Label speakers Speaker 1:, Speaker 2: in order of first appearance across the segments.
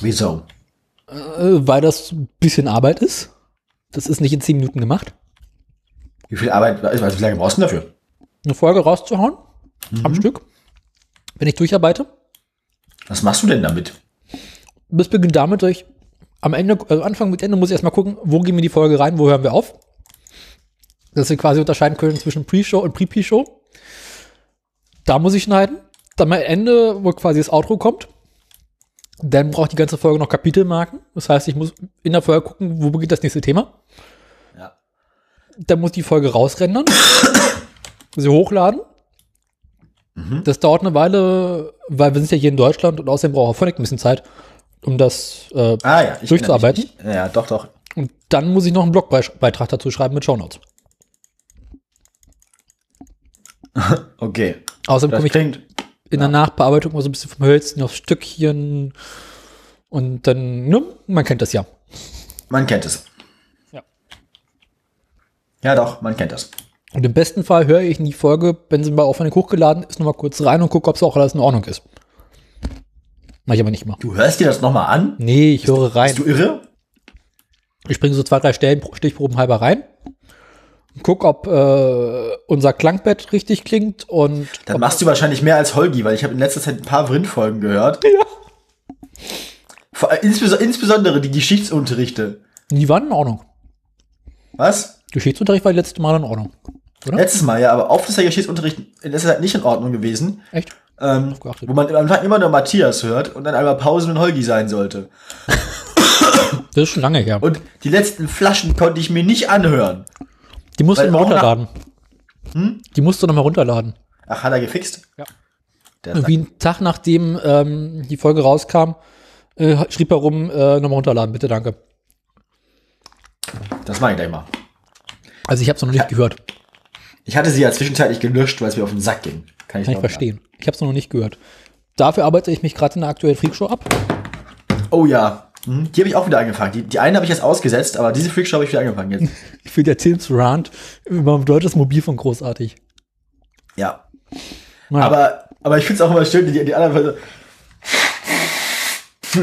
Speaker 1: Wieso?
Speaker 2: Äh, weil das ein bisschen Arbeit ist. Das ist nicht in zehn Minuten gemacht.
Speaker 1: Wie viel Arbeit, also wie lange brauchst du dafür?
Speaker 2: Eine Folge rauszuhauen. Am Stück. Wenn ich durcharbeite.
Speaker 1: Was machst du denn damit?
Speaker 2: Das beginnt damit, dass ich am Ende, also Anfang mit Ende muss ich erstmal gucken, wo gehen wir die Folge rein, wo hören wir auf. Dass wir quasi unterscheiden können zwischen Pre-Show und Pre-Pre-Show. Da muss ich schneiden. Dann mal Ende, wo quasi das Outro kommt. Dann braucht die ganze Folge noch Kapitelmarken. Das heißt, ich muss in der Folge gucken, wo beginnt das nächste Thema.
Speaker 1: Ja.
Speaker 2: Dann muss die Folge rausrendern, sie hochladen. Das dauert eine Weile, weil wir sind ja hier in Deutschland und außerdem braucht auch Phonic ein bisschen Zeit, um das äh,
Speaker 1: Ah ja, ich
Speaker 2: Durchzuarbeiten?
Speaker 1: mich. Ja, doch, doch.
Speaker 2: und dann muss ich noch einen Blogbeitrag dazu schreiben mit Shownotes.
Speaker 1: Okay.
Speaker 2: Außerdem
Speaker 1: Das
Speaker 2: komme ich
Speaker 1: klingt.
Speaker 2: In der Nachbearbeitung mal so ein bisschen vom Hölzchen aufs Stückchen und dann, ne, man kennt das ja.
Speaker 1: Man kennt es.
Speaker 2: Ja.
Speaker 1: Ja, doch, man kennt das.
Speaker 2: Und im besten Fall höre ich in die Folge, wenn sie mal auf eine hochgeladen ist, nochmal kurz rein und gucke, ob es auch alles in Ordnung ist. Mach ich aber nicht mal.
Speaker 1: Du hörst dir das nochmal an?
Speaker 2: Nee, ich höre rein.
Speaker 1: Bist du irre?
Speaker 2: Ich bringe so zwei, drei Stellen pro- Stichproben halber rein. Guck, ob äh, unser Klangbett richtig klingt und
Speaker 1: Dann machst du wahrscheinlich mehr als Holgi, weil ich habe in letzter Zeit ein paar Vrind-Folgen gehört.
Speaker 2: Ja.
Speaker 1: Vor, insbes insbesondere die Geschichtsunterrichte.
Speaker 2: die waren in Ordnung.
Speaker 1: Was?
Speaker 2: Geschichtsunterricht war die letzte Mal in Ordnung. Oder?
Speaker 1: Letztes Mal, ja, aber oft ist der Geschichtsunterricht in letzter Zeit nicht in Ordnung gewesen.
Speaker 2: Echt?
Speaker 1: Ähm, wo man am Anfang immer nur Matthias hört und dann einmal Pause und Holgi sein sollte.
Speaker 2: Das ist schon lange her.
Speaker 1: Und die letzten Flaschen konnte ich mir nicht anhören.
Speaker 2: Die musst du
Speaker 1: weil
Speaker 2: noch mal
Speaker 1: auch nach-
Speaker 2: runterladen.
Speaker 1: Hm?
Speaker 2: Die musst du noch mal runterladen.
Speaker 1: Ach, hat er gefixt?
Speaker 2: Ja.
Speaker 1: Der
Speaker 2: Irgendwie einen Tag nachdem ähm, die Folge rauskam, äh, schrieb er rum, äh, nochmal runterladen, bitte, danke.
Speaker 1: das mache ich gleich mal.
Speaker 2: Also ich habe es noch nicht gehört.
Speaker 1: Ich hatte sie ja zwischenzeitlich gelöscht, weil es mir auf den Sack ging. Kann ich,
Speaker 2: Kann ich verstehen. Ich habe es noch nicht gehört. Dafür arbeite ich mich gerade in der aktuellen Freakshow ab.
Speaker 1: Oh ja. Hm, Die habe ich auch wieder angefangen. Die, die eine habe ich jetzt ausgesetzt, aber diese Freakshow habe ich wieder angefangen jetzt.
Speaker 2: Ich finde der Tim Rand über ein deutsches Mobilfunk großartig.
Speaker 1: Ja.
Speaker 2: Naja.
Speaker 1: Aber, aber ich finde es auch immer schön, die, die anderen so,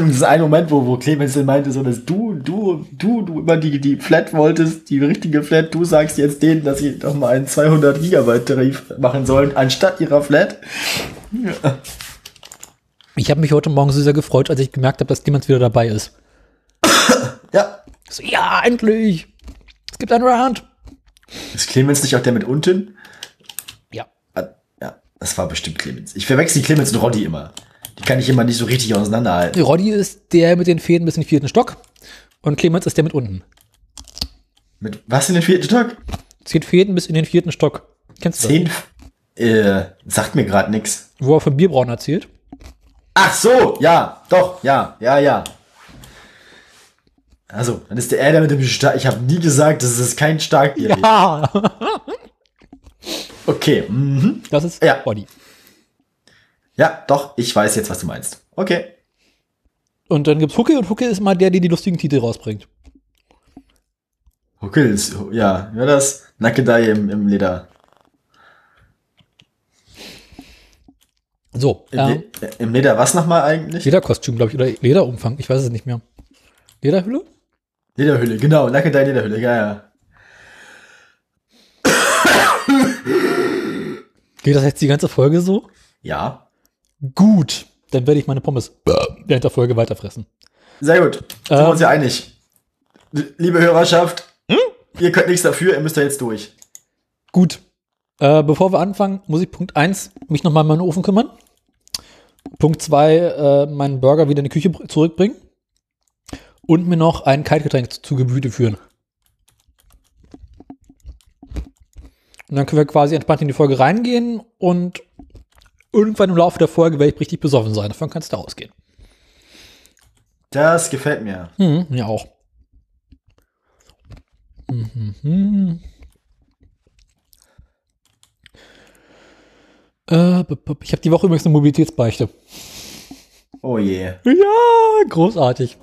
Speaker 1: das ist ein Moment, wo, wo Clemens dann meinte, so, dass du, du, du, du immer die, die Flat wolltest, die richtige Flat, du sagst jetzt denen, dass sie doch mal einen 200 Gigabyte Tarif machen sollen, anstatt ihrer Flat.
Speaker 2: Ich habe mich heute Morgen so sehr gefreut, als ich gemerkt habe, dass jemand wieder dabei ist.
Speaker 1: Ja.
Speaker 2: So, ja, endlich! Es gibt einen Rand!
Speaker 1: Ist Clemens nicht auch der mit unten?
Speaker 2: Ja.
Speaker 1: Ah, Ja, das war bestimmt Clemens. Ich verwechsel Clemens und Roddy immer. Die kann ich immer nicht so richtig auseinanderhalten.
Speaker 2: Roddy ist der mit den Fäden bis in den vierten Stock und Clemens ist der mit unten.
Speaker 1: Mit was in den vierten Stock?
Speaker 2: Zehn Fäden bis in den vierten Stock. Kennst du das?
Speaker 1: Zehn? Äh, sagt mir gerade nix.
Speaker 2: Wo er von Bierbrauen erzählt.
Speaker 1: Ach so, ja, doch, ja, ja, ja. Also, dann ist der er der mit dem Stark. Ich habe nie gesagt, das ist kein Starkbier.
Speaker 2: Ja!
Speaker 1: Okay, mhm.
Speaker 2: Das ist
Speaker 1: Ja.
Speaker 2: Roddy.
Speaker 1: ja, doch, ich weiß jetzt, was du meinst. Okay.
Speaker 2: Und dann gibt's Hucke und Hucke ist mal der, der die lustigen Titel rausbringt.
Speaker 1: Huckel ist, ja, ja, das Nackedei im, im Leder.
Speaker 2: So,
Speaker 1: Im,
Speaker 2: ähm,
Speaker 1: Im Leder was nochmal eigentlich?
Speaker 2: Lederkostüm, glaube ich, oder Lederumfang, ich weiß es nicht mehr. Lederhülle?
Speaker 1: Lederhülle, genau, Nackedei Lederhülle, ja, ja.
Speaker 2: Geht das jetzt die ganze Folge so?
Speaker 1: Ja,
Speaker 2: Gut. Dann werde ich meine Pommes während der Folge weiterfressen.
Speaker 1: sehr gut. Sind wir
Speaker 2: Ähm.
Speaker 1: uns ja einig. Liebe Hörerschaft, ihr könnt nichts dafür, ihr müsst da jetzt durch.
Speaker 2: Gut. Äh, bevor wir anfangen, muss ich Punkt 1 mich nochmal um meinen Ofen kümmern. Punkt 2 äh, meinen Burger wieder in die Küche br- zurückbringen. Und mir noch ein Kaltgetränk zu, zu Gemüte führen. Und dann können wir quasi entspannt in die Folge reingehen und irgendwann im Laufe der Folge werde ich richtig besoffen sein. Davon kannst du ausgehen.
Speaker 1: Das gefällt mir.
Speaker 2: Mhm, mir auch. Mhm. Äh, ich habe die Woche übrigens eine Mobilitätsbeichte.
Speaker 1: Oh je.
Speaker 2: Ja, großartig.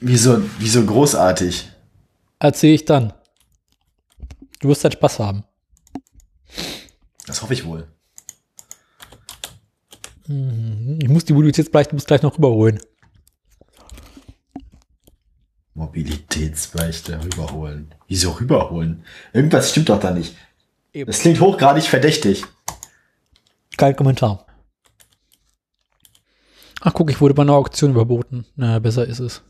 Speaker 1: Wieso, wieso großartig?
Speaker 2: Erzähle ich dann. Du wirst halt Spaß haben.
Speaker 1: Das hoffe ich wohl.
Speaker 2: Mhm. Ich muss die Mobilitätsbeichte gleich noch rüberholen.
Speaker 1: Mobilitätsbeichte rüberholen. Wieso rüberholen? Irgendwas stimmt doch da nicht.
Speaker 2: Eben.
Speaker 1: Das klingt hochgradig verdächtig.
Speaker 2: Kein Kommentar. Ach, guck, ich wurde bei einer Auktion überboten. Na, besser ist es.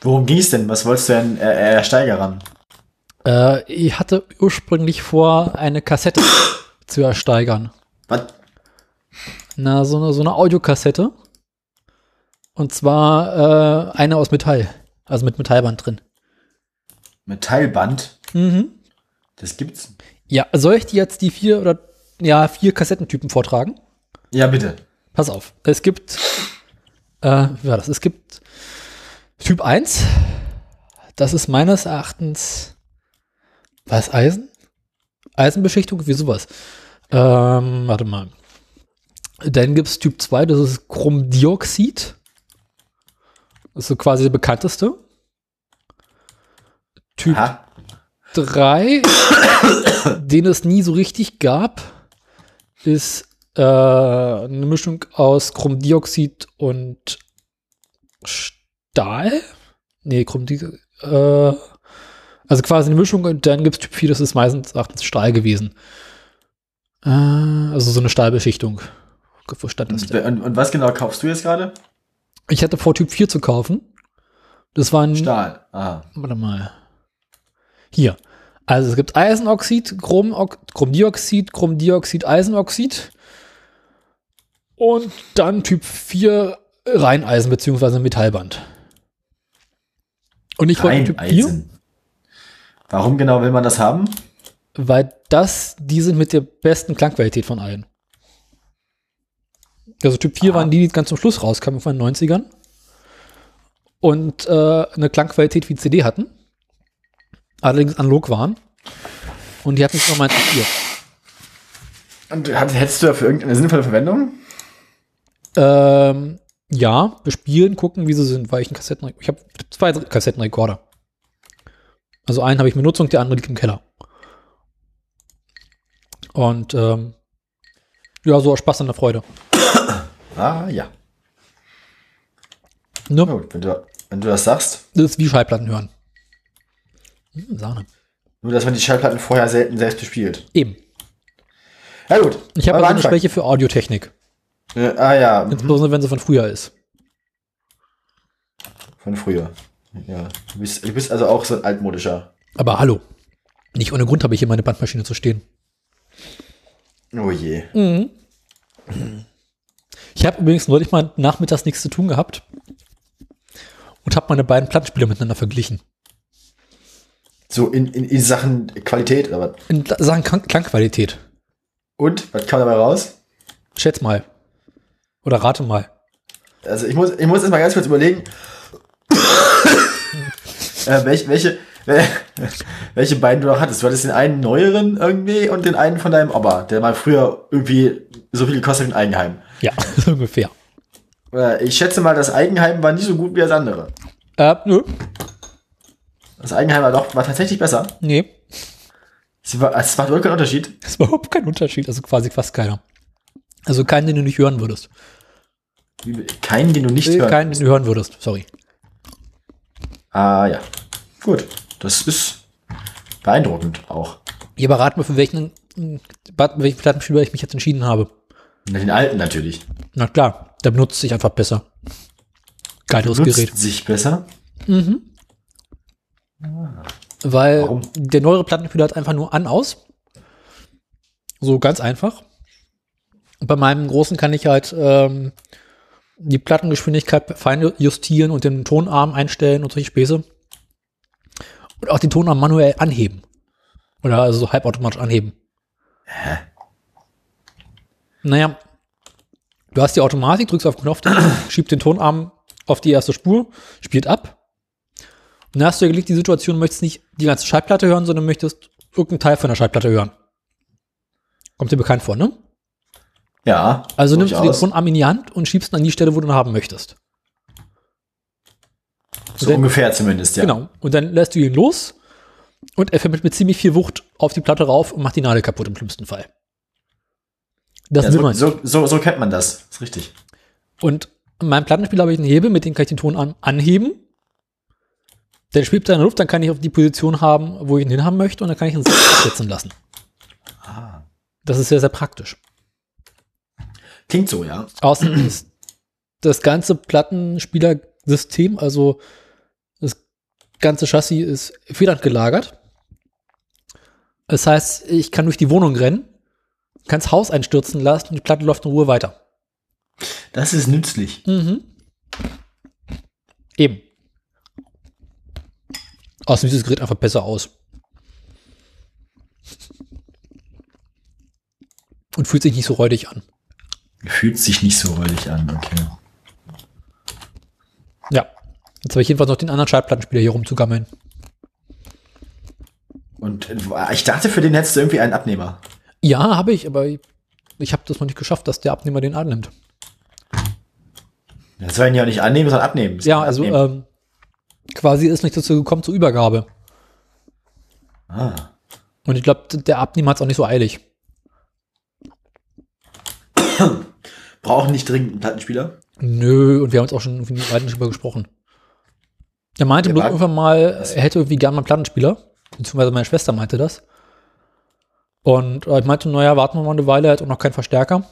Speaker 1: Worum ging es denn? Was wolltest du denn äh, ersteigern?
Speaker 2: Äh, ich hatte ursprünglich vor, eine Kassette zu ersteigern.
Speaker 1: Was?
Speaker 2: Na, so eine, so eine Audiokassette. Und zwar äh, eine aus Metall. Also mit Metallband drin.
Speaker 1: Metallband?
Speaker 2: Mhm.
Speaker 1: Das gibt's.
Speaker 2: Ja, soll ich dir jetzt die vier oder ja, vier Kassettentypen vortragen?
Speaker 1: Ja, bitte.
Speaker 2: Pass auf. Es gibt, äh, wie war das? Es gibt Typ 1. Das ist meines Erachtens, was, Eisen? Eisenbeschichtung? Wie sowas? Ähm, warte mal. Dann gibt es Typ 2, das ist Chromdioxid. Das ist so quasi der bekannteste. Typ
Speaker 1: Aha.
Speaker 2: 3, den es nie so richtig gab, ist äh, eine Mischung aus Chromdioxid und Stahl. Nee, Chromdioxid. Äh, also quasi eine Mischung und dann gibt es Typ 4, das ist meistens Erachtens Stahl gewesen. Äh, also so eine Stahlbeschichtung. Wo stand das denn?
Speaker 1: Und, und was genau kaufst du jetzt gerade?
Speaker 2: Ich hatte vor, Typ 4 zu kaufen. Das war ein.
Speaker 1: Stahl. Aha.
Speaker 2: Warte mal. Hier. Also es gibt Eisenoxid, Chrom, Chromdioxid, Chromdioxid, Eisenoxid. Und dann Typ 4 Reineisen beziehungsweise Metallband. Und ich wollte Typ 4,
Speaker 1: Reineisen. Warum genau will man das haben?
Speaker 2: weil das, die sind mit der besten Klangqualität von allen. Also Typ 4
Speaker 1: Ah.
Speaker 2: waren die, die ganz zum Schluss rauskamen von den 90ern. Und äh, eine Klangqualität wie CD hatten. Allerdings analog waren. Und die hat mich nochmal interessiert.
Speaker 1: Und hat, hättest du dafür irgendeine sinnvolle Verwendung?
Speaker 2: Ähm, ja, bespielen, gucken, wie sie sind, weil ich einen Kassetten, ich habe zwei Kassettenrekorder. Also einen habe ich mit Nutzung, der andere liegt im Keller. Und ähm, ja, so aus Spaß an der Freude.
Speaker 1: Ah, ja.
Speaker 2: Ne?
Speaker 1: Gut, wenn du, wenn du das sagst.
Speaker 2: Das ist wie Schallplatten hören. Hm, Sahne.
Speaker 1: Nur, dass man die Schallplatten vorher selten selbst bespielt.
Speaker 2: Eben.
Speaker 1: Ja, gut.
Speaker 2: Ich habe also eine. Schwäche für Audiotechnik.
Speaker 1: Äh, ah, ja. mhm.
Speaker 2: Insbesondere wenn sie von früher ist.
Speaker 1: Von früher. Ja. Du bist, du bist also auch so ein altmodischer.
Speaker 2: Aber hallo. Nicht ohne Grund habe ich hier meine Bandmaschine zu stehen.
Speaker 1: Oh je.
Speaker 2: Mhm. Ich habe übrigens neulich mal nachmittags nichts zu tun gehabt und habe meine beiden Plattenspieler miteinander verglichen.
Speaker 1: So in, in, in Sachen Qualität, oder was?
Speaker 2: In Sachen Klang Klangqualität.
Speaker 1: Und? Was kam dabei raus?
Speaker 2: Schätz mal. Oder rate mal.
Speaker 1: Also ich muss, ich muss jetzt mal ganz kurz überlegen, äh, welche, welche, wel- welche beiden du noch hattest. Du hattest den einen neueren irgendwie und den einen von deinem Opa, der mal früher irgendwie so viel gekostet wie ein Eigenheim.
Speaker 2: Ja, so ungefähr.
Speaker 1: Äh, ich schätze mal, das Eigenheim war nicht so gut wie das andere.
Speaker 2: Äh, nö.
Speaker 1: Das Eigenheim war doch war tatsächlich besser.
Speaker 2: Nee.
Speaker 1: Es, war, es macht wirklich keinen Unterschied.
Speaker 2: Das war überhaupt kein Unterschied. Also quasi fast keiner. Also keinen, den du nicht hören würdest.
Speaker 1: Keinen, den du nicht
Speaker 2: Äh,
Speaker 1: hörst.
Speaker 2: Keinen, den du hören würdest. Sorry.
Speaker 1: Ah ja. Gut. Das ist beeindruckend auch.
Speaker 2: Aber rat mal, für welchen, mh, warte, welchen Plattenspieler ich mich jetzt entschieden habe.
Speaker 1: Den alten natürlich.
Speaker 2: Na klar, der benutzt sich einfach besser. Geileres
Speaker 1: Nutzt
Speaker 2: Gerät.
Speaker 1: sich besser.
Speaker 2: Weil
Speaker 1: Warum?
Speaker 2: der neuere Plattenspieler hat einfach nur an, aus. So ganz einfach. Und bei meinem großen kann ich halt ähm, die Plattengeschwindigkeit fein justieren und den Tonarm einstellen und solche Späße. Und auch den Tonarm manuell anheben. Oder also so halbautomatisch anheben.
Speaker 1: Hä?
Speaker 2: Naja, du hast die Automatik, drückst auf den Knopf, schiebt den Tonarm auf die erste Spur, spielt ab. Und dann hast du ja gelegt die Situation, du möchtest nicht die ganze Schallplatte hören, sondern möchtest irgendeinen Teil von der Schallplatte hören. Kommt dir bekannt vor, ne?
Speaker 1: Ja.
Speaker 2: Also nimmst du den. Tonarm in die Hand und schiebst ihn an die Stelle, wo du ihn haben möchtest.
Speaker 1: So
Speaker 2: den-
Speaker 1: ungefähr zumindest, ja.
Speaker 2: Genau. Und dann lässt du ihn los Und er fällt mit ziemlich viel Wucht auf die Platte rauf und macht die Nadel kaputt im schlimmsten Fall. Das
Speaker 1: Ja,
Speaker 2: will
Speaker 1: so,
Speaker 2: man.
Speaker 1: so, so, so kennt man das. Ist richtig.
Speaker 2: Und in meinem Plattenspieler habe ich einen Hebel, mit dem kann ich den Ton an, anheben. Der schwebt da in der Luft, dann kann ich auf die Position haben, wo ich ihn hinhaben möchte und dann kann ich ihn absetzen lassen.
Speaker 1: Ah.
Speaker 2: Das ist sehr, sehr praktisch.
Speaker 1: Klingt so, ja.
Speaker 2: Außerdem ist das ganze Plattenspielersystem, also das ganze Chassis ist federnd gelagert. Das heißt, ich kann durch die Wohnung rennen, kann das Haus einstürzen lassen und die Platte läuft in Ruhe weiter.
Speaker 1: Das ist nützlich.
Speaker 2: Mhm. Eben. Außerdem sieht das Gerät einfach besser aus. Und fühlt sich nicht so räudig an.
Speaker 1: Fühlt sich nicht so räudig an, okay.
Speaker 2: Ja. Jetzt habe ich jedenfalls noch den anderen Schallplattenspieler hier rumzugammeln.
Speaker 1: Und äh, ich dachte, für den hättest du irgendwie einen Abnehmer.
Speaker 2: Ja, habe ich, aber ich, habe das noch nicht geschafft, dass der Abnehmer den annimmt.
Speaker 1: Das soll ihn ja nicht annehmen, sondern abnehmen.
Speaker 2: Ja, also
Speaker 1: Abnehmen.
Speaker 2: ähm, quasi ist nicht dazu gekommen zur Übergabe.
Speaker 1: ah.
Speaker 2: Und ich glaube, der Abnehmer hat es auch nicht so eilig.
Speaker 1: Brauchen nicht dringend einen Plattenspieler.
Speaker 2: Nö, und wir haben uns auch schon irgendwie weiter drüber gesprochen. Er meinte bloß irgendwann mal, er hätte irgendwie gerne mal einen Plattenspieler. Beziehungsweise meine Schwester meinte das. Und äh, ich meinte, naja, warten wir mal eine Weile, er hat auch noch keinen Verstärker.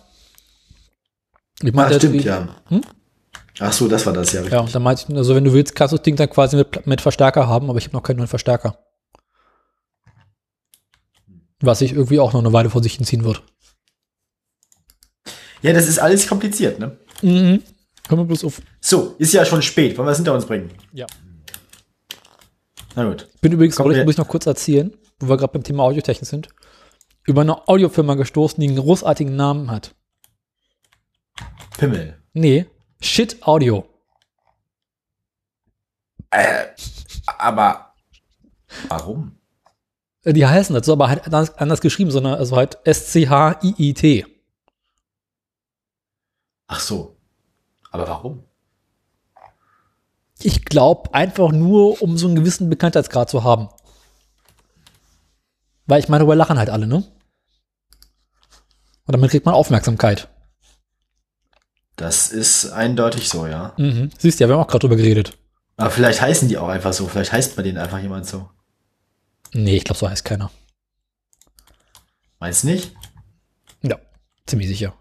Speaker 2: Ich meinte,
Speaker 1: stimmt,
Speaker 2: irgendwie-
Speaker 1: ja.
Speaker 2: Hm?
Speaker 1: Ach so, das war das, ja. Richtig.
Speaker 2: Ja, und dann meinte ich, also wenn du willst, kannst du das Ding dann quasi mit, mit Verstärker haben, aber ich habe noch keinen neuen Verstärker. Was sich irgendwie auch noch eine Weile vor sich hinziehen wird.
Speaker 1: Ja, das ist alles kompliziert, ne?
Speaker 2: Mhm. Hör mal bloß auf.
Speaker 1: So, ist ja schon spät. Wollen wir es hinter uns bringen?
Speaker 2: Ja.
Speaker 1: Na gut.
Speaker 2: Ich bin übrigens, wollte ich, muss ich noch kurz erzählen, wo wir gerade beim Thema Audiotechnik sind, über eine Audiofirma gestoßen, die einen großartigen Namen hat.
Speaker 1: Pimmel.
Speaker 2: Nee, Shit Audio.
Speaker 1: Äh, aber warum?
Speaker 2: Äh, Die heißen das so, aber halt anders, anders geschrieben, sondern also halt S-C-H-I-I-T.
Speaker 1: Ach so. Aber warum?
Speaker 2: Ich glaube einfach nur, um so einen gewissen Bekanntheitsgrad zu haben. Weil ich meine, darüber lachen halt alle, ne? Und damit kriegt man Aufmerksamkeit.
Speaker 1: Das ist eindeutig so, ja.
Speaker 2: Mhm. Siehst ja, wir haben auch gerade drüber geredet.
Speaker 1: Aber vielleicht heißen die auch einfach so. Vielleicht heißt bei denen einfach jemand so.
Speaker 2: Nee, ich glaube, so heißt keiner.
Speaker 1: Meinst du nicht?
Speaker 2: Ja, ziemlich sicher.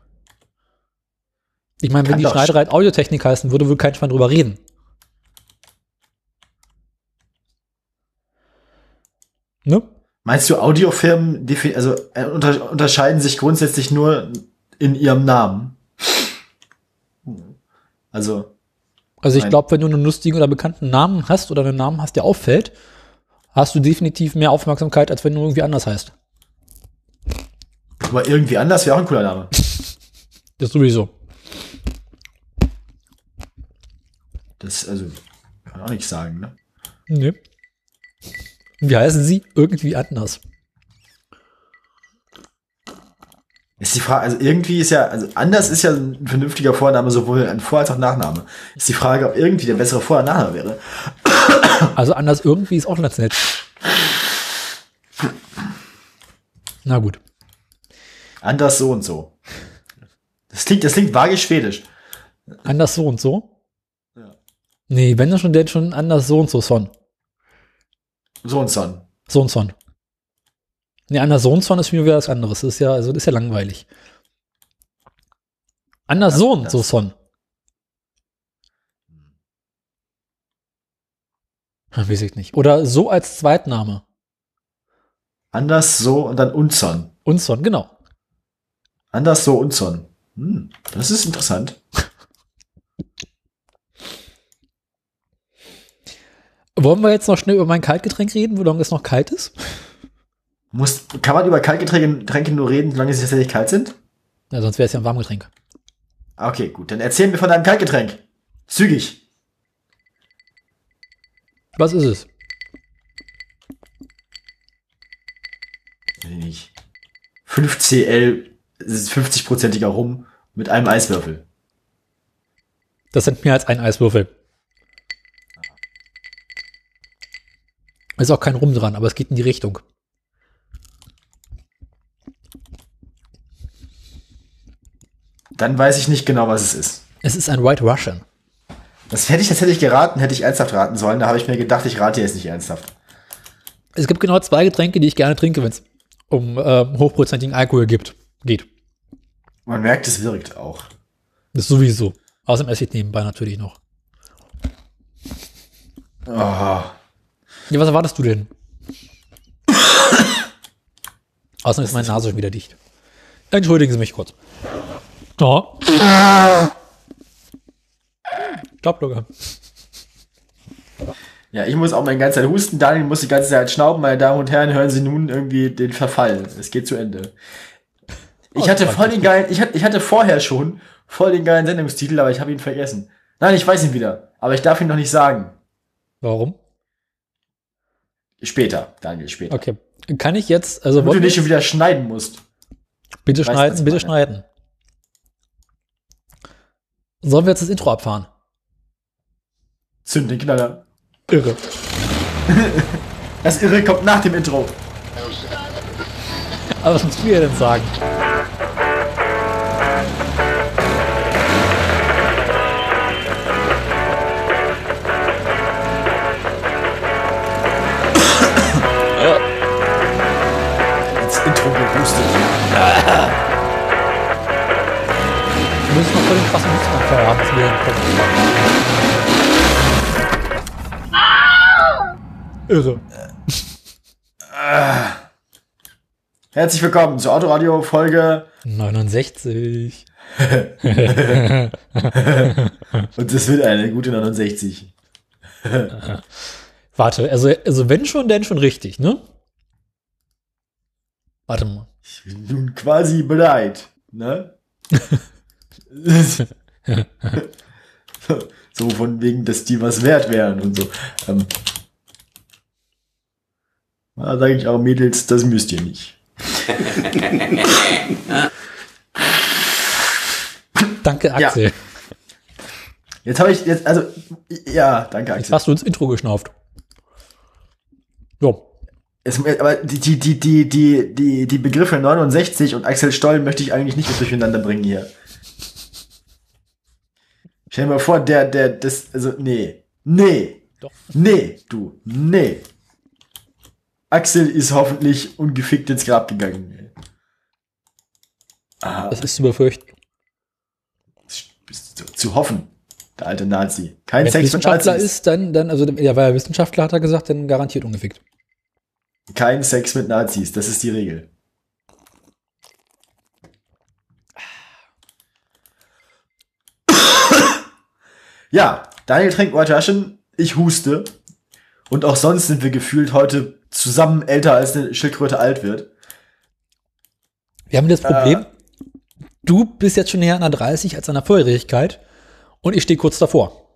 Speaker 2: Ich meine, wenn die Schneiderei Audiotechnik heißen würde, würde kein Schwein drüber reden. Ne?
Speaker 1: Meinst du, Audiofirmen also, äh, unter unterscheiden sich grundsätzlich nur in ihrem Namen? Also,
Speaker 2: Also ich glaube, wenn du einen lustigen oder bekannten Namen hast oder einen Namen hast, der auffällt, hast du definitiv mehr Aufmerksamkeit, als wenn du irgendwie anders heißt.
Speaker 1: aber irgendwie anders wäre auch ein cooler Name.
Speaker 2: Das sowieso.
Speaker 1: Das, also, kann man auch nicht sagen, ne?
Speaker 2: Nee. Wie heißen sie? Irgendwie anders.
Speaker 1: Ist die Frage, also irgendwie ist ja, also anders ist ja ein vernünftiger Vorname, sowohl ein Vor- als auch Nachname. Ist die Frage, ob irgendwie der bessere Vor- und Nachname wäre.
Speaker 2: Also anders irgendwie ist auch ganz nett. Na gut.
Speaker 1: Anders so und so. Das klingt, das klingt vage schwedisch.
Speaker 2: Anders so und so?
Speaker 1: Ja.
Speaker 2: Nee, wenn dann schon, denn schon anders so und so son.
Speaker 1: So und so.
Speaker 2: So und son. Nee, anders so und son ist mich wieder was anderes. Das ist ja, also das ist ja langweilig. Anders
Speaker 1: Das-
Speaker 2: so und
Speaker 1: das-
Speaker 2: so son. Hm, Weiß ich nicht. Oder so als Zweitname.
Speaker 1: Anders so und dann Unzon.
Speaker 2: Und son, genau.
Speaker 1: Anders so Unzon. Hm, das ist interessant.
Speaker 2: Wollen wir jetzt noch schnell über mein Kaltgetränk reden, wo lange es noch kalt ist?
Speaker 1: Muss, kann man über Kaltgetränke Getränke nur reden, solange sie tatsächlich kalt sind?
Speaker 2: Ja, sonst wäre es ja ein Warmgetränk.
Speaker 1: Okay, gut. Dann erzähl mir von deinem Kaltgetränk. Zügig.
Speaker 2: Was ist es?
Speaker 1: Nicht. 5cl, es ist 50-prozentiger Rum mit einem Eiswürfel.
Speaker 2: Das sind mehr als ein Eiswürfel. Ist auch kein Rum dran, aber es geht in die Richtung.
Speaker 1: Dann weiß ich nicht genau, was es ist.
Speaker 2: Es ist ein White Russian.
Speaker 1: Das hätte ich, das hätte ich geraten, hätte ich ernsthaft raten sollen. Da habe ich mir gedacht, ich rate jetzt nicht ernsthaft.
Speaker 2: Es gibt genau zwei Getränke, die ich gerne trinke, wenn es um äh, hochprozentigen Alkohol gibt, geht.
Speaker 1: Man merkt, es wirkt auch.
Speaker 2: Das ist sowieso. Außerdem esse ich nebenbei natürlich noch.
Speaker 1: Oh.
Speaker 2: Ja, was erwartest du denn? Außerdem ist meine Nase schon wieder dicht. Entschuldigen Sie mich kurz. Ja. Stopplugger.
Speaker 1: Ja, ich muss auch meine ganze Zeit husten, Daniel muss die ganze Zeit schnauben. Meine Damen und Herren, hören Sie nun irgendwie den Verfall. Es geht zu Ende. Ich
Speaker 2: Oh,
Speaker 1: hatte voll den geilen, ich hatte, ich hatte vorher schon voll den geilen Sendungstitel, aber ich habe ihn vergessen. Nein, ich weiß ihn wieder, aber ich darf ihn noch nicht sagen.
Speaker 2: Warum?
Speaker 1: Später, Daniel, später.
Speaker 2: Okay. Kann ich jetzt, also
Speaker 1: Damit du nicht schon wieder schneiden musst.
Speaker 2: bitte
Speaker 1: weißt,
Speaker 2: schneiden, bitte schneiden. Sollen wir jetzt das Intro abfahren?
Speaker 1: Zünd den Knaller.
Speaker 2: Irre.
Speaker 1: Das Irre kommt nach dem Intro.
Speaker 2: Aber was musst du denn sagen? Den krassen Hustenanfall haben, dass wir hinkommen. Irre.
Speaker 1: Herzlich willkommen zur Autoradio Folge
Speaker 2: 69.
Speaker 1: und es wird eine gute 69.
Speaker 2: Warte, also, also wenn schon, denn schon richtig, ne? Warte mal.
Speaker 1: Ich bin nun quasi bereit, ne? so, von wegen, dass die was wert wären und so. Ähm, da sage ich auch, Mädels, das müsst ihr nicht.
Speaker 2: Danke, Axel.
Speaker 1: Jetzt habe ich jetzt, also, ja, danke,
Speaker 2: Jetzt
Speaker 1: Axel.
Speaker 2: hast du ins Intro geschnauft. So.
Speaker 1: Es, aber die, die, die, die, die, die, Begriffe 69 und Axel Stoll möchte ich eigentlich nicht durcheinander bringen hier. Stell dir mal vor, der, der, das, also, nee. Nee.
Speaker 2: Doch.
Speaker 1: Nee, du. Nee. Axel ist hoffentlich ungefickt ins Grab gegangen. Ah,
Speaker 2: Das ist zu befürchten.
Speaker 1: zu, zu hoffen. Der alte Nazi. Kein
Speaker 2: Wenn
Speaker 1: Sex mit
Speaker 2: Wissenschaftler
Speaker 1: Nazis.
Speaker 2: ist, dann, dann, also, ja, weil er Wissenschaftler hat er gesagt, dann garantiert ungefickt.
Speaker 1: Kein Sex mit Nazis. Das ist die Regel. Ja, Daniel trinkt White Russian, ich huste. Und auch sonst sind wir gefühlt heute zusammen älter, als eine Schildkröte alt wird.
Speaker 2: Wir haben das Problem, du bist jetzt schon näher an der 30 als an der Volljährigkeit und ich stehe kurz davor.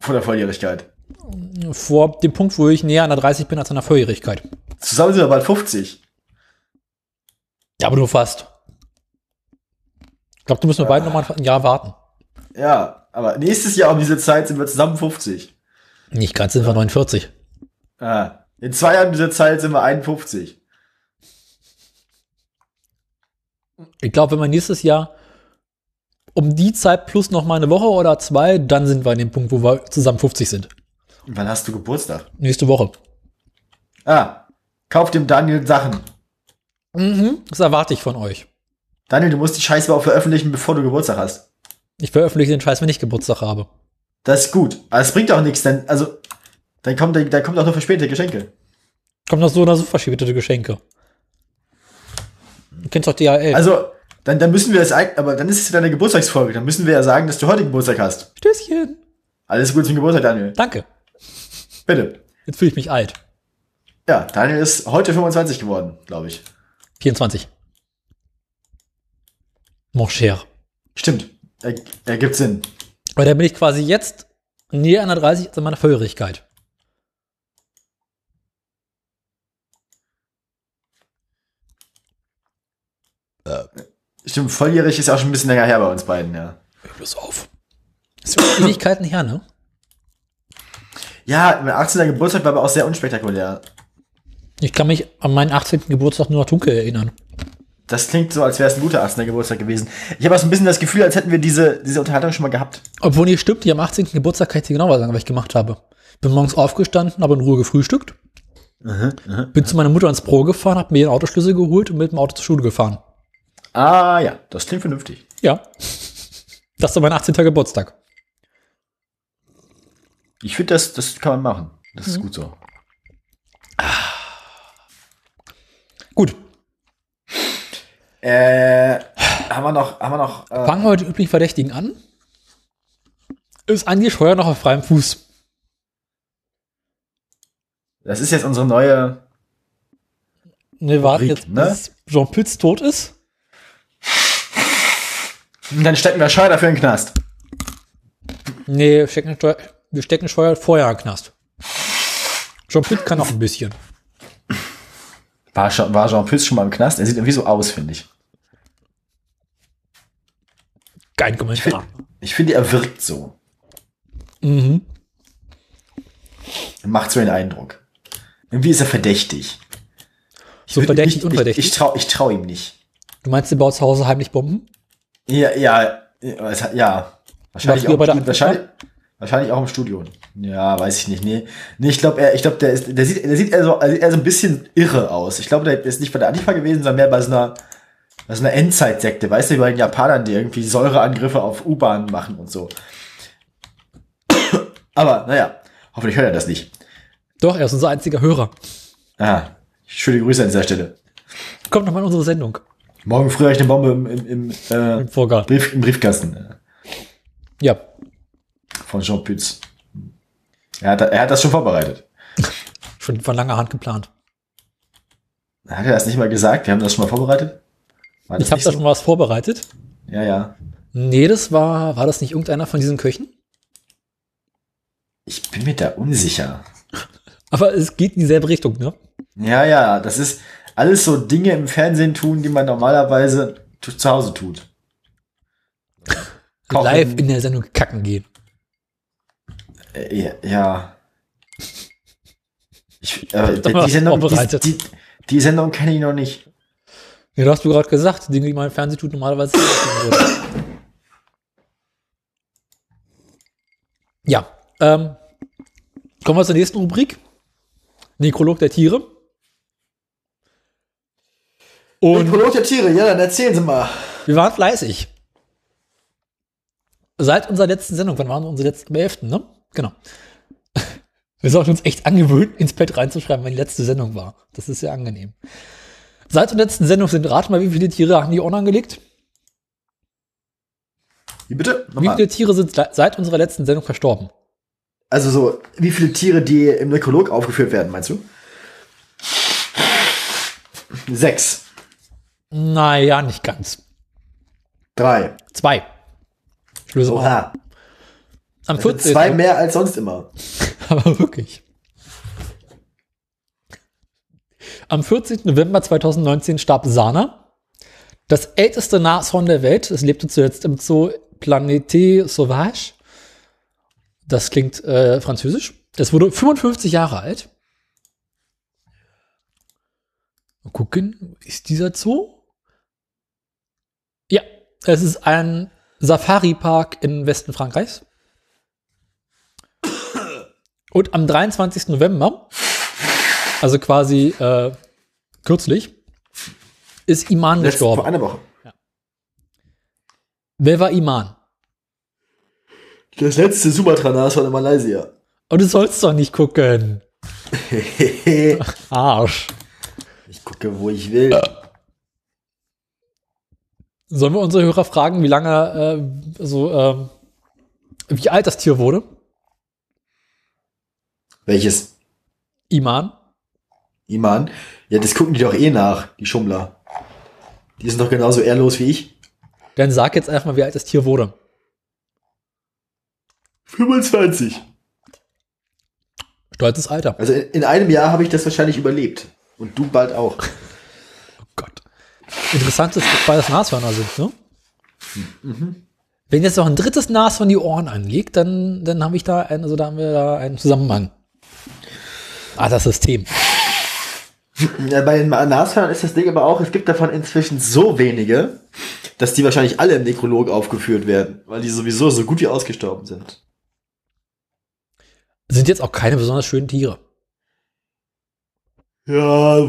Speaker 1: Von der Volljährigkeit.
Speaker 2: Vor dem Punkt, wo ich näher an der 30 bin als an der Volljährigkeit.
Speaker 1: Zusammen sind wir bald 50.
Speaker 2: Ja, aber nur fast. Ich glaube, du musst nur beide nochmal ein Jahr warten.
Speaker 1: Ja, aber nächstes Jahr um diese Zeit sind wir zusammen 50.
Speaker 2: Nicht ganz sind wir 49.
Speaker 1: Ah, in zwei Jahren um diese Zeit sind wir 51.
Speaker 2: Ich glaube, wenn wir nächstes Jahr um die Zeit plus noch mal eine Woche oder zwei, dann sind wir an dem Punkt, wo wir zusammen 50 sind.
Speaker 1: Wann hast du Geburtstag?
Speaker 2: Nächste Woche.
Speaker 1: Ah, kauf dem Daniel Sachen.
Speaker 2: Mhm, das erwarte ich von euch.
Speaker 1: Daniel, du musst die Scheiße auch veröffentlichen, bevor du Geburtstag hast.
Speaker 2: Ich veröffentliche den Scheiß, wenn ich Geburtstag habe.
Speaker 1: Das ist gut. Aber es bringt auch nichts, denn, also, dann kommt, dann kommt auch nur verspätete Geschenke.
Speaker 2: Kommt noch so oder so verschiebete Geschenke. Du kennst doch DHL.
Speaker 1: Also, dann, dann müssen wir es eigentlich, aber dann ist es ja deine Geburtstagsfolge. Dann müssen wir ja sagen, dass du heute Geburtstag hast.
Speaker 2: Stößchen.
Speaker 1: Alles Gute zum Geburtstag, Daniel.
Speaker 2: Danke.
Speaker 1: Bitte.
Speaker 2: Jetzt fühle ich mich alt.
Speaker 1: Ja, Daniel ist heute 25 geworden, glaube ich.
Speaker 2: 24. Mon cher.
Speaker 1: Stimmt. Er, ergibt Sinn.
Speaker 2: Weil da bin ich quasi jetzt näher an der 30 als an meiner Volljährigkeit.
Speaker 1: Stimmt, volljährig ist auch schon ein bisschen länger her bei uns beiden, ja.
Speaker 2: Hör bloß auf. Das ist Ewigkeiten her, ne?
Speaker 1: Ja, mein 18. Geburtstag war aber auch sehr unspektakulär.
Speaker 2: Ich kann mich an meinen 18. Geburtstag nur noch dunkel erinnern.
Speaker 1: Das klingt so, als wäre es ein guter 18. Geburtstag gewesen. Ich habe auch so ein bisschen das Gefühl, als hätten wir diese, diese Unterhaltung schon mal gehabt.
Speaker 2: Obwohl nicht stimmt, die am 18. Geburtstag kann ich dir genau sagen, was ich gemacht habe. Bin morgens aufgestanden, habe in Ruhe gefrühstückt. Bin zu meiner Mutter ins Pro gefahren, habe mir den Autoschlüssel geholt und mit dem Auto zur Schule gefahren.
Speaker 1: Ah ja, das klingt vernünftig.
Speaker 2: Ja. Das war mein 18. Geburtstag.
Speaker 1: Ich finde, das, das kann man machen. Das ist gut so.
Speaker 2: Gut.
Speaker 1: Äh, haben wir noch, haben wir noch, äh,
Speaker 2: Fangen wir mit den üblichen Verdächtigen an. Ist Andi Scheuer noch auf freiem Fuß?
Speaker 1: das ist jetzt unsere neue,
Speaker 2: Ne, warten
Speaker 1: Rubrik,
Speaker 2: jetzt,
Speaker 1: ne?
Speaker 2: bis Jean Pütz tot ist.
Speaker 1: dann stecken wir Scheuer dafür in den Knast.
Speaker 2: Nee, wir stecken, Steuer, wir stecken Scheuer vorher in den Knast. Jean Pütz kann noch ein bisschen.
Speaker 1: War, schon, war Jean Pütz schon mal im Knast? Er sieht irgendwie so aus, finde ich.
Speaker 2: Kein Kommentar.
Speaker 1: Ich finde, er wirkt so.
Speaker 2: Mhm.
Speaker 1: Macht so den Eindruck. Irgendwie ist er verdächtig. Ich
Speaker 2: So verdächtig,
Speaker 1: ich,
Speaker 2: unverdächtig?
Speaker 1: Ich, ich traue ich trau ihm nicht.
Speaker 2: Du meinst, der baut zu Hause heimlich Bomben?
Speaker 1: Ja, ja, ja. Wahrscheinlich, auch, Studio- wahrscheinlich, wahrscheinlich auch im Studio. Ja, weiß ich nicht. Nee, nee ich glaube, er, ich glaube, der ist, der sieht, der sieht eher so, er sieht eher so ein bisschen irre aus. Ich glaube, der ist nicht bei der Antifa gewesen, sondern mehr bei so einer, bei so einer Endzeitsekte. Weißt du, bei den Japanern, die irgendwie Säureangriffe auf U-Bahnen machen und so. Aber, naja, hoffentlich hört er das nicht.
Speaker 2: Doch, er ist unser einziger Hörer.
Speaker 1: Aha. Schöne Grüße an dieser Stelle.
Speaker 2: Kommt nochmal in unsere Sendung.
Speaker 1: Morgen früh habe ich eine Bombe im, im, im, äh,
Speaker 2: Im.
Speaker 1: Brief, im Briefkasten
Speaker 2: Ja.
Speaker 1: von Jean Pütz. Er hat, er hat das schon vorbereitet.
Speaker 2: Schon von langer Hand geplant.
Speaker 1: Hat er das nicht mal gesagt? Wir haben das schon mal vorbereitet?
Speaker 2: Ich habe da schon mal was vorbereitet.
Speaker 1: Ja, ja.
Speaker 2: Nee, das war, war das nicht irgendeiner von diesen Köchen?
Speaker 1: Ich bin mir da unsicher.
Speaker 2: Aber es geht in dieselbe Richtung, ne?
Speaker 1: Ja, ja, das ist alles so Dinge im Fernsehen tun, die man normalerweise zu Hause tut. Kochen.
Speaker 2: Live in der Sendung kacken gehen.
Speaker 1: Äh, ja, ja. Ich, äh, die, Sendung, die, die, die Sendung kenne ich noch nicht.
Speaker 2: Ja, du hast du gerade gesagt, Dinge, die man im Fernsehen tut, normalerweise. Ja, ähm, kommen wir zur nächsten Rubrik. Nekrolog der Tiere. Und
Speaker 1: Prolog der Tiere, ja, dann erzählen Sie mal.
Speaker 2: wir waren fleißig. Seit unserer letzten Sendung, wann waren unsere letzten, am 11., ne? Genau. Wir sollten uns echt angewöhnen, ins Pad reinzuschreiben, wann die letzte Sendung war. Das ist sehr angenehm. Seit der letzten Sendung sind, rat mal, wie viele Tiere haben die Ohren angelegt?
Speaker 1: Wie bitte?
Speaker 2: Wie
Speaker 1: Nochmal.
Speaker 2: viele Tiere sind seit unserer letzten Sendung verstorben?
Speaker 1: Also so, wie viele Tiere, die im Nekrolog aufgeführt werden, meinst du? Sechs.
Speaker 2: Naja, nicht ganz.
Speaker 1: Drei.
Speaker 2: Zwei. Ich löse.
Speaker 1: Oha.
Speaker 2: Am
Speaker 1: Das sind
Speaker 2: 14.
Speaker 1: zwei mehr als sonst immer.
Speaker 2: Aber wirklich. Am 14. November 2019 starb Sana, das älteste Nashorn der Welt. Es lebte zuletzt im Zoo Planete Sauvage. Das klingt äh, französisch. Es wurde 55 Jahre alt. Mal gucken, ist dieser Zoo? Ja, es ist ein Safari-Park im Westen Frankreichs. Und am 23. November, also quasi äh, kürzlich, ist Iman
Speaker 1: Letzt, vor
Speaker 2: gestorben.
Speaker 1: einer Woche.
Speaker 2: Wer war Iman?
Speaker 1: Das letzte Sumatra-Nashorn in Malaysia.
Speaker 2: Oh, du sollst doch nicht gucken.
Speaker 1: ich
Speaker 2: Arsch.
Speaker 1: gucke, wo ich will.
Speaker 2: Sollen wir unsere Hörer fragen, wie lange, äh, so, ähm, wie alt das Tier wurde?
Speaker 1: Welches?
Speaker 2: Iman?
Speaker 1: Iman? Ja, das gucken die doch eh nach, die Schummler. Die sind doch genauso ehrlos wie ich.
Speaker 2: Dann sag jetzt einfach mal, wie alt das Tier wurde.
Speaker 1: 25.
Speaker 2: Stolzes Alter.
Speaker 1: Also in, in einem Jahr habe ich das wahrscheinlich überlebt. Und du bald auch.
Speaker 2: Oh Gott. Interessant ist, dass beides Nashörner sind, ne? Wenn jetzt noch ein drittes Nas von die Ohren anliegt, dann, dann habe ich da einen, also da haben wir da einen Zusammenhang. Ah, das System.
Speaker 1: Ja, bei den Nashörnern ist das Ding aber auch, es gibt davon inzwischen so wenige, dass die wahrscheinlich alle im Nekrolog aufgeführt werden, weil die sowieso so gut wie ausgestorben sind.
Speaker 2: Sind jetzt auch keine besonders schönen Tiere.
Speaker 1: Ja,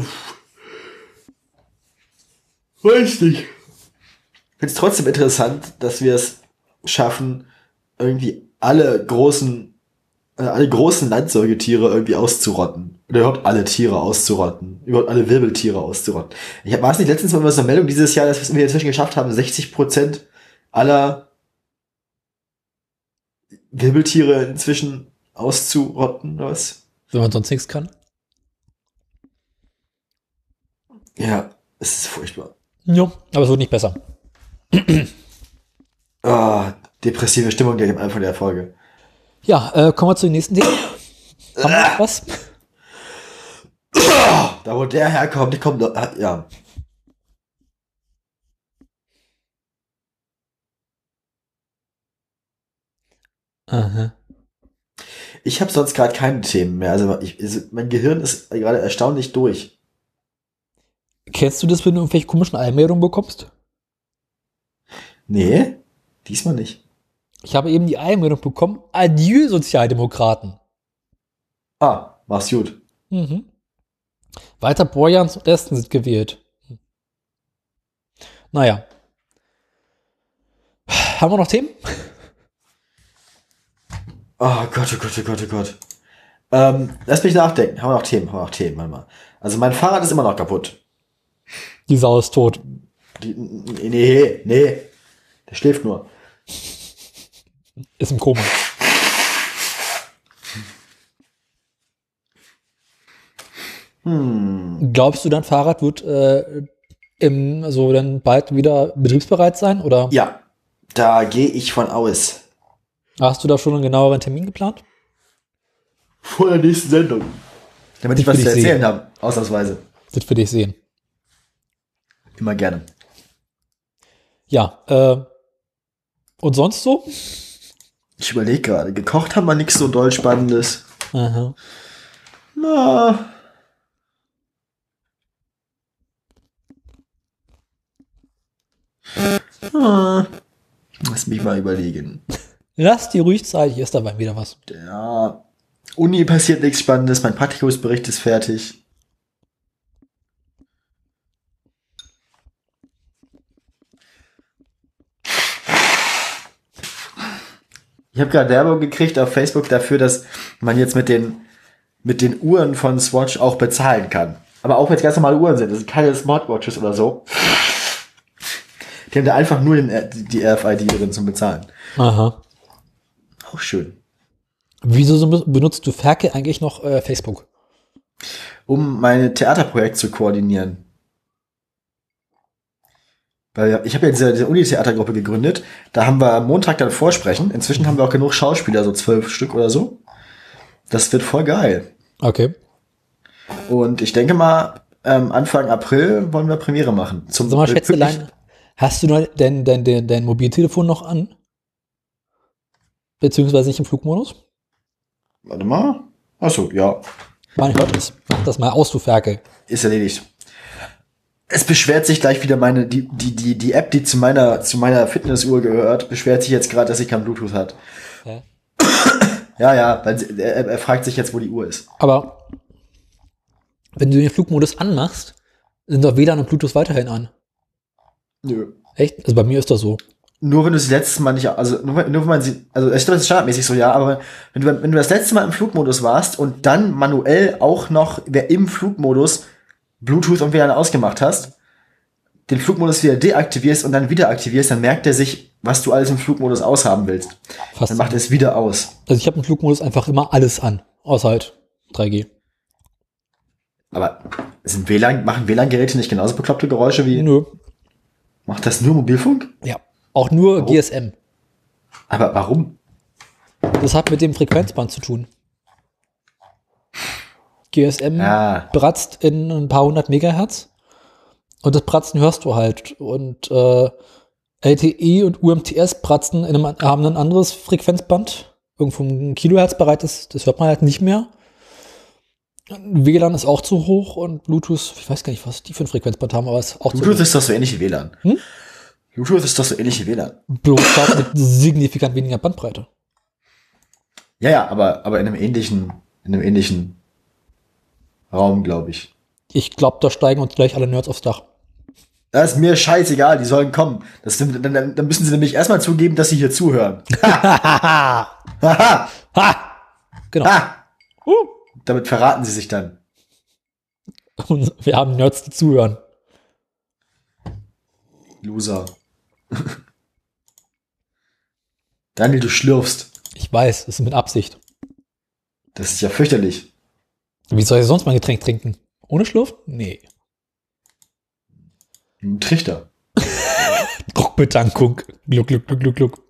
Speaker 1: weiß nicht. Ich finde es trotzdem interessant, dass wir es schaffen, irgendwie alle großen, äh, alle großen Landsäugetiere irgendwie auszurotten. Oder überhaupt alle Tiere auszurotten. Überhaupt alle Wirbeltiere auszurotten. Ich hab, war es nicht letztens mal so eine Meldung dieses Jahr, dass wir inzwischen geschafft haben, 60 Prozent aller Wirbeltiere inzwischen auszurotten, oder was?
Speaker 2: Wenn man sonst nichts kann.
Speaker 1: Ja, es ist furchtbar.
Speaker 2: Ja, aber es wird nicht besser.
Speaker 1: Ah, depressive Stimmung gleich am Anfang der Folge.
Speaker 2: Ja, äh, kommen wir zu den nächsten Dingen. Haben wir noch was?
Speaker 1: Da wo der herkommt, die kommt, noch- ja.
Speaker 2: Aha.
Speaker 1: Ich habe sonst gerade keine Themen mehr. Also ich, also mein Gehirn ist gerade erstaunlich durch.
Speaker 2: Kennst du das, wenn du irgendwelche komischen Einmeldungen bekommst?
Speaker 1: Nee, diesmal nicht.
Speaker 2: Ich habe eben die Einmeldung bekommen. Adieu, Sozialdemokraten.
Speaker 1: Ah, mach's gut.
Speaker 2: Mhm. Weiter Borjans und Esten sind gewählt. Naja. Haben wir noch Themen?
Speaker 1: Oh Gott, oh Gott, oh Gott, oh Gott. Ähm, lass mich nachdenken. Haben wir noch Themen? Haben wir noch Themen? Warte mal. Also mein Fahrrad ist immer noch kaputt.
Speaker 2: Die Sau ist tot.
Speaker 1: Die, nee, nee. Der schläft nur.
Speaker 2: Ist im Koma.
Speaker 1: Hm.
Speaker 2: Glaubst du, dein Fahrrad wird äh, im, also dann bald wieder betriebsbereit sein? Oder
Speaker 1: Ja, da gehe ich von aus.
Speaker 2: hast du da schon einen genaueren Termin geplant?
Speaker 1: Vor der nächsten Sendung. Damit ich
Speaker 2: Das
Speaker 1: was
Speaker 2: will
Speaker 1: zu
Speaker 2: ich
Speaker 1: erzählen habe. Ausnahmsweise.
Speaker 2: Das würde ich sehen.
Speaker 1: Immer gerne.
Speaker 2: Ja, äh, und sonst so?
Speaker 1: Ich überlege gerade. Gekocht haben wir nichts so doll Spannendes.
Speaker 2: Aha.
Speaker 1: Na. Ah. Lass mich mal überlegen.
Speaker 2: Lass die ruhig Zeit, hier ist dabei wieder was.
Speaker 1: Ja. Uni passiert nichts Spannendes, mein Praktikumsbericht ist fertig. Ich habe gerade Werbung gekriegt auf Facebook dafür, dass man jetzt mit den, mit den Uhren von Swatch auch bezahlen kann. Aber auch wenn es ganz normale Uhren sind, das sind keine Smartwatches oder so. Die haben da einfach nur den, die RFID drin zum Bezahlen.
Speaker 2: Aha.
Speaker 1: Auch schön.
Speaker 2: Wieso so benutzt du Ferkel eigentlich noch äh, Facebook?
Speaker 1: um mein Theaterprojekt zu koordinieren. Weil ich habe ja diese, diese Uni-Theatergruppe gegründet. Da haben wir am Montag dann Vorsprechen. Inzwischen haben wir auch genug Schauspieler, so zwölf Stück oder so. Das wird voll geil.
Speaker 2: Okay.
Speaker 1: Und ich denke mal, ähm, Anfang April wollen wir Premiere machen. Zum
Speaker 2: Sag mal, Schätzelein, hast du noch dein, dein, dein, dein Mobiltelefon noch an? Beziehungsweise nicht im Flugmodus?
Speaker 1: Warte mal. Achso, ja.
Speaker 2: Mein Gott, das, mach das mal aus, du Ferkel.
Speaker 1: Ist erledigt. Es beschwert sich gleich wieder meine, die, die, die, die App, die zu meiner, zu meiner Fitnessuhr gehört, beschwert sich jetzt gerade, dass sie kein Bluetooth hat.
Speaker 2: Hä?
Speaker 1: Ja, ja, weil er, er fragt sich jetzt, wo die Uhr ist.
Speaker 2: Aber wenn du den Flugmodus anmachst, sind doch WLAN und Bluetooth weiterhin an.
Speaker 1: Nö.
Speaker 2: Echt? Also bei mir ist das so.
Speaker 1: Nur wenn du sie letztes Mal nicht, also nur, wenn- nur wenn man sie, also ich glaube, das ist standardmäßig so, ja, aber wenn du, wenn du das letzte Mal im Flugmodus warst und dann manuell auch noch wer im Flugmodus Bluetooth und WLAN ausgemacht hast, den Flugmodus wieder deaktivierst und dann wieder aktivierst, dann merkt er sich, was du alles im Flugmodus aushaben willst.
Speaker 2: Fast.
Speaker 1: Dann macht er es wieder aus.
Speaker 2: Also ich habe im Flugmodus einfach immer alles an. Außer halt 3G.
Speaker 1: Aber sind WLAN, machen WLAN-Geräte nicht genauso bekloppte Geräusche wie,
Speaker 2: Nö.
Speaker 1: Macht das nur Mobilfunk?
Speaker 2: Ja. Auch nur
Speaker 1: Warum?
Speaker 2: GSM.
Speaker 1: Aber warum?
Speaker 2: Das hat mit dem Frequenzband zu tun. GSM
Speaker 1: Ja.
Speaker 2: bratzt in ein paar hundert Megahertz und das Bratzen hörst du halt. Und äh, LTE und UMTS pratzen in einem, haben ein anderes Frequenzband, irgendwo ein Kilohertz bereit das hört man halt nicht mehr. WLAN ist auch zu hoch und Bluetooth, ich weiß gar nicht, was die für ein Frequenzband haben, aber es ist auch
Speaker 1: Bluetooth
Speaker 2: zu hoch.
Speaker 1: ist doch so ähnlich wie WLAN.
Speaker 2: Hm?
Speaker 1: Bluetooth ist doch so ähnlich wie WLAN.
Speaker 2: Bloß mit signifikant weniger Bandbreite.
Speaker 1: Ja, ja, aber, aber in einem ähnlichen, in einem ähnlichen Raum, glaube ich.
Speaker 2: Ich glaube, da steigen uns gleich alle Nerds aufs Dach.
Speaker 1: Das ist mir scheißegal, die sollen kommen. Das, dann, dann, dann müssen sie nämlich erstmal zugeben, dass sie hier zuhören. Haha!
Speaker 2: Ha! Genau.
Speaker 1: Ha!
Speaker 2: Uh.
Speaker 1: Damit verraten sie sich dann.
Speaker 2: Und wir haben Nerds, die zuhören.
Speaker 1: Loser. Daniel, du schlürfst.
Speaker 2: Ich weiß, das ist mit Absicht.
Speaker 1: Das ist ja fürchterlich.
Speaker 2: Wie soll ich sonst mein Getränk trinken? Ohne Schlurf? Nee.
Speaker 1: Ein Trichter.
Speaker 2: Druckbetankung. Gluck, gluck, gluck, gluck, gluck.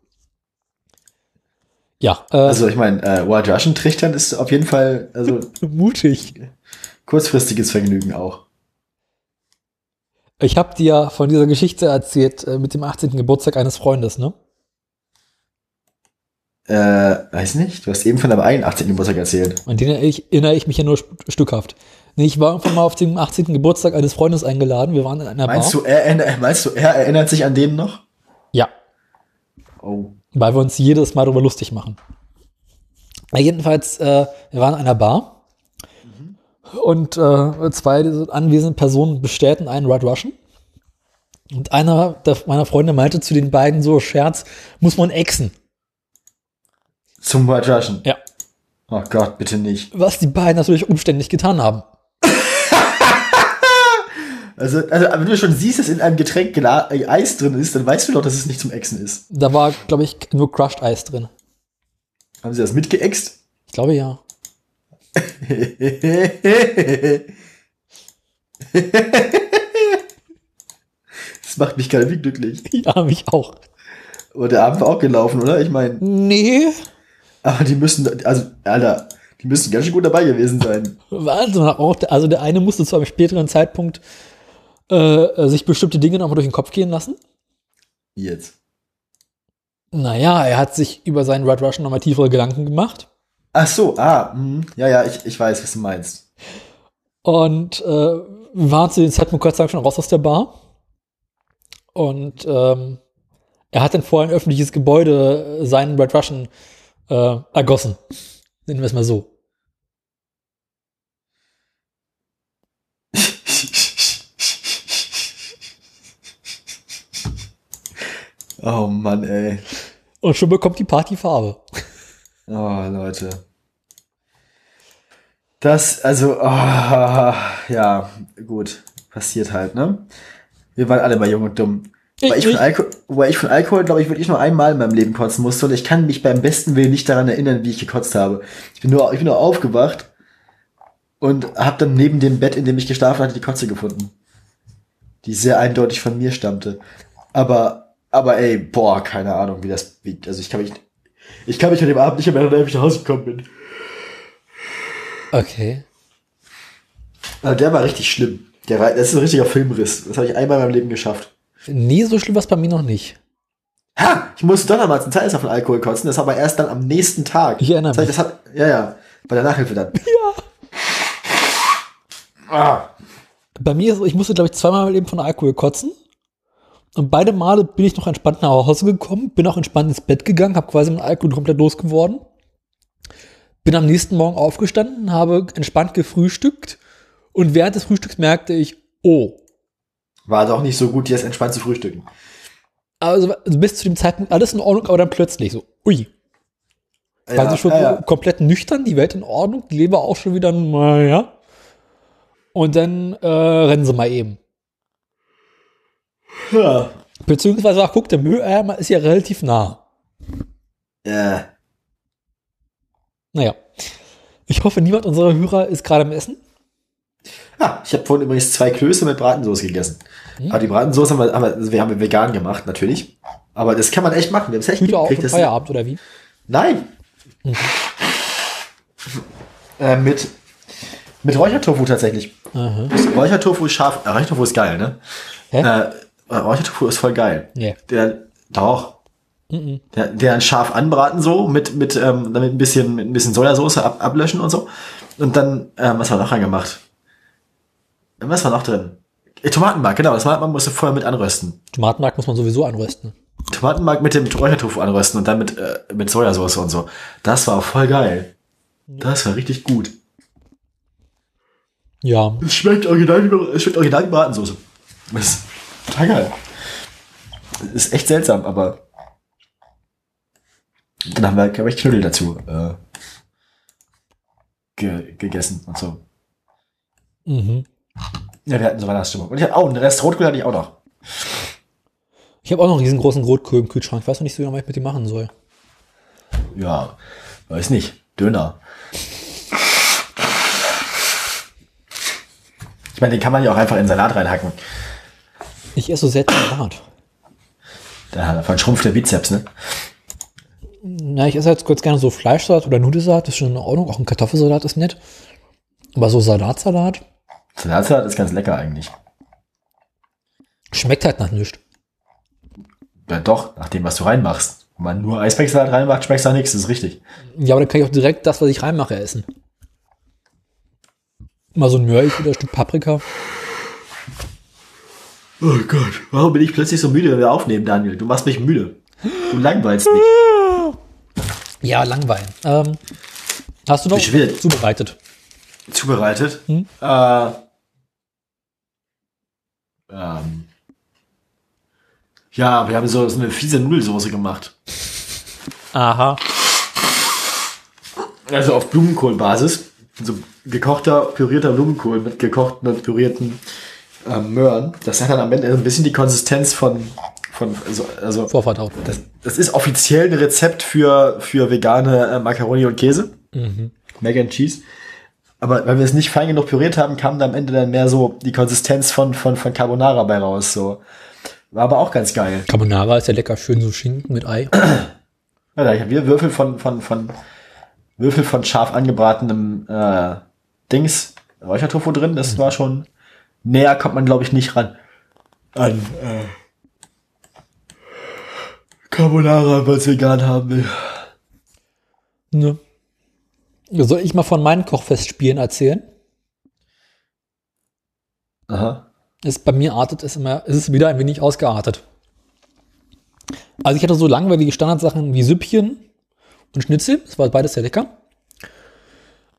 Speaker 2: Ja, äh,
Speaker 1: Also ich meine, äh, Wild Russian Trichtern ist auf jeden Fall also
Speaker 2: mutig.
Speaker 1: kurzfristiges Vergnügen auch.
Speaker 2: Ich habe dir von dieser Geschichte erzählt äh, mit dem 18. Geburtstag eines Freundes, ne?
Speaker 1: Äh, weiß nicht, du hast eben von deinem eigenen 18. Geburtstag erzählt.
Speaker 2: An den erinnere ich, erinnere ich mich ja nur st stückhaft. Nee, ich war irgendwann mal auf dem 18. Geburtstag eines Freundes eingeladen. Wir waren in einer
Speaker 1: Meinst
Speaker 2: Bar.
Speaker 1: du, er, meinst du, er erinnert sich an den noch?
Speaker 2: Ja,
Speaker 1: Oh.
Speaker 2: Weil wir uns jedes Mal darüber lustig machen. Ja, jedenfalls, äh, wir waren in einer Bar und äh, zwei dieser anwesenden Personen bestellten einen Red Russian. Und einer der, meiner Freunde meinte zu den beiden so, Scherz, muss man exen.
Speaker 1: Zum Wild Russian.
Speaker 2: Ja.
Speaker 1: Oh Gott, bitte nicht.
Speaker 2: Was die beiden natürlich umständlich getan haben.
Speaker 1: Also, also wenn du schon siehst, dass in einem Getränk äh, Eis drin ist, dann weißt du doch, dass es nicht zum Exen ist.
Speaker 2: Da war, glaube ich, nur Crushed Eis drin.
Speaker 1: Haben sie das mitgeext?
Speaker 2: Ich glaube ja.
Speaker 1: das macht mich gerade wie glücklich.
Speaker 2: Ja, mich auch.
Speaker 1: Aber der Abend war auch gelaufen, oder? Ich meine,
Speaker 2: Nee.
Speaker 1: aber die müssen, also, Alter, die müssen ganz schön gut dabei gewesen sein.
Speaker 2: Wahnsinn. Auch also der eine musste zu einem späteren Zeitpunkt äh, sich bestimmte Dinge nochmal durch den Kopf gehen lassen.
Speaker 1: Jetzt.
Speaker 2: Naja, er hat sich über seinen Red Russian nochmal tiefere Gedanken gemacht.
Speaker 1: Ach so, ah, mh, ja, ja, ich, ich weiß, was du meinst.
Speaker 2: Und äh, wir waren zu dem Zeitpunkt Gott sei Dank schon raus aus der Bar. Und ähm, er hat dann vor ein öffentliches Gebäude äh, seinen Red Russian äh, ergossen. Nennen wir es mal so.
Speaker 1: Oh Mann, ey.
Speaker 2: Und schon bekommt die Party Farbe.
Speaker 1: Oh, Leute. Das, also, oh, ja, gut. Passiert halt, ne? Wir waren alle mal jung und dumm.
Speaker 2: Ich
Speaker 1: Weil ich, von. Alkohol, weil ich von Alkohol, glaube ich, wirklich nur einmal in meinem Leben kotzen musste und ich kann mich beim besten Willen nicht daran erinnern, wie ich gekotzt habe. Ich bin nur, ich bin nur aufgewacht und habe dann neben dem Bett, in dem ich geschlafen hatte, die Kotze gefunden. Die sehr eindeutig von mir stammte. Aber, aber ey, boah, keine Ahnung, wie das, wie, also ich kann mich, ich kann mich an dem Abend nicht mehr erinnern, wie ich nach Hause gekommen bin.
Speaker 2: Okay.
Speaker 1: Also der war richtig schlimm. Der war, das ist ein richtiger Filmriss. Das habe ich einmal in meinem Leben geschafft.
Speaker 2: Nie so schlimm was bei mir noch nicht.
Speaker 1: Ha! Ich musste doch damals einen Teil von Alkohol kotzen, das war aber erst dann am nächsten Tag.
Speaker 2: Ich erinnere
Speaker 1: das
Speaker 2: mich.
Speaker 1: das hat, ja, ja, bei der Nachhilfe dann. Ja. Ah.
Speaker 2: Bei mir ist, ich musste, glaube ich, zweimal im Leben von Alkohol kotzen. Und beide Male bin ich noch entspannt nach Hause gekommen, bin auch entspannt ins Bett gegangen, habe quasi mit Alkohol komplett losgeworden. Bin am nächsten Morgen aufgestanden, habe entspannt gefrühstückt und während des Frühstücks merkte ich, oh,
Speaker 1: War doch nicht so gut, jetzt entspannt zu frühstücken.
Speaker 2: also, also bis zu dem Zeitpunkt alles in Ordnung, aber dann plötzlich so, ui,
Speaker 1: Ja,
Speaker 2: quasi schon
Speaker 1: ja,
Speaker 2: komplett nüchtern, die Welt in Ordnung, die Leber auch schon wieder, naja. Und dann äh, rennen sie mal eben.
Speaker 1: Ja.
Speaker 2: Beziehungsweise, ach, guck, der Mülleimer ist ja relativ nah.
Speaker 1: ja.
Speaker 2: Naja. Ich hoffe, niemand unserer Hörer ist gerade am Essen.
Speaker 1: Ah, ich habe vorhin übrigens zwei Klöße mit Bratensoße gegessen.
Speaker 2: Hm.
Speaker 1: Aber die Bratensoße haben wir, haben wir, also wir haben wir vegan gemacht, natürlich. Aber das kann man echt machen. Wir haben es echt
Speaker 2: Hüte auf
Speaker 1: das-
Speaker 2: Feierabend oder wie?
Speaker 1: Nein. Äh, mit, mit Räuchertofu tatsächlich.
Speaker 2: Aha.
Speaker 1: Räuchertofu ist scharf. Äh, Räuchertofu ist geil, ne?
Speaker 2: Hä?
Speaker 1: Äh, Räuchertofu ist voll geil.
Speaker 2: Nee.
Speaker 1: Der, Doch. Der, der ein scharf anbraten so mit mit ähm, damit ein bisschen mit ein bisschen Sojasauce ab, ablöschen und so und dann ähm, was war noch reingemacht? Was war noch drin? Äh, Tomatenmark, genau. Das Tomatenmark musst du vorher mit anrösten.
Speaker 2: Tomatenmark muss man sowieso anrösten.
Speaker 1: Tomatenmark mit dem Räuchertofu anrösten und dann mit äh, mit Sojasauce und so. Das war voll geil. Das war richtig gut.
Speaker 2: Ja.
Speaker 1: Es schmeckt original es schmeckt original Bratensoße. Das total geil. Ist echt seltsam, aber dann haben wir, glaube ich, Knödel dazu äh, ge gegessen und so.
Speaker 2: Mhm.
Speaker 1: Ja, wir hatten so Weihnachtsstimmung. Und ich hatte auch, einen Rest Rotkohl hatte ich auch noch.
Speaker 2: Ich habe auch noch einen riesengroßen Rotkohl im Kühlschrank. Ich weiß noch nicht so genau, was ich mit dem machen soll.
Speaker 1: Ja, weiß nicht. Döner. Ich meine, den kann man ja auch einfach in Salat reinhacken.
Speaker 2: Ich esse so selten Salat.
Speaker 1: Da davon schrumpft der Bizeps, ne?
Speaker 2: Na, ich esse jetzt kurz gerne so Fleischsalat oder Nudelsalat, das ist schon in Ordnung. Auch ein Kartoffelsalat ist nett. Aber so Salatsalat
Speaker 1: Salatsalat ist ganz lecker eigentlich.
Speaker 2: schmeckt halt nach nichts.
Speaker 1: Ja, doch, nach dem, was du reinmachst. Wenn man nur Eisbergsalat reinmacht, schmeckt nach nichts, das ist richtig.
Speaker 2: Ja, aber dann kann ich auch direkt das, was ich reinmache, essen. Mal so ein Mörch oder ein Stück Paprika.
Speaker 1: Oh Gott, warum bin ich plötzlich so müde, wenn wir aufnehmen, Daniel? Du machst mich müde. Du langweilst mich.
Speaker 2: Ja, langweilen. Ähm, hast du noch
Speaker 1: Ich will.
Speaker 2: zubereitet?
Speaker 1: Zubereitet.
Speaker 2: Hm?
Speaker 1: Äh, ähm, ja, wir haben so, so eine fiese Nudelsoße gemacht.
Speaker 2: Aha.
Speaker 1: Also auf Blumenkohlbasis. So gekochter, pürierter Blumenkohl mit gekochten und pürierten ähm, Möhren. Das hat dann am Ende ein bisschen die Konsistenz von, von also, also
Speaker 2: Vorverdaut.
Speaker 1: das, das ist offiziell ein Rezept für, für vegane äh, Macaroni und Käse.
Speaker 2: Mhm.
Speaker 1: Mac and Cheese. Aber weil wir es nicht fein genug püriert haben, kam da am Ende dann mehr so die Konsistenz von, von, von Carbonara bei raus. So. War aber auch ganz geil.
Speaker 2: Carbonara ist ja lecker, schön so Schinken mit Ei.
Speaker 1: Ja, da haben wir Würfel von, von, von Würfel von scharf angebratenem äh, Dings, Räuchertofu drin. Das war schon näher kommt man, glaube ich, nicht ran. An äh, Carbonara, weil es vegan haben will.
Speaker 2: Ne. Soll ich mal von meinen Kochfestspielen erzählen?
Speaker 1: Aha.
Speaker 2: Ist bei mir artet es immer, ist es wieder ein wenig ausgeartet. Also ich hatte so langweilige Standardsachen wie Süppchen und Schnitzel, das war beides sehr lecker.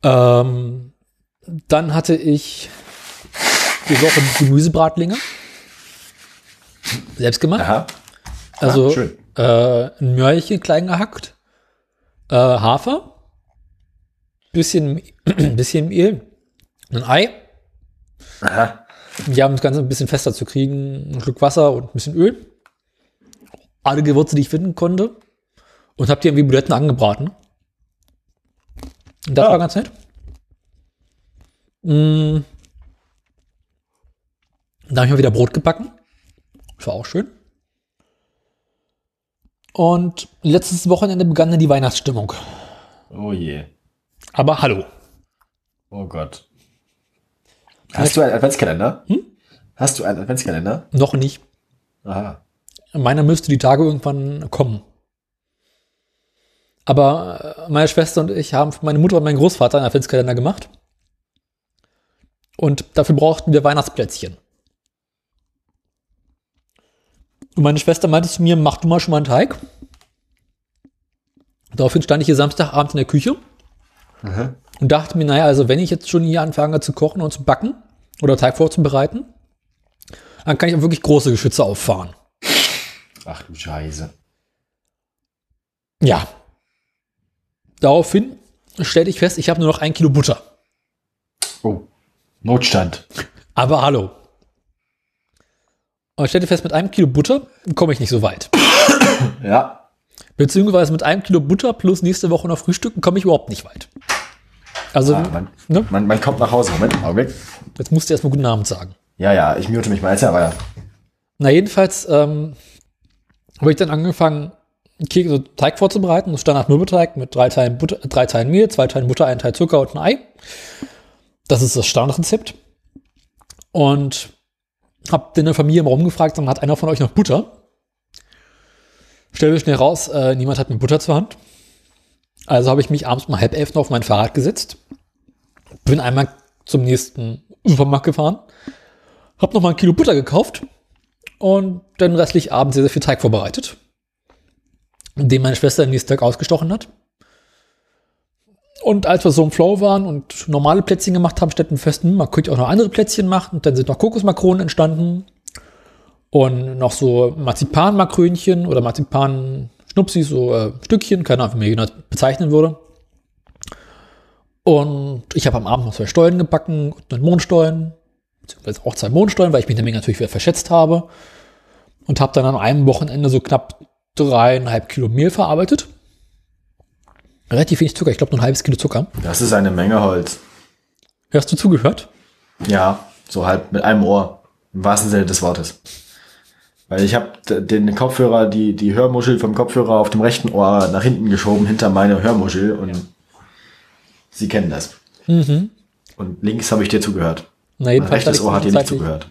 Speaker 2: Ähm, dann hatte ich die Woche Gemüsebratlinge. Selbst gemacht.
Speaker 1: Aha.
Speaker 2: Also
Speaker 1: Ah,
Speaker 2: äh, ein Möhrchen klein gehackt, äh, Hafer, bisschen, bisschen Mehl, ein Ei.
Speaker 1: Aha.
Speaker 2: Wir haben das Ganze ein bisschen fester zu kriegen, ein Schluck Wasser und ein bisschen Öl. Alle Gewürze, die ich finden konnte. Und habe die irgendwie Buletten angebraten. Und das
Speaker 1: Ja.
Speaker 2: war ganz nett. Mm. Dann habe ich mal wieder Brot gebacken. Das war auch schön. Und letztes Wochenende begann dann die Weihnachtsstimmung.
Speaker 1: Oh je.
Speaker 2: Aber hallo.
Speaker 1: Oh Gott. Hast du einen Adventskalender? Hast du einen Adventskalender?
Speaker 2: Noch nicht.
Speaker 1: Aha.
Speaker 2: Meiner müsste die Tage irgendwann kommen. Aber äh, meine Schwester und ich haben für meine Mutter und meinen Großvater einen Adventskalender gemacht. Und dafür brauchten wir Weihnachtsplätzchen. Und meine Schwester meinte zu mir, mach du mal schon mal einen Teig. Daraufhin stand ich hier Samstagabend in der Küche
Speaker 1: Aha.
Speaker 2: und dachte mir, naja, also wenn ich jetzt schon hier anfange zu kochen und zu backen oder Teig vorzubereiten, dann kann ich auch wirklich große Geschütze auffahren.
Speaker 1: Ach du Scheiße.
Speaker 2: Ja. Daraufhin stellte ich fest, ich habe nur noch ein Kilo Butter.
Speaker 1: Oh. Notstand.
Speaker 2: Aber hallo. Und ich stellte fest, mit einem Kilo Butter komme ich nicht so weit.
Speaker 1: Ja.
Speaker 2: Beziehungsweise mit einem Kilo Butter plus nächste Woche noch Frühstücken komme ich überhaupt nicht weit. Also,
Speaker 1: Ah, man,
Speaker 2: ne?
Speaker 1: man, man kommt nach Hause. Moment, Augenblick.
Speaker 2: jetzt musst du erstmal guten Abend sagen.
Speaker 1: Ja, ja, ich mute mich mal jetzt ja weiter.
Speaker 2: Na, jedenfalls ähm, habe ich dann angefangen, Kekse, so Teig vorzubereiten. Das Standard-Mürbeteig mit drei Teilen, Butter, drei Teilen Mehl, zwei Teilen Butter, ein Teil Zucker und ein Ei. Das ist das Standardrezept. Und habe in der Familie mal rumgefragt, dann hat einer von euch noch Butter? Stell mir schnell raus, äh, niemand hat mir Butter zur Hand. Also habe ich mich abends um halb elf noch auf mein Fahrrad gesetzt, bin einmal zum nächsten Supermarkt gefahren, habe noch mal ein Kilo Butter gekauft und dann restlich abends sehr, sehr viel Teig vorbereitet, den meine Schwester am nächsten Tag ausgestochen hat. Und als wir so im Flow waren und normale Plätzchen gemacht haben, stellten wir fest, hm, man könnte auch noch andere Plätzchen machen. Und dann sind noch Kokosmakronen entstanden und noch so Marzipanmakrönchen oder Marzipan-Schnupsis, so äh, Stückchen, keine Ahnung, wie man genau bezeichnen würde. Und ich habe am Abend noch zwei Stollen gebacken und einen Mondstollen, beziehungsweise auch zwei Mondstollen, weil ich mich damit natürlich wieder verschätzt habe. Und habe dann an einem Wochenende so knapp dreieinhalb Kilo Mehl verarbeitet. Relativ wenig Zucker, ich glaube nur ein halbes Kilo Zucker.
Speaker 1: Das ist eine Menge Holz.
Speaker 2: Hörst du zugehört?
Speaker 1: Ja, so halb mit einem Ohr. Im wahrsten Sinne des Wortes. Weil ich habe den Kopfhörer, die, die Hörmuschel vom Kopfhörer auf dem rechten Ohr nach hinten geschoben, hinter meine Hörmuschel und sie kennen das.
Speaker 2: Mhm.
Speaker 1: Und links habe ich dir zugehört.
Speaker 2: Na,
Speaker 1: Mein rechtes Ohr hat dir nicht zugehört.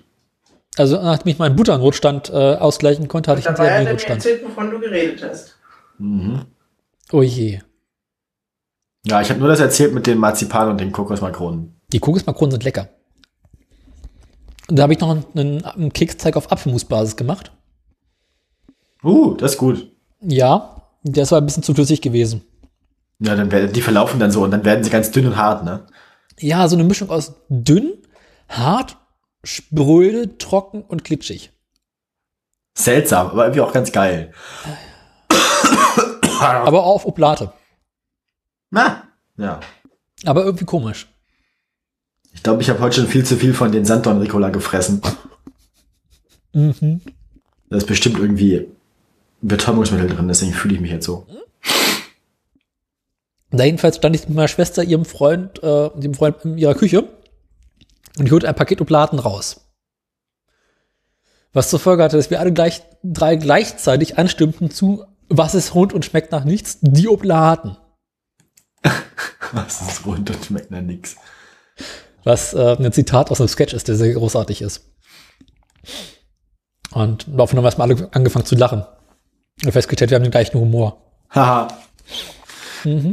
Speaker 2: Also nachdem ich meinen Butternotstand äh, ausgleichen konnte, hatte ich einen sehr
Speaker 3: ja
Speaker 2: wenig
Speaker 3: dann
Speaker 2: Notstand.
Speaker 3: erzählt, wovon du geredet hast.
Speaker 1: Mhm.
Speaker 2: Oh je.
Speaker 1: Ja, ich habe nur das erzählt mit den Marzipan und den Kokosmakronen.
Speaker 2: Die Kokosmakronen sind lecker. Und da habe ich noch einen, einen, Keksteig auf Apfelmusbasis gemacht.
Speaker 1: Uh, das ist gut.
Speaker 2: Ja, der ist aber ein bisschen zu flüssig gewesen.
Speaker 1: Ja, dann werden die verlaufen dann so und dann werden sie ganz dünn und hart, ne?
Speaker 2: Ja, so eine Mischung aus dünn, hart, spröde, trocken und glitschig.
Speaker 1: Seltsam, aber irgendwie auch ganz geil.
Speaker 2: Aber auch auf Oblate.
Speaker 1: Na, ja.
Speaker 2: Aber irgendwie komisch.
Speaker 1: Ich glaube, ich habe heute schon viel zu viel von den Sanddorn Ricola gefressen.
Speaker 2: Mhm.
Speaker 1: Da ist bestimmt irgendwie Betäubungsmittel drin, deswegen fühle ich mich jetzt so.
Speaker 2: Da jedenfalls stand ich mit meiner Schwester, ihrem Freund, äh, dem Freund in ihrer Küche und ich holte ein Paket Oblaten raus. Was zur Folge hatte, dass wir alle gleich, drei gleichzeitig anstimmten zu, was ist rund und schmeckt nach nichts? Die Oblaten.
Speaker 1: Was ist rund und schmeckt nach nix.
Speaker 2: Was äh, ein Zitat aus einem Sketch ist, der sehr großartig ist. Und davon haben wir erstmal alle angefangen zu lachen. Und festgestellt, wir haben den gleichen Humor.
Speaker 1: Haha.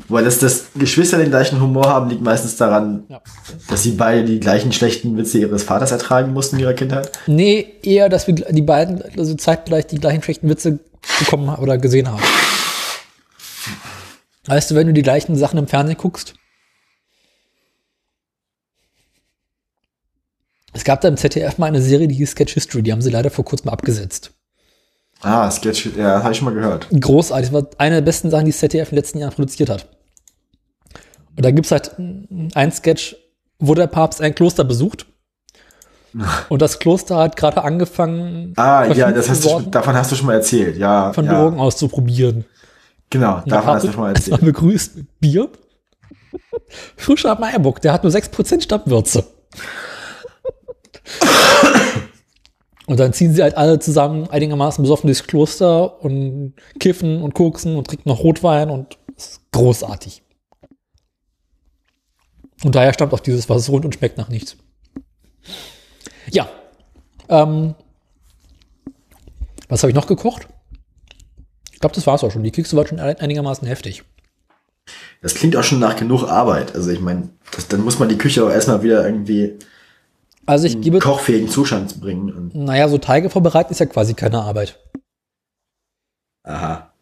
Speaker 1: Weil das, das Geschwister den gleichen Humor haben, liegt meistens daran,
Speaker 2: Ja.
Speaker 1: dass sie beide die gleichen schlechten Witze ihres Vaters ertragen mussten in ihrer Kindheit.
Speaker 2: Nee, eher, dass wir die beiden also zeitgleich die gleichen schlechten Witze bekommen oder gesehen haben. Weißt du, wenn du die gleichen Sachen im Fernsehen guckst? Es gab da im ZDF mal eine Serie, die hieß Sketch History, die haben sie leider vor kurzem abgesetzt.
Speaker 1: Ah, Sketch, ja, habe ich schon mal gehört.
Speaker 2: Großartig, das war eine der besten Sachen, die das ZDF in den letzten Jahren produziert hat. Und da gibt's halt ein Sketch, wo der Papst ein Kloster besucht. Und das Kloster hat gerade angefangen,
Speaker 1: Ah, ja, das hast du, davon hast du schon mal erzählt. Ja,
Speaker 2: von
Speaker 1: ja.
Speaker 2: Drogen auszuprobieren.
Speaker 1: Genau,
Speaker 2: der
Speaker 1: davon hast du schon mal
Speaker 2: ist
Speaker 1: erzählt.
Speaker 2: mal begrüßt mit Bier. Frischer Meierbock, der hat nur 6% Stammwürze. Und dann ziehen sie halt alle zusammen einigermaßen besoffen durchs Kloster und kiffen und koksen und trinken noch Rotwein und es ist großartig. Und daher stammt auch dieses, was ist rund und schmeckt nach nichts. Ja. Ähm, was habe ich noch gekocht? Ich glaube, das war's auch schon. Die Kekse waren schon einigermaßen heftig.
Speaker 1: Das klingt auch schon nach genug Arbeit. Also ich meine, dann muss man die Küche auch erstmal wieder irgendwie
Speaker 2: Also ich
Speaker 1: in
Speaker 2: gebe,
Speaker 1: kochfähigen Zustand bringen. Und,
Speaker 2: naja, so Teige vorbereiten ist ja quasi keine Arbeit.
Speaker 1: aha.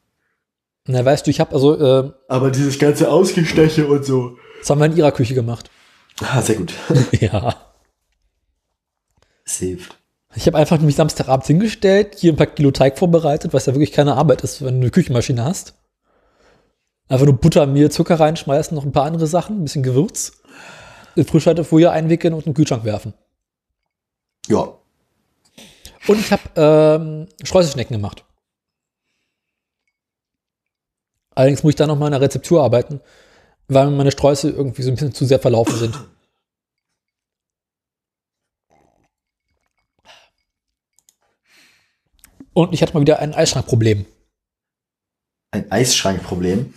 Speaker 2: Na, weißt du, ich habe also, äh,
Speaker 1: Aber dieses ganze Ausgesteche und so.
Speaker 2: das haben wir in ihrer Küche gemacht.
Speaker 1: Ah, sehr gut.
Speaker 2: ja.
Speaker 1: Es hilft.
Speaker 2: Ich habe einfach mich Samstagabend hingestellt, hier ein paar Kilo Teig vorbereitet, was ja wirklich keine Arbeit ist, wenn du eine Küchenmaschine hast. Einfach nur Butter, Mehl, Zucker reinschmeißen, noch ein paar andere Sachen, ein bisschen Gewürz, in Frischhaltefolie einwickeln und in den Kühlschrank werfen.
Speaker 1: Ja.
Speaker 2: Und ich habe ähm, Streuselschnecken gemacht. Allerdings muss ich da noch mal an der Rezeptur arbeiten, weil meine Streusel irgendwie so ein bisschen zu sehr verlaufen sind. Und ich hatte mal wieder ein Eisschrankproblem.
Speaker 1: Ein Eisschrankproblem.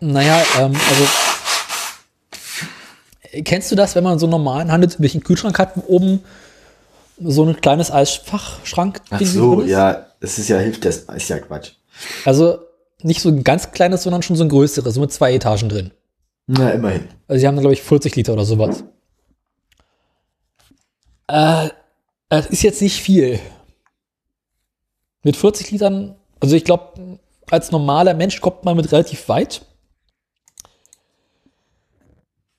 Speaker 2: Naja, ähm, also kennst du das, wenn man so einen normalen handelsüblichen Kühlschrank hat, oben so ein kleines Eisfachschrank.
Speaker 1: Ach so, ja, es ist ja, hilft das, ist ja Quatsch.
Speaker 2: Also nicht so ein ganz kleines, sondern schon so ein größeres, so mit zwei Etagen drin.
Speaker 1: Na, immerhin.
Speaker 2: Also sie haben da, glaube ich, 40 Liter oder sowas. Äh, das ist jetzt nicht viel. Mit 40 Litern, also ich glaube, als normaler Mensch kommt man mit relativ weit.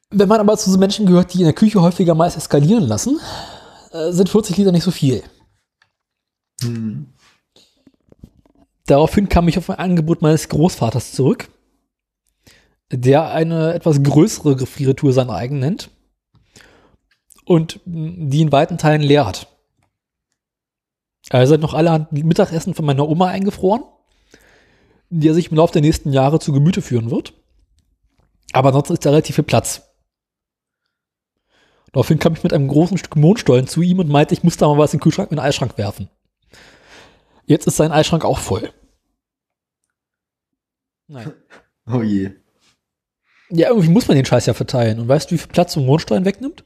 Speaker 2: Wenn man aber zu so Menschen gehört, die in der Küche häufiger es eskalieren lassen, äh, sind 40 Liter nicht so viel. Daraufhin kam ich auf ein Angebot meines Großvaters zurück, der eine etwas größere Gefriertour seine eigen nennt und die in weiten Teilen leer hat. Also noch alle Mittagessen von meiner Oma eingefroren, die er sich im Laufe der nächsten Jahre zu Gemüte führen wird. Aber ansonsten ist da relativ viel Platz. Daraufhin kam ich mit einem großen Stück Mondstollen zu ihm und meinte, ich muss da mal was in den Kühlschrank in den Eisschrank werfen. Jetzt ist sein Eisschrank auch voll. Nein.
Speaker 1: Oh je.
Speaker 2: Ja, irgendwie muss man den Scheiß ja verteilen. Und weißt du, wie viel Platz so ein Mondstein wegnimmt?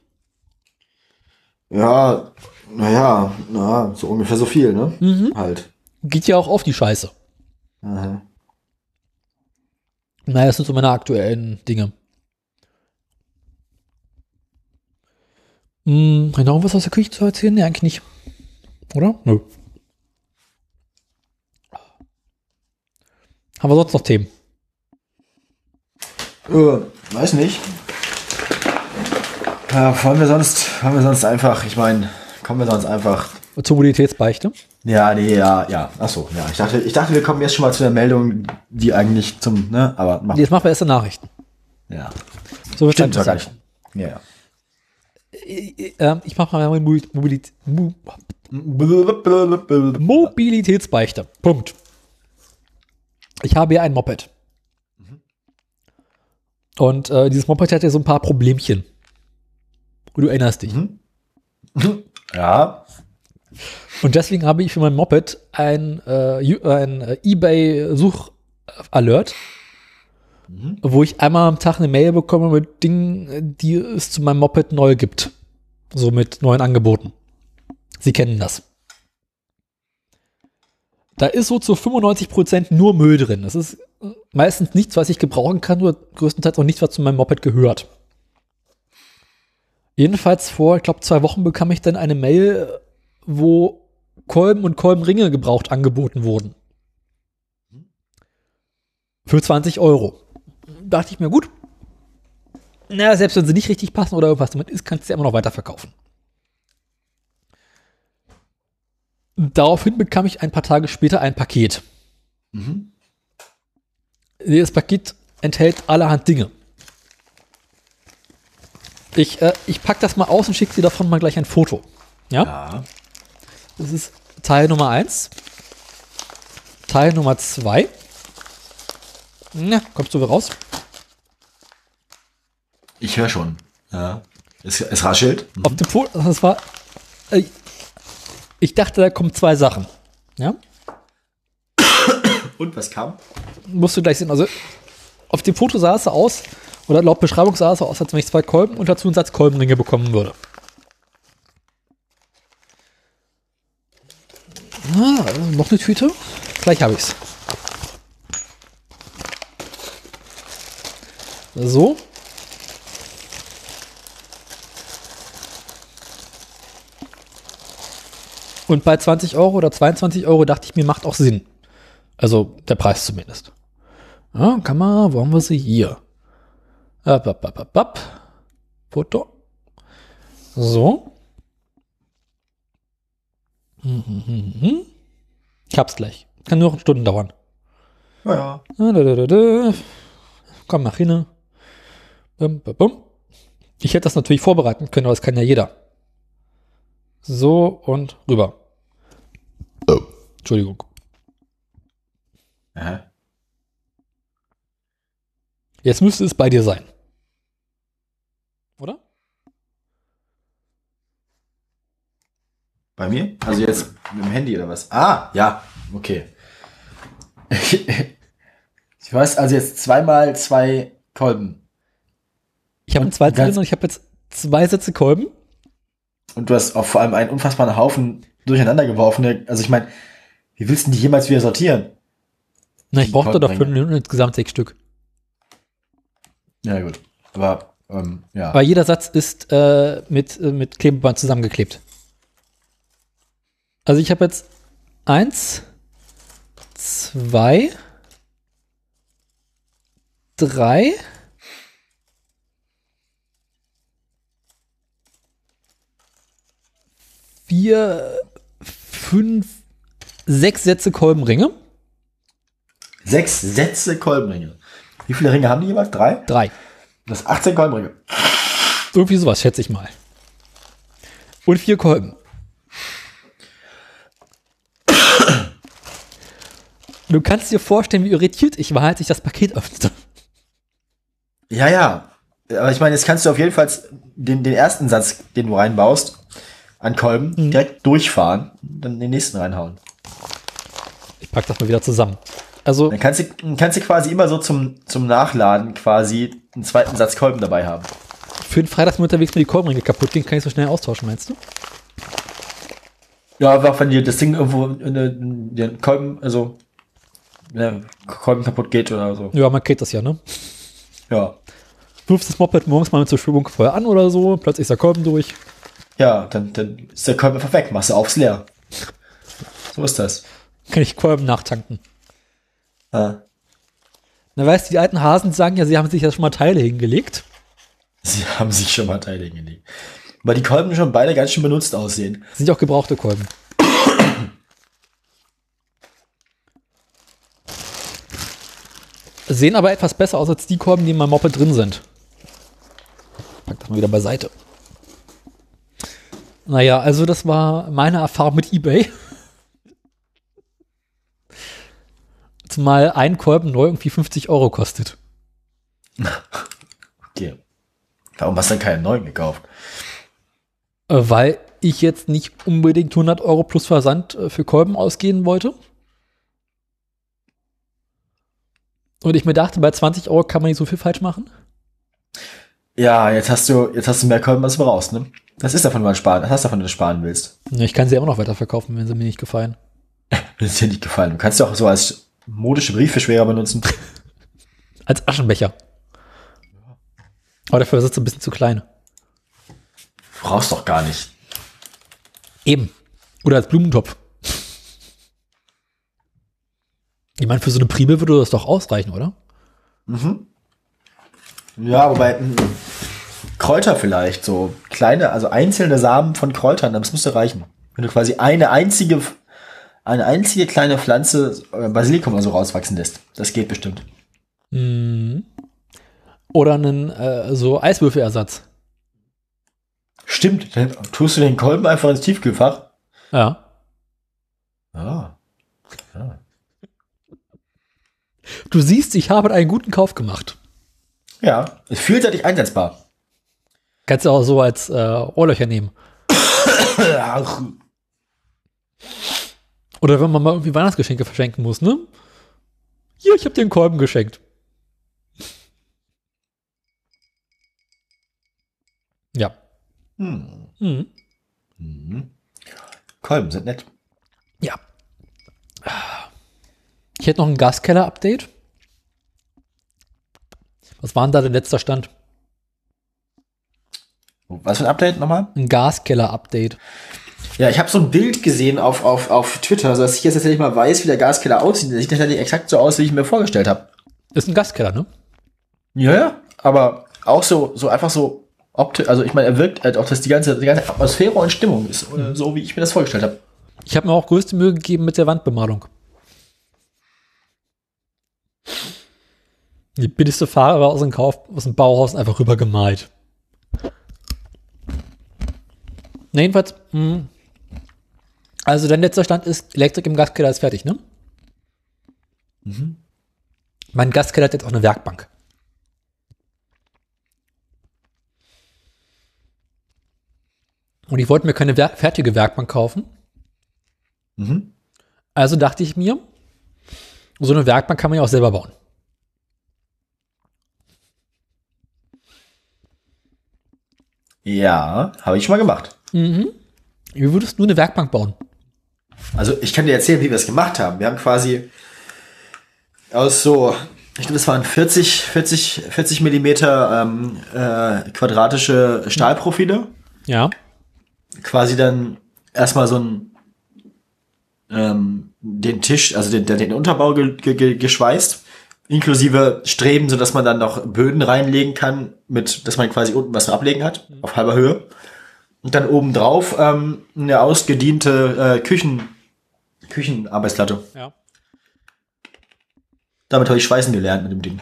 Speaker 1: Ja, naja, na, so ungefähr so viel, ne?
Speaker 2: Mhm.
Speaker 1: Halt.
Speaker 2: Geht ja auch auf die Scheiße.
Speaker 1: Aha.
Speaker 2: Naja, das sind so meine aktuellen Dinge. Hm, noch irgendwas aus der Küche zu erzählen? Nee, eigentlich nicht. Oder? Nö. Haben wir sonst noch Themen?
Speaker 1: Äh, weiß nicht. Ja, wollen wir sonst, wollen wir sonst einfach, ich meine, kommen wir sonst einfach.
Speaker 2: Zur Mobilitätsbeichte?
Speaker 1: Ja, nee, ja, ja. Ach so, ja. Ich dachte, ich dachte, wir kommen jetzt schon mal zu der Meldung, die eigentlich zum, ne, aber mach.
Speaker 2: Jetzt machen wir erste Nachrichten.
Speaker 1: Ja.
Speaker 2: So
Speaker 1: Stimmt. Ja, ja.
Speaker 2: Ähm, ich mache mal meine Mobil- Mobilität, Mo Mobilitätsbeichte. Punkt. Ich habe hier ein Moped. Und äh, dieses Moped hat ja so ein paar Problemchen. Und du erinnerst dich.
Speaker 1: Ja.
Speaker 2: Und deswegen habe ich für mein Moped ein, äh, ein äh, eBay-Such-Alert, wo ich einmal am Tag eine Mail bekomme mit Dingen, die es zu meinem Moped neu gibt. So mit neuen Angeboten. Sie kennen das. Da ist so zu 95% nur Müll drin. Das ist äh, meistens nichts, was ich gebrauchen kann, oder größtenteils auch nichts, was zu meinem Moped gehört. Jedenfalls vor, ich glaube, zwei Wochen bekam ich dann eine Mail, wo Kolben und Kolbenringe gebraucht angeboten wurden. Für 20 Euro. Dachte ich mir, gut. Na, selbst wenn sie nicht richtig passen oder irgendwas damit ist, kannst du sie immer noch weiterverkaufen. Daraufhin bekam ich ein paar Tage später ein Paket. Dieses Paket enthält allerhand Dinge. Ich, äh, ich pack das mal aus und schicke dir davon mal gleich ein Foto. Ja?
Speaker 1: Ja.
Speaker 2: Das ist Teil Nummer 1. Teil Nummer 2. Na, kommst du wieder raus?
Speaker 1: Ich höre schon. Ja. Es, es raschelt.
Speaker 2: Auf dem Foto, das war. Äh, ich dachte, da kommen zwei Sachen. Ja?
Speaker 1: Und was kam?
Speaker 2: Musst du gleich sehen. Also, auf dem Foto sah es so aus, oder laut Beschreibung sah es aus, als wenn ich zwei Kolben und dazu einen Satz Kolbenringe bekommen würde. Ah, noch eine Tüte? Gleich habe ich's. So. Und bei 20 Euro oder 22 Euro dachte ich mir, macht auch Sinn. Also der Preis zumindest. Ja, Kamera, wo haben wir sie? Hier. Ab, ab, ab, ab, ab. Foto. So. Mhm. Ich hab's gleich. Kann nur noch Stunden dauern.
Speaker 1: Ja, ja.
Speaker 2: Da. Komm, mach hin. Bum, bum, bum. Ich hätte das natürlich vorbereiten können, aber das kann ja jeder. So und rüber. Entschuldigung.
Speaker 1: Aha.
Speaker 2: Jetzt müsste es bei dir sein. Oder?
Speaker 1: Bei mir? Also jetzt mit dem Handy oder was? Ah, ja, okay. Ich weiß, also jetzt zweimal zwei Kolben.
Speaker 2: Ich habe einen zweiten und ich habe jetzt zwei Sätze Kolben.
Speaker 1: und du hast auch vor allem einen unfassbaren Haufen durcheinander geworfene. Also ich meine, wie willst du die jemals wieder sortieren?
Speaker 2: Na, ich brauchte doch fünf. Minuten insgesamt sechs Stück.
Speaker 1: Ja, gut. Aber, ähm, ja.
Speaker 2: Weil jeder Satz ist äh, mit, äh, mit Klebeband zusammengeklebt. Also ich habe jetzt eins, zwei, drei, vier, fünf, sechs Sätze Kolbenringe.
Speaker 1: Sechs Sätze Kolbenringe. Wie viele Ringe haben die jeweils? Drei?
Speaker 2: Drei.
Speaker 1: Das sind 18 Kolbenringe.
Speaker 2: Irgendwie sowas, schätze ich mal. Und vier Kolben. Du kannst dir vorstellen, wie irritiert ich war, als ich das Paket öffnete.
Speaker 1: Ja, ja. Aber ich meine, jetzt kannst du auf jeden Fall den, den ersten Satz, den du reinbaust, an Kolben, direkt durchfahren, dann den nächsten reinhauen.
Speaker 2: Ich pack das mal wieder zusammen. Also,
Speaker 1: Dann kannst du, kannst du quasi immer so zum, zum Nachladen quasi einen zweiten Satz Kolben dabei haben.
Speaker 2: für den Freitag unterwegs mir die Kolbenringe kaputt gehen, kann ich so schnell austauschen, meinst du?
Speaker 1: Ja, einfach wenn dir das Ding irgendwo in den Kolben, also der Kolben kaputt geht oder so.
Speaker 2: Ja, man kennt das ja, ne?
Speaker 1: Ja.
Speaker 2: Wirfst das Moped morgens mal mit zur Schwung vorher an oder so, plötzlich ist der Kolben durch.
Speaker 1: Ja, dann, dann ist der Kolben einfach weg, machst du aufs leer. So ist das.
Speaker 2: Kann ich Kolben nachtanken.
Speaker 1: Ja.
Speaker 2: Na, weißt du, die alten Hasen sagen ja, sie haben sich ja schon mal Teile hingelegt.
Speaker 1: Sie haben sich schon mal Teile hingelegt. Weil die Kolben schon beide ganz schön benutzt aussehen.
Speaker 2: Sind ja auch gebrauchte Kolben. Sehen aber etwas besser aus als die Kolben, die in meinem Moped drin sind. Pack das mal wieder beiseite. Naja, also das war meine Erfahrung mit eBay. Zumal ein Kolben neu irgendwie 50 Euro kostet.
Speaker 1: Okay. Warum hast du denn keinen neuen gekauft?
Speaker 2: Äh, Weil ich jetzt nicht unbedingt 100 Euro plus Versand äh, für Kolben ausgehen wollte. Und ich mir dachte, bei 20 Euro kann man nicht so viel falsch machen.
Speaker 1: Ja, jetzt hast du, jetzt hast du mehr Kolben, als du brauchst, ne? Das ist davon, was sparen, das hast davon, wenn du sparen willst.
Speaker 2: Ich kann sie immer noch weiterverkaufen, wenn sie mir nicht gefallen.
Speaker 1: Wenn es dir nicht gefallen. Du kannst sie auch so als modische Briefbeschwerer benutzen.
Speaker 2: Als Aschenbecher. Aber dafür ist es ein bisschen zu klein.
Speaker 1: Brauchst doch gar nicht.
Speaker 2: Eben. Oder als Blumentopf. Ich meine, für so eine Priebe würde das doch ausreichen, oder?
Speaker 1: Ja, wobei mh, Kräuter vielleicht, so kleine, also einzelne Samen von Kräutern, das müsste reichen. Wenn du quasi eine einzige, eine einzige kleine Pflanze äh, Basilikum oder so rauswachsen lässt. Das geht bestimmt.
Speaker 2: Oder einen äh, so Eiswürfelersatz.
Speaker 1: Stimmt, dann tust du den Kolben einfach ins Tiefkühlfach.
Speaker 2: Ja.
Speaker 1: Ah.
Speaker 2: Du siehst, ich habe einen guten Kauf gemacht.
Speaker 1: Ja, ist vielseitig einsetzbar.
Speaker 2: Kannst du auch so als äh, Ohrlöcher nehmen.
Speaker 1: Ach,
Speaker 2: Oder wenn man mal irgendwie Weihnachtsgeschenke verschenken muss, ne? Hier, ich habe dir einen Kolben geschenkt. Ja.
Speaker 1: Hm.
Speaker 2: Mhm.
Speaker 1: Kolben sind nett.
Speaker 2: Ja. Ich hätte noch ein Gaskeller-Update. Was war denn da der letzte Stand?
Speaker 1: Was für ein Update nochmal?
Speaker 2: Ein Gaskeller-Update.
Speaker 1: Ja, ich habe so ein Bild gesehen auf, auf, auf Twitter, sodass ich jetzt tatsächlich mal weiß, wie der Gaskeller aussieht. Der sieht tatsächlich exakt so aus, wie ich mir vorgestellt habe.
Speaker 2: Ist ein Gaskeller, ne?
Speaker 1: Ja, ja. Aber auch so, so einfach so optisch. Also ich meine, er wirkt halt auch, dass die ganze, die ganze Atmosphäre und Stimmung ist, äh, so wie ich mir das vorgestellt habe.
Speaker 2: Ich habe mir auch größte Mühe gegeben mit der Wandbemalung. Die billigste Farbe war aus dem, Kauf, aus dem Bauhaus einfach rüber gemalt. Na, jedenfalls, mh. also dein letzter Stand ist, Elektrik im Gaskeller ist fertig, ne? Mein Gaskeller hat jetzt auch eine Werkbank. Und ich wollte mir keine Wer fertige Werkbank kaufen.
Speaker 1: Mhm.
Speaker 2: Also dachte ich mir, so eine Werkbank kann man ja auch selber bauen.
Speaker 1: Ja, habe ich schon mal gemacht.
Speaker 2: Wie würdest du eine Werkbank bauen?
Speaker 1: Also ich kann dir erzählen, wie wir es gemacht haben. Wir haben quasi aus so, ich glaube, es waren 40, 40, 40 Millimeter ähm, äh, quadratische Stahlprofile.
Speaker 2: Ja.
Speaker 1: Quasi dann erstmal so ein ähm, den Tisch, also den, den Unterbau ge, ge, ge, geschweißt, inklusive Streben, so dass man dann noch Böden reinlegen kann, mit, dass man quasi unten was ablegen hat, auf halber Höhe. Und dann obendrauf ähm, eine ausgediente äh, Küchen, Küchenarbeitsplatte.
Speaker 2: Ja.
Speaker 1: Damit habe ich Schweißen gelernt mit dem Ding.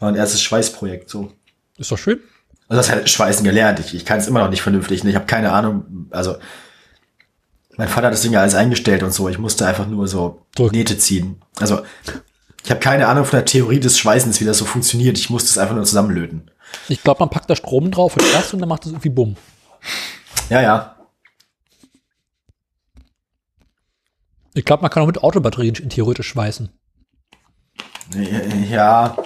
Speaker 1: War ein erstes Schweißprojekt, so.
Speaker 2: Ist doch schön.
Speaker 1: Also das heißt Schweißen gelernt. Ich, ich kann es immer noch nicht vernünftig. Ne? Ich habe keine Ahnung. Also mein Vater hat das Ding ja alles eingestellt und so. Ich musste einfach nur so
Speaker 2: Drücken.
Speaker 1: Nähte ziehen. Also ich habe keine Ahnung von der Theorie des Schweißens, wie das so funktioniert. Ich musste es einfach nur zusammenlöten.
Speaker 2: Ich glaube, man packt da Strom drauf und das und dann macht es irgendwie Bumm.
Speaker 1: Ja, ja.
Speaker 2: Ich glaube, man kann auch mit Autobatterien theoretisch schweißen.
Speaker 1: Ja,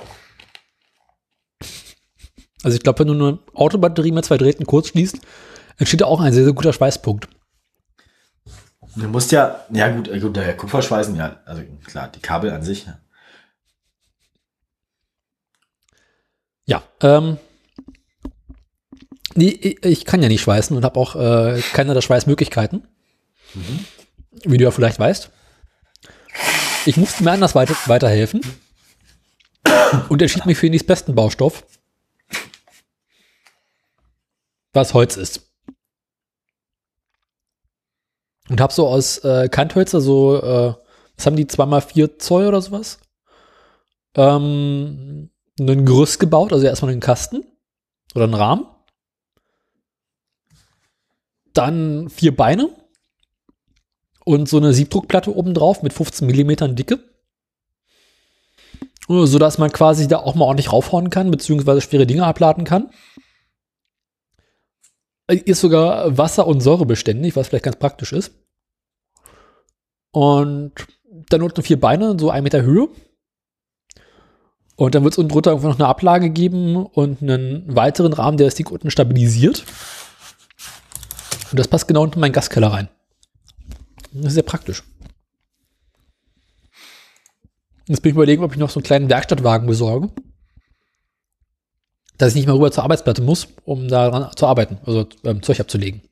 Speaker 2: Also ich glaube, wenn du eine Autobatterie mit zwei Drähten kurz schließt, entsteht da auch ein sehr, sehr guter Schweißpunkt.
Speaker 1: Du musst ja, ja gut, äh, gut, der Kupferschweißen, ja, also klar, die Kabel an sich. ja.
Speaker 2: Ähm, nee, ich- kann ja nicht schweißen und habe auch äh, keine der Schweißmöglichkeiten. Wie du ja vielleicht weißt. Ich musste mir anders weiter, weiterhelfen und entschied mich für den nächstbesten Baustoff, was Holz ist. Und habe so aus äh, Kanthölzer so, äh, was haben die, zweimal vier Zoll oder sowas? Ähm, ein Gerüst gebaut, also erstmal einen Kasten oder einen Rahmen. Dann vier Beine und so eine Siebdruckplatte oben drauf mit 15 Millimetern Dicke. So dass man quasi da auch mal ordentlich raufhauen kann, beziehungsweise schwere Dinge abladen kann. Äh, Ist sogar wasser- und säurebeständig, was vielleicht ganz praktisch ist. Und dann unten vier Beine, so ein Meter Höhe. Und dann wird es unten drunter irgendwo noch eine Ablage geben und einen weiteren Rahmen, der das Ding unten stabilisiert. Und das passt genau unten in meinen Gaskeller rein. Das ist sehr praktisch. Jetzt bin ich überlegen, ob ich noch so einen kleinen Werkstattwagen besorge. Dass ich nicht mehr rüber zur Arbeitsplatte muss, um daran zu arbeiten, also ähm, Zeug abzulegen.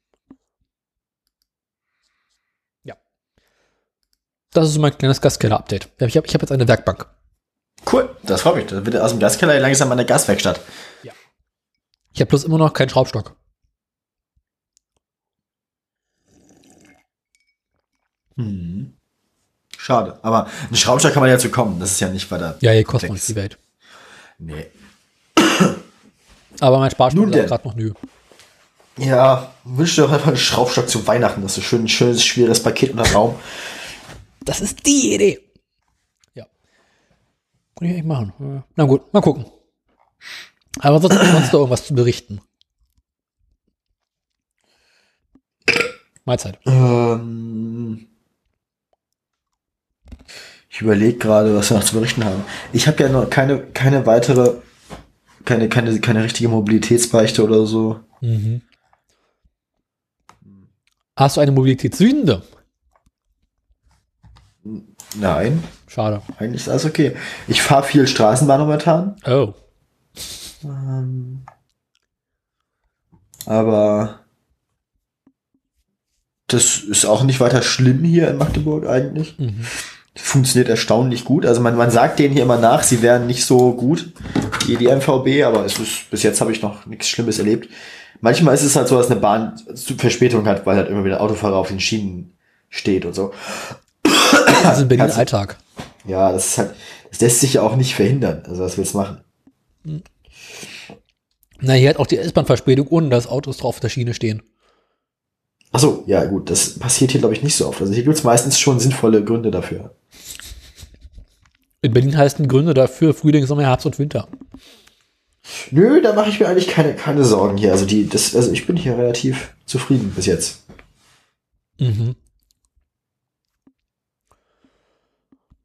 Speaker 2: Ja. Das ist so mein kleines Gaskeller-Update. Ich habe ich hab jetzt eine Werkbank.
Speaker 1: Cool, das freut mich. Da wird aus dem Gaskeller langsam an der Gaswerkstatt.
Speaker 2: Ich habe bloß immer noch keinen Schraubstock.
Speaker 1: Schade. Aber ein Schraubstock kann man ja zu kommen. Das ist ja nicht weiter.
Speaker 2: Ja, hier kostet nicht die Welt.
Speaker 1: Nee.
Speaker 2: Aber mein Sparschwein
Speaker 1: denn.
Speaker 2: gerade noch nö.
Speaker 1: Ja, wünsche dir doch einfach einen Schraubstock zu Weihnachten. Das ist schön, ein schönes, schweres Paket unter Raum.
Speaker 2: Das ist die Idee. Ja. Kann ich echt machen. Na gut, mal gucken. Aber sonst sonst noch irgendwas zu berichten. Mahlzeit.
Speaker 1: Ähm, ich überlege gerade, was wir noch zu berichten haben. Ich habe ja noch keine, keine weitere, keine, keine, keine richtige Mobilitätsbeichte oder so.
Speaker 2: Mhm. Hast du eine Mobilitätssünde?
Speaker 1: Nein,
Speaker 2: Schade.
Speaker 1: eigentlich ist alles okay. Ich fahre viel Straßenbahn momentan,
Speaker 2: Oh.
Speaker 1: aber das ist auch nicht weiter schlimm hier in Magdeburg eigentlich.
Speaker 2: Mhm.
Speaker 1: Funktioniert erstaunlich gut. Also man, man sagt denen hier immer nach, sie wären nicht so gut, die, die MVB, aber es ist, bis jetzt habe ich noch nichts Schlimmes erlebt. Manchmal ist es halt so, dass eine Bahn Verspätung hat, weil halt immer wieder ein Autofahrer auf den Schienen steht und so.
Speaker 2: Das ist in Berlin Alltag.
Speaker 1: Ja, das ist halt, das lässt sich ja auch nicht verhindern. Also was willst du machen?
Speaker 2: Na, hier hat auch die S-Bahn-Verspätung, ohne dass Autos drauf auf der Schiene stehen.
Speaker 1: Ach so, ja gut, das passiert hier glaube ich nicht so oft. Also hier gibt's meistens schon sinnvolle Gründe dafür.
Speaker 2: In Berlin heißen Gründe dafür Frühling, Sommer, Herbst und Winter.
Speaker 1: Nö, da mache ich mir eigentlich keine, keine Sorgen hier. Also die, das, also ich bin hier relativ zufrieden bis jetzt.
Speaker 2: Mhm.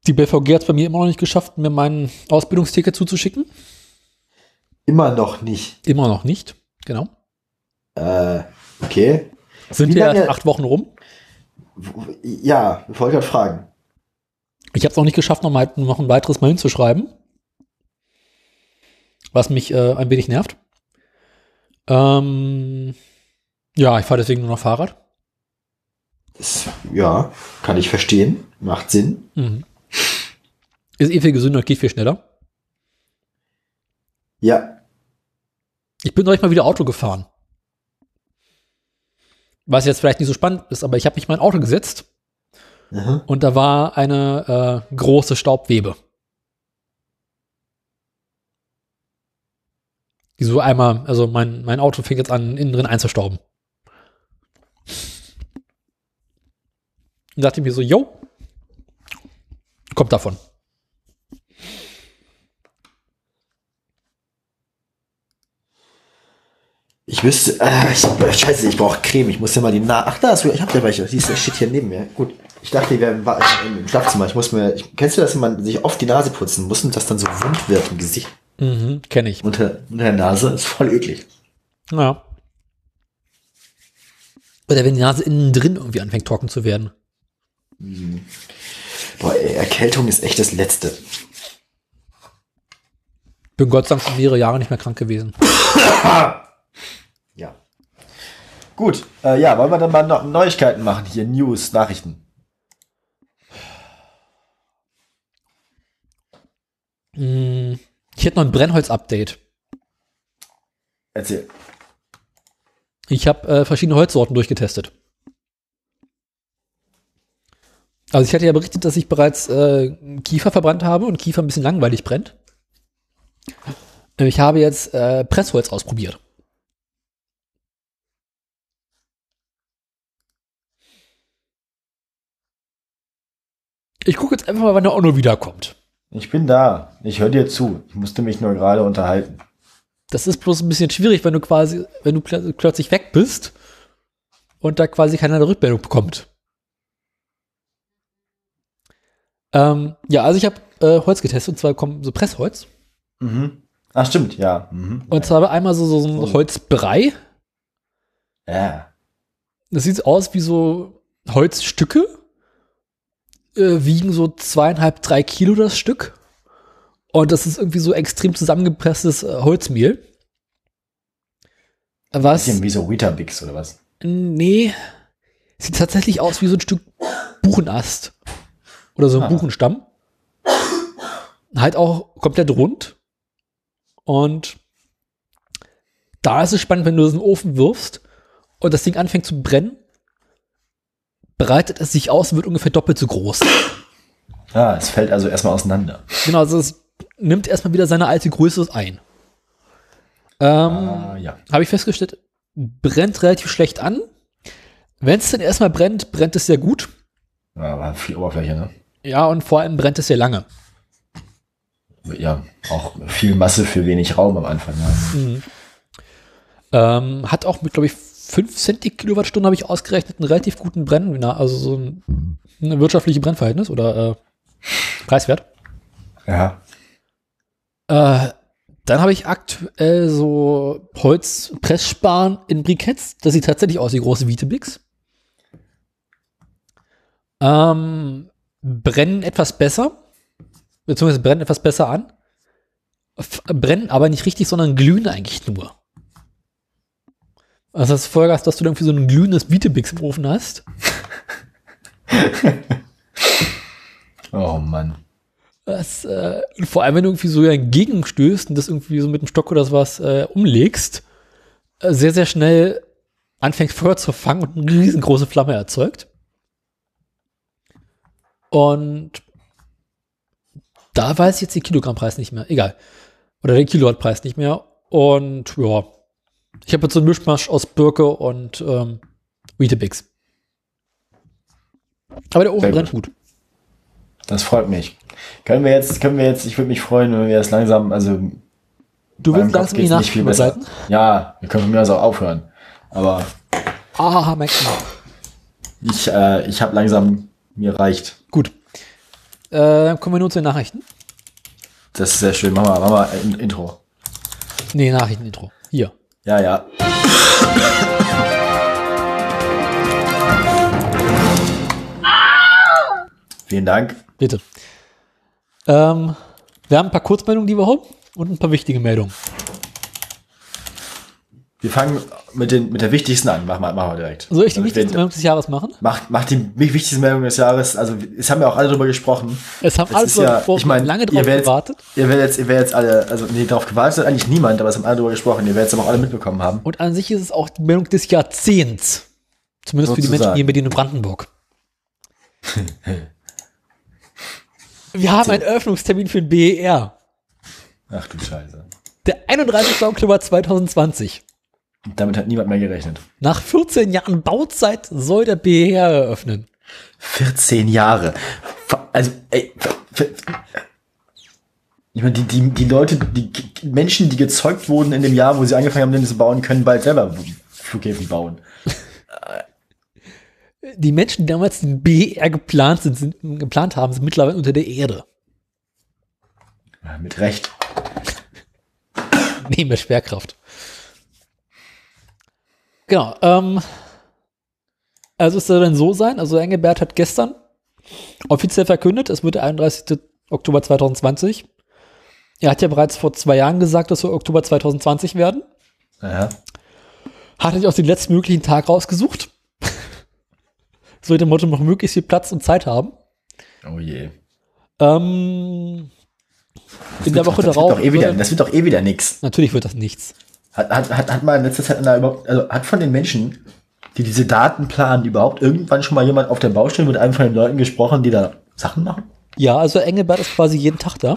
Speaker 2: Die BVG hat es bei mir immer noch nicht geschafft, mir mein Ausbildungsticket zuzuschicken.
Speaker 1: Immer noch nicht.
Speaker 2: Immer noch nicht, genau.
Speaker 1: Äh, okay.
Speaker 2: Sind wir erst acht Wochen rum?
Speaker 1: Ja, wollte gerade fragen.
Speaker 2: Ich habe es auch nicht geschafft, noch, mal, noch ein weiteres Mal hinzuschreiben. Was mich äh, ein wenig nervt. Ähm, ja, ich fahre deswegen nur noch Fahrrad.
Speaker 1: Das, ja, kann ich verstehen. Macht Sinn.
Speaker 2: Mhm. Ist eh viel gesünder, geht viel schneller.
Speaker 1: Ja.
Speaker 2: Ich bin neulich mal wieder Auto gefahren. Was jetzt vielleicht nicht so spannend ist, aber ich habe mich in mein Auto gesetzt
Speaker 1: Mhm.
Speaker 2: und da war eine äh, große Staubwebe. Die so einmal, also mein, mein Auto fängt jetzt an, innen drin einzustauben. Und dachte ich mir so, yo, kommt davon.
Speaker 1: Ich wüsste, äh, ich, scheiße, ich brauche Creme. Ich muss ja mal die Na Ach, da ist, ich hab ja welche. Siehst du, steht hier neben mir. Gut. Ich dachte, die wäre im, Schlafzimmer. Ich muss mir, ich, kennst du das, wenn man sich oft die Nase putzen muss und das dann so wund wird im Gesicht
Speaker 2: Mhm, kenne ich.
Speaker 1: unter, unter der Nase? ist voll eklig.
Speaker 2: Ja. Oder wenn die Nase innen drin irgendwie anfängt trocken zu werden.
Speaker 1: Boah, ey, Erkältung ist echt das Letzte.
Speaker 2: Bin Gott sei Dank schon mehrere Jahre nicht mehr krank gewesen.
Speaker 1: Ja. Gut, äh, ja, wollen wir dann mal noch Neuigkeiten machen hier, News, Nachrichten.
Speaker 2: Ich hätte noch ein Brennholz-Update.
Speaker 1: Erzähl.
Speaker 2: Ich habe äh, verschiedene Holzsorten durchgetestet. Also ich hatte ja berichtet, dass ich bereits äh, Kiefer verbrannt habe und Kiefer ein bisschen langweilig brennt. Ich habe jetzt äh, Pressholz ausprobiert. Ich gucke jetzt einfach mal, wann der Onno wiederkommt.
Speaker 1: Ich bin da. Ich höre dir zu. Ich musste mich nur gerade unterhalten.
Speaker 2: Das ist bloß ein bisschen schwierig, wenn du quasi, wenn du pl plötzlich weg bist und da quasi keine Rückmeldung bekommt. Ähm, ja, also ich habe äh, Holz getestet, und zwar kommt so Pressholz.
Speaker 1: Mhm. Ach, stimmt, ja. Mhm.
Speaker 2: Und zwar einmal so, so ein
Speaker 1: Oh.
Speaker 2: Holzbrei.
Speaker 1: Ja.
Speaker 2: Das sieht aus wie so Holzstücke. Äh, wiegen so zweieinhalb, drei Kilo das Stück. Und das ist irgendwie so extrem zusammengepresstes äh, Holzmehl. Was?
Speaker 1: Bisschen wie so Weetabix oder was?
Speaker 2: Nee. Sieht tatsächlich aus wie so ein Stück Buchenast. Oder so ein
Speaker 1: Ah.
Speaker 2: Buchenstamm. Halt auch komplett rund. Und da ist es spannend, wenn du das in den Ofen wirfst und das Ding anfängt zu brennen, breitet es sich aus und wird ungefähr doppelt so groß.
Speaker 1: Ah, es fällt also erstmal auseinander.
Speaker 2: Genau, also es nimmt erstmal wieder seine alte Größe ein. Ähm,
Speaker 1: Ah, ja.
Speaker 2: habe ich festgestellt, brennt relativ schlecht an. Wenn es dann erstmal brennt, brennt es sehr gut.
Speaker 1: Ja, Aber viel Oberfläche, ne?
Speaker 2: Ja, und vor allem brennt es sehr lange.
Speaker 1: Ja, auch viel Masse für wenig Raum am Anfang. Ja.
Speaker 2: Ähm, hat auch mit, glaube ich, 15 Kilowattstunden habe ich ausgerechnet, einen relativ guten Brennen, na, also so ein, ein wirtschaftliches Brennverhältnis oder äh, Preiswert.
Speaker 1: ja.
Speaker 2: Äh, dann habe ich aktuell so Holzpressspan in Briketts. Das sieht tatsächlich aus wie große Weetabix. Ähm, brennen etwas besser, beziehungsweise brennen etwas besser an. F brennen aber nicht richtig, sondern glühen eigentlich nur. Also das Folge hast, dass du dann irgendwie so ein glühendes Weetabix im Ofen hast.
Speaker 1: Oh Mann.
Speaker 2: Das, äh, vor allem, wenn du irgendwie so entgegenstößt und das irgendwie so mit dem Stock oder sowas äh, umlegst, äh, sehr, sehr schnell anfängt Feuer zu fangen und eine riesengroße Flamme erzeugt. Und da weiß ich jetzt den Kilogrammpreis nicht mehr. Egal. Oder den Kilowattpreis nicht mehr. Und ja, ich habe jetzt so einen Mischmasch aus Birke und ähm, Weetabix. Aber der Ofen
Speaker 1: Sehr
Speaker 2: brennt gut.
Speaker 1: Das freut mich. Können wir jetzt, können wir jetzt, ich würde mich freuen, wenn wir das langsam, also
Speaker 2: Du willst langsam die
Speaker 1: nicht viel besser.
Speaker 2: überseiten?
Speaker 1: Ja, wir können von mir aus auch aufhören. Aber
Speaker 2: Ah, Gott.
Speaker 1: ich, äh, ich habe langsam, mir reicht.
Speaker 2: Gut. Äh, dann kommen wir nun zu den Nachrichten.
Speaker 1: Das ist sehr schön. Mach mal, mach mal ein Intro.
Speaker 2: Nee, Nachrichten-Intro. Hier.
Speaker 1: Ja, ja. Vielen Dank.
Speaker 2: Bitte. Ähm, wir haben ein paar Kurzmeldungen, die wir haben und ein paar wichtige Meldungen.
Speaker 1: Wir fangen mit, den, mit der wichtigsten an. Machen wir, machen wir direkt.
Speaker 2: Soll ich die
Speaker 1: Also
Speaker 2: wichtigste
Speaker 1: den-
Speaker 2: Meldung des Jahres machen?
Speaker 1: Macht, macht die wichtigste Meldung des Jahres. Also, es haben ja auch alle drüber gesprochen.
Speaker 2: Es haben alle
Speaker 1: ist ja-
Speaker 2: drüber
Speaker 1: ich mein,
Speaker 2: lange drauf
Speaker 1: werdet-
Speaker 2: gewartet.
Speaker 1: Ihr werdet jetzt, ihr werdet jetzt alle, also, nee, darauf gewartet hat eigentlich niemand, aber es haben alle drüber gesprochen. Ihr werdet es aber auch alle mitbekommen haben.
Speaker 2: Und an sich ist es auch die Meldung des Jahrzehnts. Zumindest für die Menschen
Speaker 1: Sozusagen.
Speaker 2: hier in Berlin und Brandenburg. Wir haben einen Eröffnungstermin für den BER.
Speaker 1: Ach du Scheiße.
Speaker 2: Der 31. Oktober 2020.
Speaker 1: Damit hat niemand mehr gerechnet.
Speaker 2: Nach 14 Jahren Bauzeit soll der BER eröffnen.
Speaker 1: 14 Jahre. Also, ey, ich meine, die, die, die Leute, die Menschen, die gezeugt wurden in dem Jahr, wo sie angefangen haben, den zu bauen, können bald selber Flughäfen bauen.
Speaker 2: Die Menschen, die damals den BER geplant, sind, sind, geplant haben, sind mittlerweile unter der Erde.
Speaker 1: Ja, mit Recht.
Speaker 2: Neben der Schwerkraft. Genau. Ähm, also es soll dann so sein, also Engelbert hat gestern offiziell verkündet, es wird der 31. Oktober 2020. Er hat ja bereits vor zwei Jahren gesagt, das soll Oktober 2020 werden.
Speaker 1: Aha.
Speaker 2: Hat sich aus den letzten möglichen Tag rausgesucht. so mit dem Motto, noch möglichst viel Platz und Zeit haben.
Speaker 1: Oh je.
Speaker 2: Ähm, in der Woche
Speaker 1: das
Speaker 2: darauf.
Speaker 1: Wird eh wieder, das wird doch eh wieder nix.
Speaker 2: natürlich wird das nichts.
Speaker 1: Hat, hat, hat, hat mal in letzter Zeit einer überhaupt, also hat von den Menschen, die diese Daten planen, überhaupt irgendwann schon mal jemand auf der Baustelle mit einem von den Leuten gesprochen, die da Sachen machen?
Speaker 2: Ja, also Engelbert ist quasi jeden Tag da.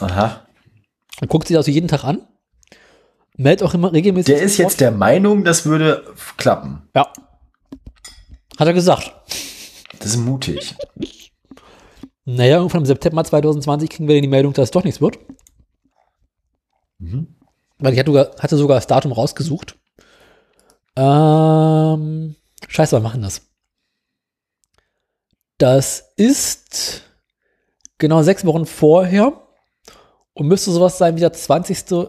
Speaker 1: Aha.
Speaker 2: Und guckt sich also jeden Tag an. Meldet auch immer regelmäßig.
Speaker 1: Der ist jetzt der Meinung, das würde klappen.
Speaker 2: Ja. Hat er gesagt.
Speaker 1: Das ist mutig.
Speaker 2: Naja, irgendwann im September 2020 kriegen wir die Meldung, dass es doch nichts wird. Weil ich hatte sogar, das Datum rausgesucht. Ähm, scheiße, wir machen das. Das ist genau sechs Wochen vorher und müsste sowas sein wie der 20.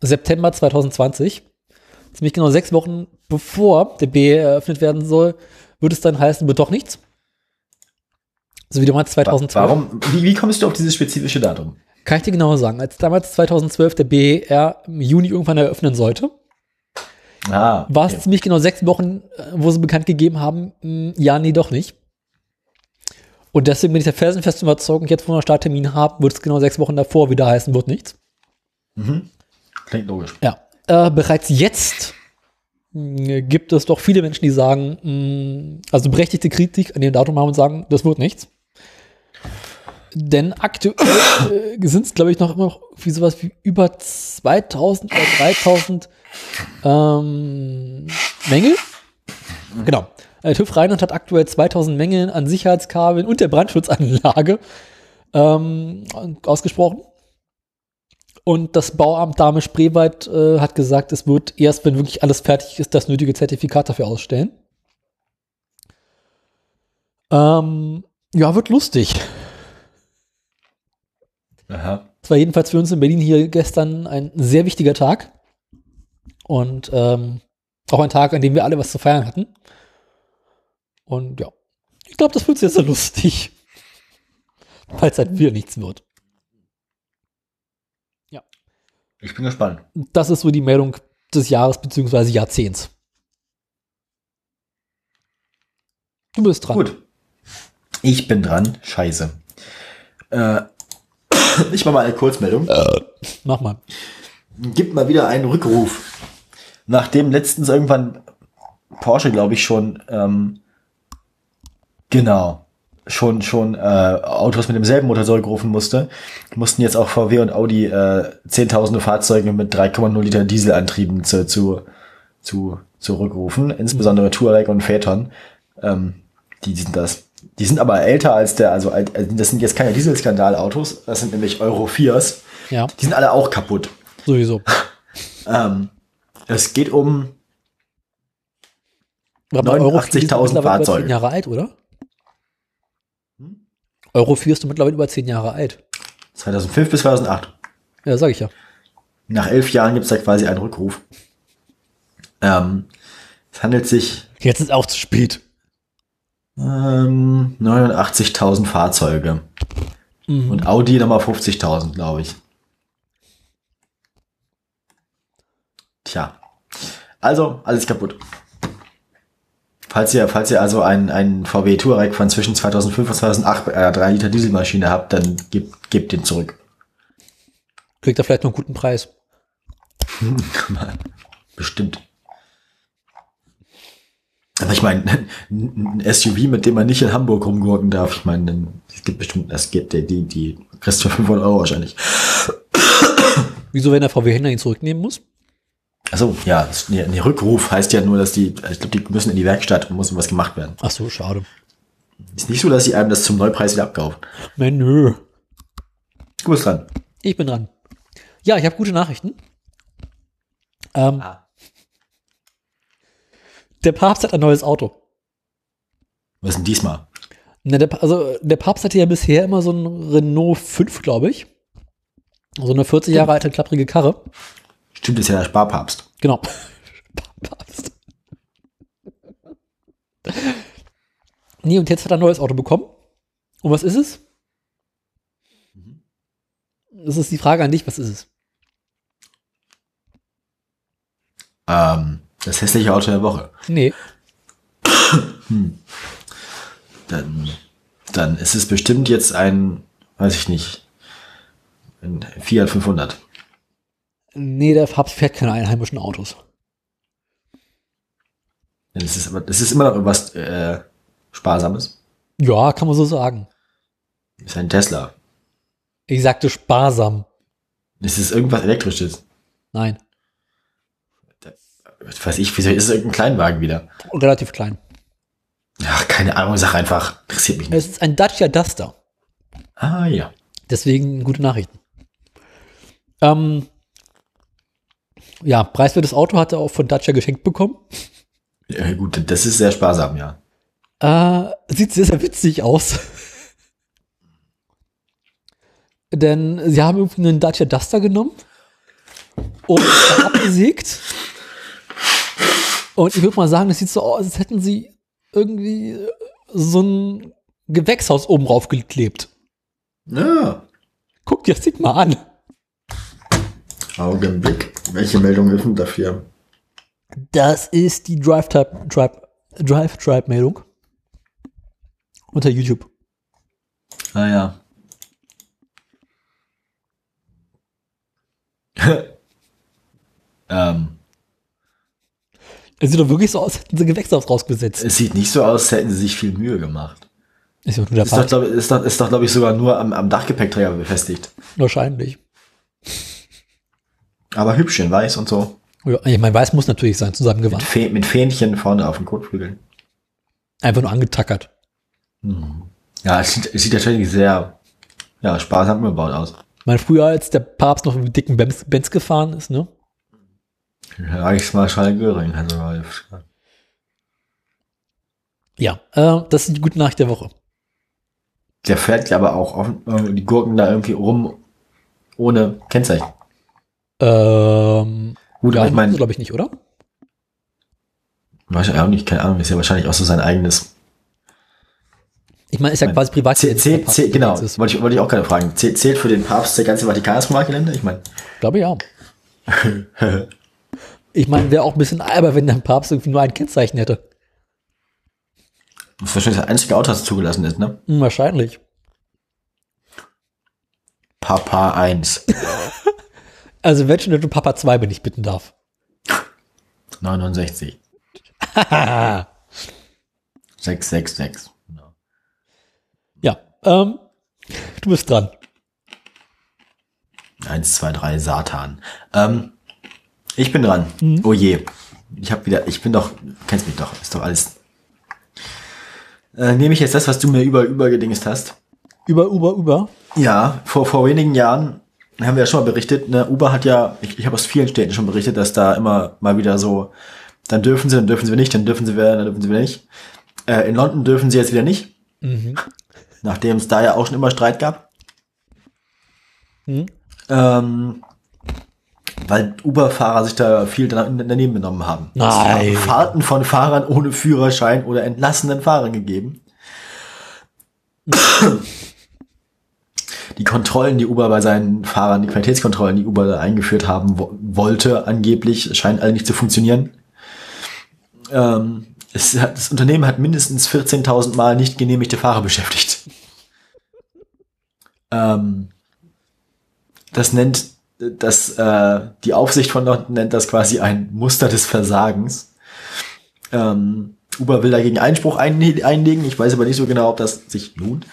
Speaker 2: September 2020. Ziemlich genau sechs Wochen bevor der B eröffnet werden soll, würde es dann heißen, wird doch nichts. So wie damals 2012.
Speaker 1: Warum, wie, wie kommst du auf dieses spezifische Datum?
Speaker 2: Kann ich dir genau sagen. Als damals 2012 der BER im Juni irgendwann eröffnen sollte,
Speaker 1: Ah,
Speaker 2: war es
Speaker 1: okay.
Speaker 2: ziemlich genau sechs Wochen, äh, wo sie bekannt gegeben haben, mh, ja, nee, doch nicht. Und deswegen bin ich der felsenfesten Überzeugung, jetzt wo wir einen Starttermin haben, wird es genau sechs Wochen davor wieder heißen, wird nichts.
Speaker 1: Klingt logisch.
Speaker 2: Ja. Äh, bereits jetzt mh, gibt es doch viele Menschen, die sagen, mh, also berechtigte Kritik an dem Datum haben und sagen, das wird nichts. Denn aktuell äh, sind es, glaube ich, noch immer noch wie sowas wie über 2000 oder 3000 ähm, Mängel. Genau. Äh, TÜV Rheinland hat aktuell 2000 Mängel an Sicherheitskabeln und der Brandschutzanlage ähm, ausgesprochen. Und das Bauamt Dame Spreewald äh, hat gesagt, es wird erst, wenn wirklich alles fertig ist, das nötige Zertifikat dafür ausstellen. Ähm, ja, wird lustig.
Speaker 1: Aha.
Speaker 2: Es war jedenfalls für uns in Berlin hier gestern ein sehr wichtiger Tag. Und ähm, auch ein Tag, an dem wir alle was zu feiern hatten. Und ja, ich glaube, das wird jetzt sehr lustig. Falls halt wieder nichts wird.
Speaker 1: Ich bin gespannt.
Speaker 2: Das ist so die Meldung des Jahres bzw. Jahrzehnts. Du bist dran.
Speaker 1: Gut. Ich bin dran. Scheiße. Äh, ich mach mal eine Kurzmeldung.
Speaker 2: Mach mal.
Speaker 1: Gibt mal wieder einen Rückruf. Nachdem letztens irgendwann Porsche, glaube ich, schon, ähm, genau, schon, schon äh, Autos mit demselben Motor zurückrufen musste, mussten jetzt auch VW und Audi äh, zehntausende Fahrzeuge mit 3,0 Liter Dieselantrieben zu, zu, zu, zurückrufen, insbesondere Touareg und Phaeton. Ähm, die sind das. Die sind aber älter als der, also also das sind jetzt keine Dieselskandalautos, das sind nämlich Euro 4s.
Speaker 2: Ja,
Speaker 1: Die sind alle auch kaputt.
Speaker 2: sowieso.
Speaker 1: Ähm, es geht um
Speaker 2: Aber Euro 4 ist
Speaker 1: 89.000
Speaker 2: mittlerweile über
Speaker 1: Fahrzeuge.
Speaker 2: 10 Jahre alt, oder? Euro 4 ist mittlerweile über 10 Jahre alt.
Speaker 1: 2005 bis 2008.
Speaker 2: Ja, sag ich ja.
Speaker 1: Nach elf Jahren gibt es da quasi einen Rückruf. Ähm, es handelt sich,
Speaker 2: Jetzt ist auch zu spät.
Speaker 1: Ähm, 89.000 Fahrzeuge.
Speaker 2: Mhm.
Speaker 1: Und Audi nochmal 50.000, glaube ich. Tja. Also, alles kaputt. Falls ihr, falls ihr also einen, einen VW Touareg von zwischen 2005 und 2008 äh, 3 Liter Dieselmaschine habt, dann gebt, gebt den zurück.
Speaker 2: Kriegt er vielleicht noch einen guten Preis.
Speaker 1: Bestimmt. Aber ich meine, ein SUV, mit dem man nicht in Hamburg rumgurken darf, ich meine, es gibt bestimmt, es gibt die, die, die kriegst du für 500 Euro wahrscheinlich.
Speaker 2: Wieso, wenn der VW-Händler ihn zurücknehmen muss?
Speaker 1: Achso, ja, das- nee, Rückruf heißt ja nur, dass die, ich glaube, die müssen in die Werkstatt und muss was gemacht werden.
Speaker 2: Ach so, schade.
Speaker 1: Ist nicht so, dass sie einem das zum Neupreis wieder abkaufen.
Speaker 2: Menü.
Speaker 1: Du bist dran.
Speaker 2: Ich bin dran. Ja, ich habe gute Nachrichten. Ähm,
Speaker 1: Ah.
Speaker 2: Der Papst hat ein neues Auto.
Speaker 1: Was ist denn diesmal?
Speaker 2: Na, der, also der Papst hatte ja bisher immer so ein Renault 5, glaube ich. So eine 40 Jahre alte, klapprige Karre.
Speaker 1: Stimmt, ist ja der Sparpapst.
Speaker 2: Genau. Papst. Nee, und jetzt hat er ein neues Auto bekommen. Und was ist es? Das ist die Frage an dich, was ist es?
Speaker 1: Ähm, das hässliche Auto der Woche.
Speaker 2: Nee.
Speaker 1: Dann, dann ist es bestimmt jetzt ein, weiß ich nicht, ein Fiat 500.
Speaker 2: Nee, der Papst fährt keine einheimischen Autos.
Speaker 1: Das ist, aber, das ist immer noch irgendwas äh, Sparsames.
Speaker 2: Ja, kann man so sagen.
Speaker 1: Ist ein Tesla.
Speaker 2: Ich sagte sparsam.
Speaker 1: Ist irgendwas Elektrisches.
Speaker 2: Nein,
Speaker 1: Was weiß ich, wieso ist es irgendein Kleinwagen wieder?
Speaker 2: relativ klein.
Speaker 1: Ach, keine Ahnung, sag einfach. Interessiert mich nicht.
Speaker 2: Es ist ein Dacia Duster.
Speaker 1: Ah, ja.
Speaker 2: Deswegen gute Nachrichten. Ähm, ja, preiswertes Auto hat er auch von Dacia geschenkt bekommen.
Speaker 1: ja. Gut, das ist sehr sparsam, ja.
Speaker 2: Äh, sieht sehr, sehr witzig aus. Denn sie haben irgendwie einen Dacia Duster genommen und abgesägt. Und ich würde mal sagen, das sieht so aus, als hätten sie irgendwie so ein Gewächshaus oben drauf geklebt.
Speaker 1: Ja.
Speaker 2: Guck dir das Ding mal an.
Speaker 1: Augenblick. Welche Meldung ist denn dafür?
Speaker 2: Das ist die Drive-Type, Drive, Drive-Tribe-Meldung. Unter YouTube.
Speaker 1: Ah, ja. ähm,
Speaker 2: Es sieht doch wirklich so aus, als hätten sie Gewächshaus rausgesetzt.
Speaker 1: es sieht nicht so aus, als hätten sie sich viel Mühe gemacht.
Speaker 2: Ist der
Speaker 1: Ist doch,
Speaker 2: Part.
Speaker 1: glaub, ist doch, ist doch glaube ich, sogar nur am, am Dachgepäckträger befestigt.
Speaker 2: Wahrscheinlich.
Speaker 1: Aber hübsch in weiß und so.
Speaker 2: Ja, ich meine, weiß muss natürlich sein,
Speaker 1: Mit,
Speaker 2: zusammengewandt.
Speaker 1: Fäh mit Fähnchen vorne auf den Kotflügeln.
Speaker 2: Einfach nur angetackert.
Speaker 1: Ja, es sieht, es sieht tatsächlich sehr ja, sparsam gebaut aus.
Speaker 2: Ich meine, früher, als der Papst noch mit dicken Benz, Benz gefahren ist, ne?
Speaker 1: Reichsmarschall Göring. Also,
Speaker 2: Ja, äh, das ist die gute Nachricht der Woche.
Speaker 1: der fährt ja aber auch offen, äh, die Gurken da irgendwie rum ohne Kennzeichen.
Speaker 2: Ähm,
Speaker 1: Gut, aber ich meine,
Speaker 2: glaube ich nicht, oder?
Speaker 1: weiß ich auch nicht, keine Ahnung, ist ja wahrscheinlich auch so sein eigenes.
Speaker 2: Ich meine, ist ja
Speaker 1: Mein-
Speaker 2: quasi privat.
Speaker 1: Zählt, zählt, zählt, genau, wollte ich, wollte ich auch gerade fragen. Zählt, zählt für den Papst der ganze Vatikan als Privatgelände? Ich meine,
Speaker 2: Glaube ja. Ich meine, wäre auch ein bisschen albern, wenn der Papst irgendwie nur ein Kennzeichen hätte.
Speaker 1: das ist wahrscheinlich das einzige Auto, das zugelassen ist, ne?
Speaker 2: Hm, wahrscheinlich.
Speaker 1: Papa 1.
Speaker 2: Also, wenn schon der Papa 2, wenn ich bitten darf.
Speaker 1: 69. 666. Genau.
Speaker 2: Ja, ähm, du bist dran.
Speaker 1: 1, 2, 3, Satan. Ähm, ich bin dran. Oh je. Ich habe wieder, ich bin doch, kennst mich doch, ist doch alles. Äh, nehme ich jetzt das, was du mir über übergedingst hast.
Speaker 2: Über, über, über.
Speaker 1: Ja, vor, vor wenigen Jahren haben wir ja schon mal berichtet, ne, Uber hat ja, ich, ich habe aus vielen Städten schon berichtet, dass da immer mal wieder so, dann dürfen sie, dann dürfen sie nicht, dann dürfen sie wieder, dann dürfen sie wieder nicht. Äh, in London dürfen sie jetzt wieder nicht,
Speaker 2: Mhm.
Speaker 1: nachdem es da ja auch schon immer Streit gab.
Speaker 2: Mhm.
Speaker 1: Ähm, weil Uber-Fahrer sich da viel daneben genommen haben.
Speaker 2: Nein.
Speaker 1: Es haben Fahrten von Fahrern ohne Führerschein oder entlassenen Fahrern gegeben. Die Kontrollen, die Uber bei seinen Fahrern, die Qualitätskontrollen, die Uber da eingeführt haben wo wollte, angeblich, scheinen alle nicht zu funktionieren. Ähm, es hat, das Unternehmen hat mindestens 14.000 Mal nicht genehmigte Fahrer beschäftigt. Ähm, das nennt das, äh, die Aufsicht von London nennt das quasi ein Muster des Versagens. Ähm, Uber will dagegen Einspruch ein, einlegen. Ich weiß aber nicht so genau, ob das sich lohnt.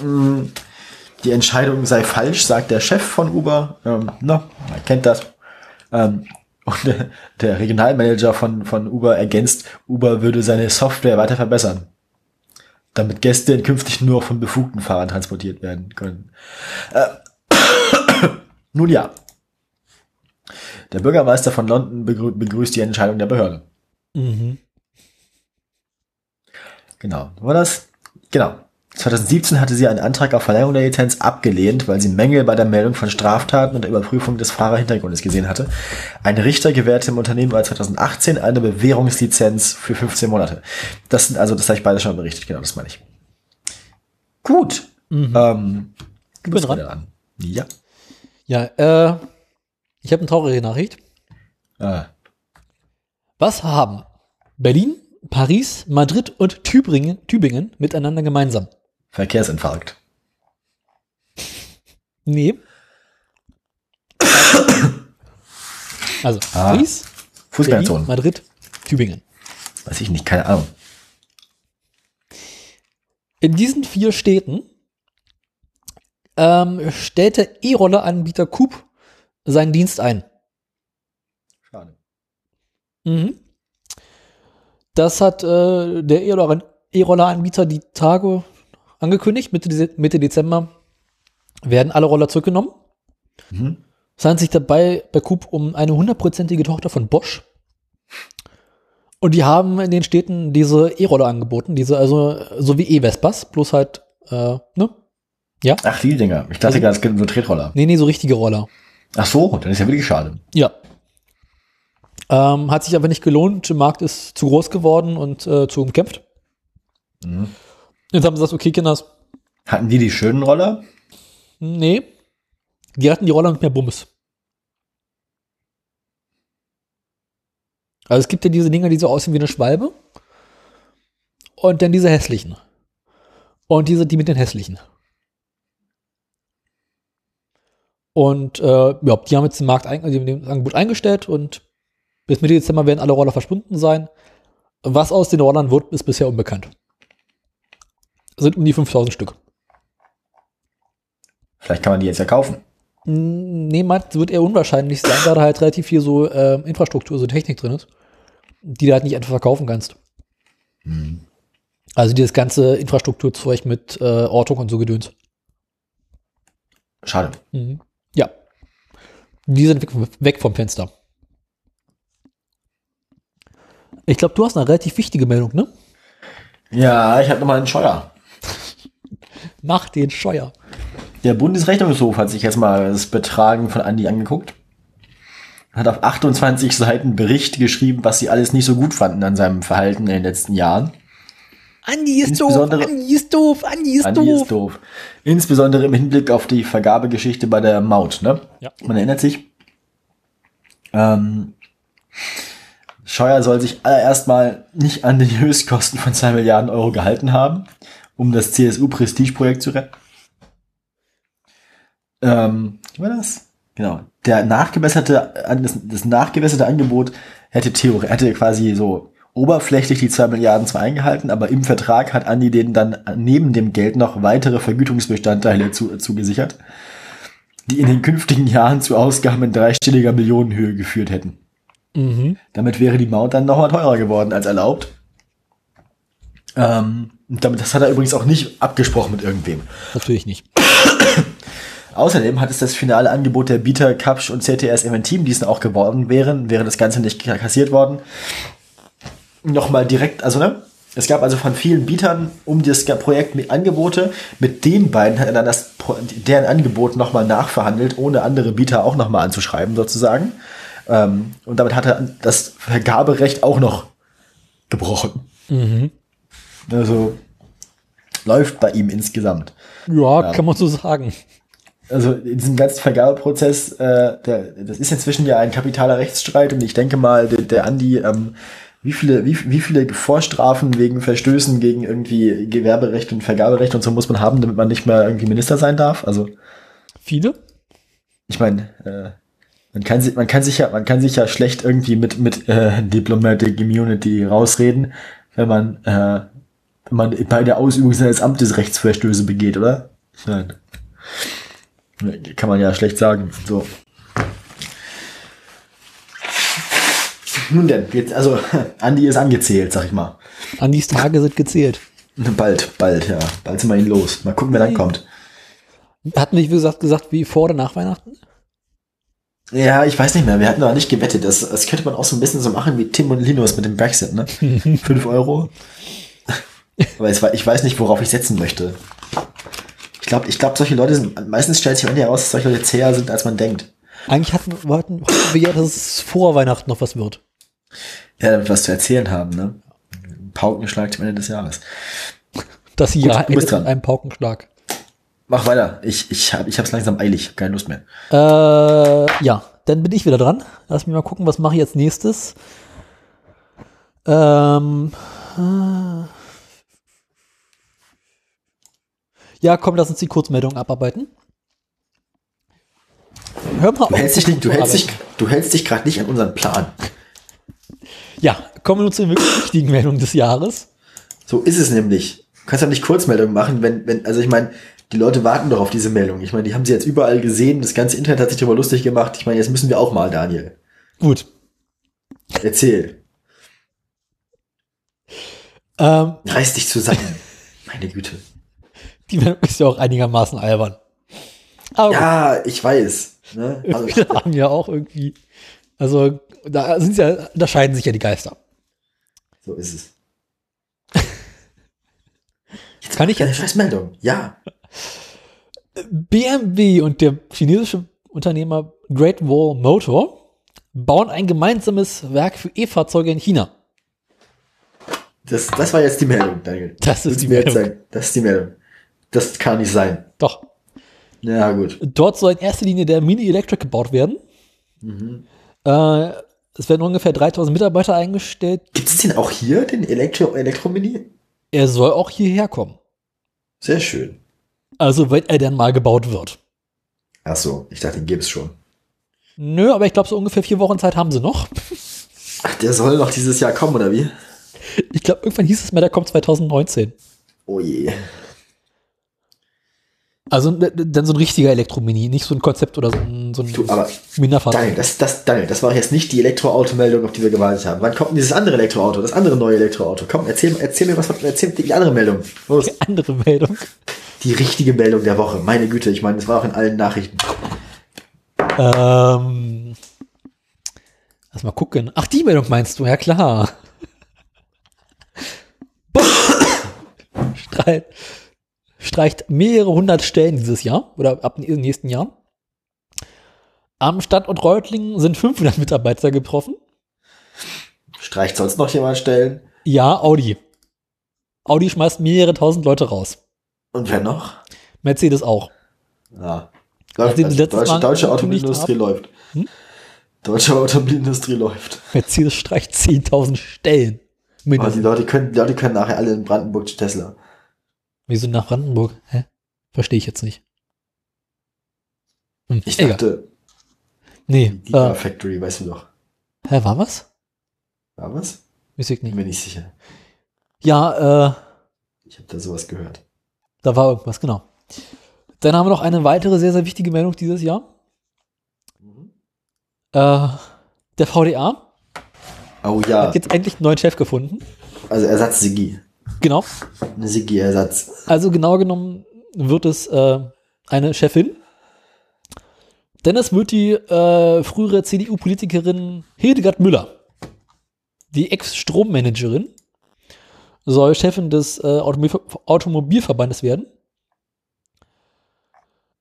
Speaker 1: Mhm. Die Entscheidung sei falsch, sagt der Chef von Uber. Ähm, na, man kennt das. Ähm, und der, der Regionalmanager von, von Uber ergänzt, Uber würde seine Software weiter verbessern damit Gäste künftig nur von befugten Fahrern transportiert werden können. Äh, nun ja. Der Bürgermeister von London begrü begrüßt die Entscheidung der Behörde. Mhm. Genau. War das? Genau. 2017 hatte sie einen Antrag auf Verlängerung der Lizenz abgelehnt, weil sie Mängel bei der Meldung von Straftaten und der Überprüfung des Fahrerhintergrundes gesehen hatte. Ein Richter gewährte im Unternehmen bei 2018 eine Bewährungslizenz für 15 Monate. Das sind also, das habe ich beide schon berichtet, genau, das meine ich. Gut. Mhm. Ähm,
Speaker 2: du bist dran. dran.
Speaker 1: Ja.
Speaker 2: Ja, äh, ich habe eine traurige Nachricht. Ah. Was haben Berlin, Paris, Madrid und Tübingen, Tübingen miteinander gemeinsam?
Speaker 1: Verkehrsinfarkt.
Speaker 2: Nee. Also, ah, Paris,
Speaker 1: Berlin,
Speaker 2: Madrid, Tübingen.
Speaker 1: Weiß ich nicht, keine Ahnung.
Speaker 2: In diesen vier Städten ähm, stellt der E-Roller-Anbieter Coop seinen Dienst ein.
Speaker 1: Schade.
Speaker 2: Mhm. Das hat äh, der E-Roller-Anbieter die Tage angekündigt, Mitte, Mitte Dezember werden alle Roller zurückgenommen. Mhm. Es handelt sich dabei bei Coop um eine hundertprozentige Tochter von Bosch. Und die haben in den Städten diese E-Roller angeboten, diese also so wie E-Vespas, bloß halt, äh, ne? Ja.
Speaker 1: Ach, die Dinger. Ich dachte gerade, es gibt nur Tretroller.
Speaker 2: Nee, nee, so richtige Roller.
Speaker 1: Ach so, dann ist ja wirklich schade.
Speaker 2: Ja. Ähm, hat sich aber nicht gelohnt. Der Markt ist zu groß geworden und äh, zu umkämpft. Mhm. Jetzt haben sie gesagt, okay, Kinders.
Speaker 1: Hatten die die schönen Roller?
Speaker 2: Nee. Die hatten die Roller mit mehr Bummes. Also es gibt ja diese Dinger, die so aussehen wie eine Schwalbe. Und dann diese hässlichen. Und diese, die mit den hässlichen. Und äh, ja, die haben jetzt den Markt ein, das Angebot eingestellt und bis Mitte Dezember werden alle Roller verschwunden sein. Was aus den Rollern wird, ist bisher unbekannt sind um die 5000 Stück.
Speaker 1: Vielleicht kann man die jetzt ja kaufen.
Speaker 2: Nee, man, wird eher unwahrscheinlich sein, da da halt relativ viel so äh, Infrastruktur, so Technik drin ist, die du halt nicht einfach verkaufen kannst. Hm. Also dieses ganze Infrastrukturzeug mit äh, Ortung und so Gedöns.
Speaker 1: Schade.
Speaker 2: Mhm. Ja. Die sind weg, vom Fenster. Ich glaube, du hast eine relativ wichtige Meldung, ne?
Speaker 1: Ja, ich habe nochmal einen Scheuer.
Speaker 2: Mach den Scheuer.
Speaker 1: Der Bundesrechnungshof hat sich jetzt mal das Betragen von Andi angeguckt. Hat auf 28 Seiten Bericht geschrieben, was sie alles nicht so gut fanden an seinem Verhalten in den letzten Jahren.
Speaker 2: Andi ist doof, Andi ist doof, Andi ist Andi doof. Ist doof.
Speaker 1: Insbesondere im Hinblick auf die Vergabegeschichte bei der Maut, ne?
Speaker 2: Ja.
Speaker 1: Man erinnert sich. Ähm, Scheuer soll sich allererst mal nicht an den Höchstkosten von 2 Milliarden Euro gehalten haben um das CSU-Prestigeprojekt zu retten. Ähm, wie war das? Genau. Der nachgebesserte, das, das nachgebesserte Angebot hätte Theorie, hätte quasi so oberflächlich die zwei Milliarden zwar eingehalten, aber im Vertrag hat Andi denen dann neben dem Geld noch weitere Vergütungsbestandteile zu, zugesichert, die in den künftigen Jahren zu Ausgaben in dreistelliger Millionenhöhe geführt hätten. Mhm. Damit wäre die Maut dann nochmal teurer geworden als erlaubt. Ähm, damit, das hat er übrigens auch nicht abgesprochen mit irgendwem.
Speaker 2: Natürlich nicht.
Speaker 1: Außerdem hat es das finale Angebot der Bieter, Kapsch und CTS Team, die es auch geworden wären, wäre das Ganze nicht kassiert worden, nochmal direkt, also ne, es gab also von vielen Bietern um das Projekt mit Angebote. Mit den beiden hat er dann das, deren Angebot nochmal nachverhandelt, ohne andere Bieter auch nochmal anzuschreiben, sozusagen. Ähm, und damit hat er das Vergaberecht auch noch gebrochen. Mhm. Also läuft bei ihm insgesamt.
Speaker 2: Ja,
Speaker 1: Ja.
Speaker 2: kann man so sagen.
Speaker 1: Also in diesem ganzen Vergabeprozess, äh, der, das ist inzwischen ja ein kapitaler Rechtsstreit und ich denke mal, der, der Andi, ähm, wie viele, wie, wie viele Vorstrafen wegen Verstößen gegen irgendwie Gewerberecht und Vergaberecht und so muss man haben, damit man nicht mehr irgendwie Minister sein darf? Also
Speaker 2: Viele?
Speaker 1: ich meine, äh, man kann sich, man kann sich ja, man kann sich ja schlecht irgendwie mit mit äh, Diplomatic Immunity rausreden, wenn man äh, wenn man bei der Ausübung seines Amtes Rechtsverstöße begeht, oder? Nein. Kann man ja schlecht sagen. So. Nun denn, jetzt, also Andi ist angezählt, sag ich mal.
Speaker 2: Andis Tage sind gezählt.
Speaker 1: Bald, bald, ja. Bald sind wir ihn los. Mal gucken, wer dann kommt.
Speaker 2: Hatten wir, wie gesagt, gesagt, wie vor oder nach Weihnachten?
Speaker 1: Ja, ich weiß nicht mehr. Wir hatten noch nicht gewettet. Das, das könnte man auch so ein bisschen so machen wie Tim und Linus mit dem Brexit, ne? Fünf Euro. Aber es war, ich weiß nicht, worauf ich setzen möchte. Ich glaube, ich glaube, solche Leute sind, meistens stellt sich am Ende heraus, dass solche Leute zäher sind, als man denkt.
Speaker 2: Eigentlich hatten, wollten hoffen wir ja, dass es vor Weihnachten noch was wird.
Speaker 1: Ja, damit was zu erzählen haben, ne? Paukenschlag zum Ende des Jahres.
Speaker 2: Das
Speaker 1: Gut,
Speaker 2: Jahr
Speaker 1: du bist
Speaker 2: endet
Speaker 1: dran.
Speaker 2: mit einem Paukenschlag.
Speaker 1: Mach weiter. Ich, ich habe ich hab's langsam eilig. Keine Lust mehr.
Speaker 2: Äh, ja, dann bin ich wieder dran. Lass mich mal gucken, was mache ich jetzt nächstes. Ähm, äh, ja, komm, lass uns die Kurzmeldung abarbeiten. Hör mal
Speaker 1: Du hältst dich du hältst dich, du hältst dich gerade nicht an unseren Plan.
Speaker 2: Ja, kommen wir nun zur wirklich wichtigen Meldung des Jahres.
Speaker 1: So ist es nämlich. Du kannst ja nicht Kurzmeldungen machen, wenn, wenn, also ich meine, die Leute warten doch auf diese Meldung. Ich meine, die haben sie jetzt überall gesehen, das ganze Internet hat sich darüber lustig gemacht. Ich meine, jetzt müssen wir auch mal, Daniel.
Speaker 2: Gut.
Speaker 1: Erzähl.
Speaker 2: Ähm,
Speaker 1: Reiß dich zusammen. Meine Güte.
Speaker 2: die Meldung ist ja auch einigermaßen albern. Aber gut.
Speaker 1: Ja, ich weiß. Ne? Also,
Speaker 2: Wir haben ja auch irgendwie, also da sind ja, da scheiden sich ja die Geister.
Speaker 1: so ist es. Jetzt
Speaker 2: Kann ich
Speaker 1: eine
Speaker 2: jetzt-
Speaker 1: scheiß Meldung. Ja.
Speaker 2: BMW und der chinesische Unternehmer Great Wall Motor bauen ein gemeinsames Werk für E-Fahrzeuge in China.
Speaker 1: Das, das war jetzt die Meldung, Daniel.
Speaker 2: Das ist die Meldung.
Speaker 1: sagen? Das ist die Meldung. Das kann nicht sein.
Speaker 2: Doch.
Speaker 1: Ja, gut.
Speaker 2: Dort soll in erster Linie der Mini Electric gebaut werden.
Speaker 1: Mhm.
Speaker 2: Äh, es werden ungefähr 3000 Mitarbeiter eingestellt.
Speaker 1: Gibt es den auch hier, den Elektro Elektromini?
Speaker 2: Er soll auch hierher kommen.
Speaker 1: Sehr schön.
Speaker 2: Also, wenn er dann mal gebaut wird.
Speaker 1: Ach so, ich dachte, den gibt's schon.
Speaker 2: Nö, aber ich glaube, so ungefähr vier Wochen Zeit haben sie noch.
Speaker 1: Ach, der soll noch dieses Jahr kommen, oder wie?
Speaker 2: Ich glaube, irgendwann hieß es mal, der kommt 2019.
Speaker 1: Oh je.
Speaker 2: Also d- d- dann so ein richtiger Elektromini, nicht so ein Konzept oder so ein, so ein
Speaker 1: Du, aber
Speaker 2: Minderfahrzeug.
Speaker 1: Daniel, das, das, Daniel, das war jetzt nicht die Elektroauto-Meldung, auf die wir gewartet haben. Wann kommt denn dieses andere Elektroauto, das andere neue Elektroauto? Komm, erzähl, erzähl mir was, erzähl die andere Meldung. Los.
Speaker 2: Die andere Meldung.
Speaker 1: Die richtige Meldung der Woche. Meine Güte, ich meine, das war auch in allen Nachrichten.
Speaker 2: Ähm, lass mal gucken. Ach, die Meldung meinst du? Ja, klar. Streit, streicht mehrere hundert Stellen dieses Jahr oder ab den nächsten Jahren. Am Standort Reutlingen sind 500 Mitarbeiter getroffen.
Speaker 1: Streicht sonst noch jemand Stellen?
Speaker 2: Ja, Audi. Audi schmeißt mehrere tausend Leute raus.
Speaker 1: Und wer noch?
Speaker 2: Mercedes auch.
Speaker 1: Ja.
Speaker 2: Nachdem
Speaker 1: Läuft. Also, deutsche deutsche Automobilindustrie läuft.
Speaker 2: Hm?
Speaker 1: Deutsche Automobilindustrie läuft.
Speaker 2: Mercedes streicht 10.000 Stellen.
Speaker 1: Aber die
Speaker 2: Mindestens.
Speaker 1: Leute können, die Leute können nachher alle in Brandenburg zu Tesla.
Speaker 2: Wieso nach Brandenburg? Hä? Verstehe ich jetzt nicht. Hm,
Speaker 1: Ich
Speaker 2: egal.
Speaker 1: dachte,
Speaker 2: nee,
Speaker 1: die
Speaker 2: äh,
Speaker 1: Factory, weißt du doch.
Speaker 2: hä, war was?
Speaker 1: War was?
Speaker 2: Weiß ich
Speaker 1: Bin
Speaker 2: nicht.
Speaker 1: mir nicht sicher.
Speaker 2: Ja, äh,
Speaker 1: Ich habe da sowas gehört.
Speaker 2: da war irgendwas, genau. Dann haben wir noch eine weitere sehr, sehr wichtige Meldung dieses Jahr. Äh, der VDA
Speaker 1: Oh ja,
Speaker 2: hat jetzt endlich einen neuen Chef gefunden.
Speaker 1: also Ersatz Sigi.
Speaker 2: Genau.
Speaker 1: Eine Sigi-Ersatz.
Speaker 2: Also genau genommen wird es äh, eine Chefin. Denn es wird die äh, frühere CDU-Politikerin Hildegard Müller, die Ex-Strommanagerin, soll Chefin des äh, Automobil Automobilverbandes werden.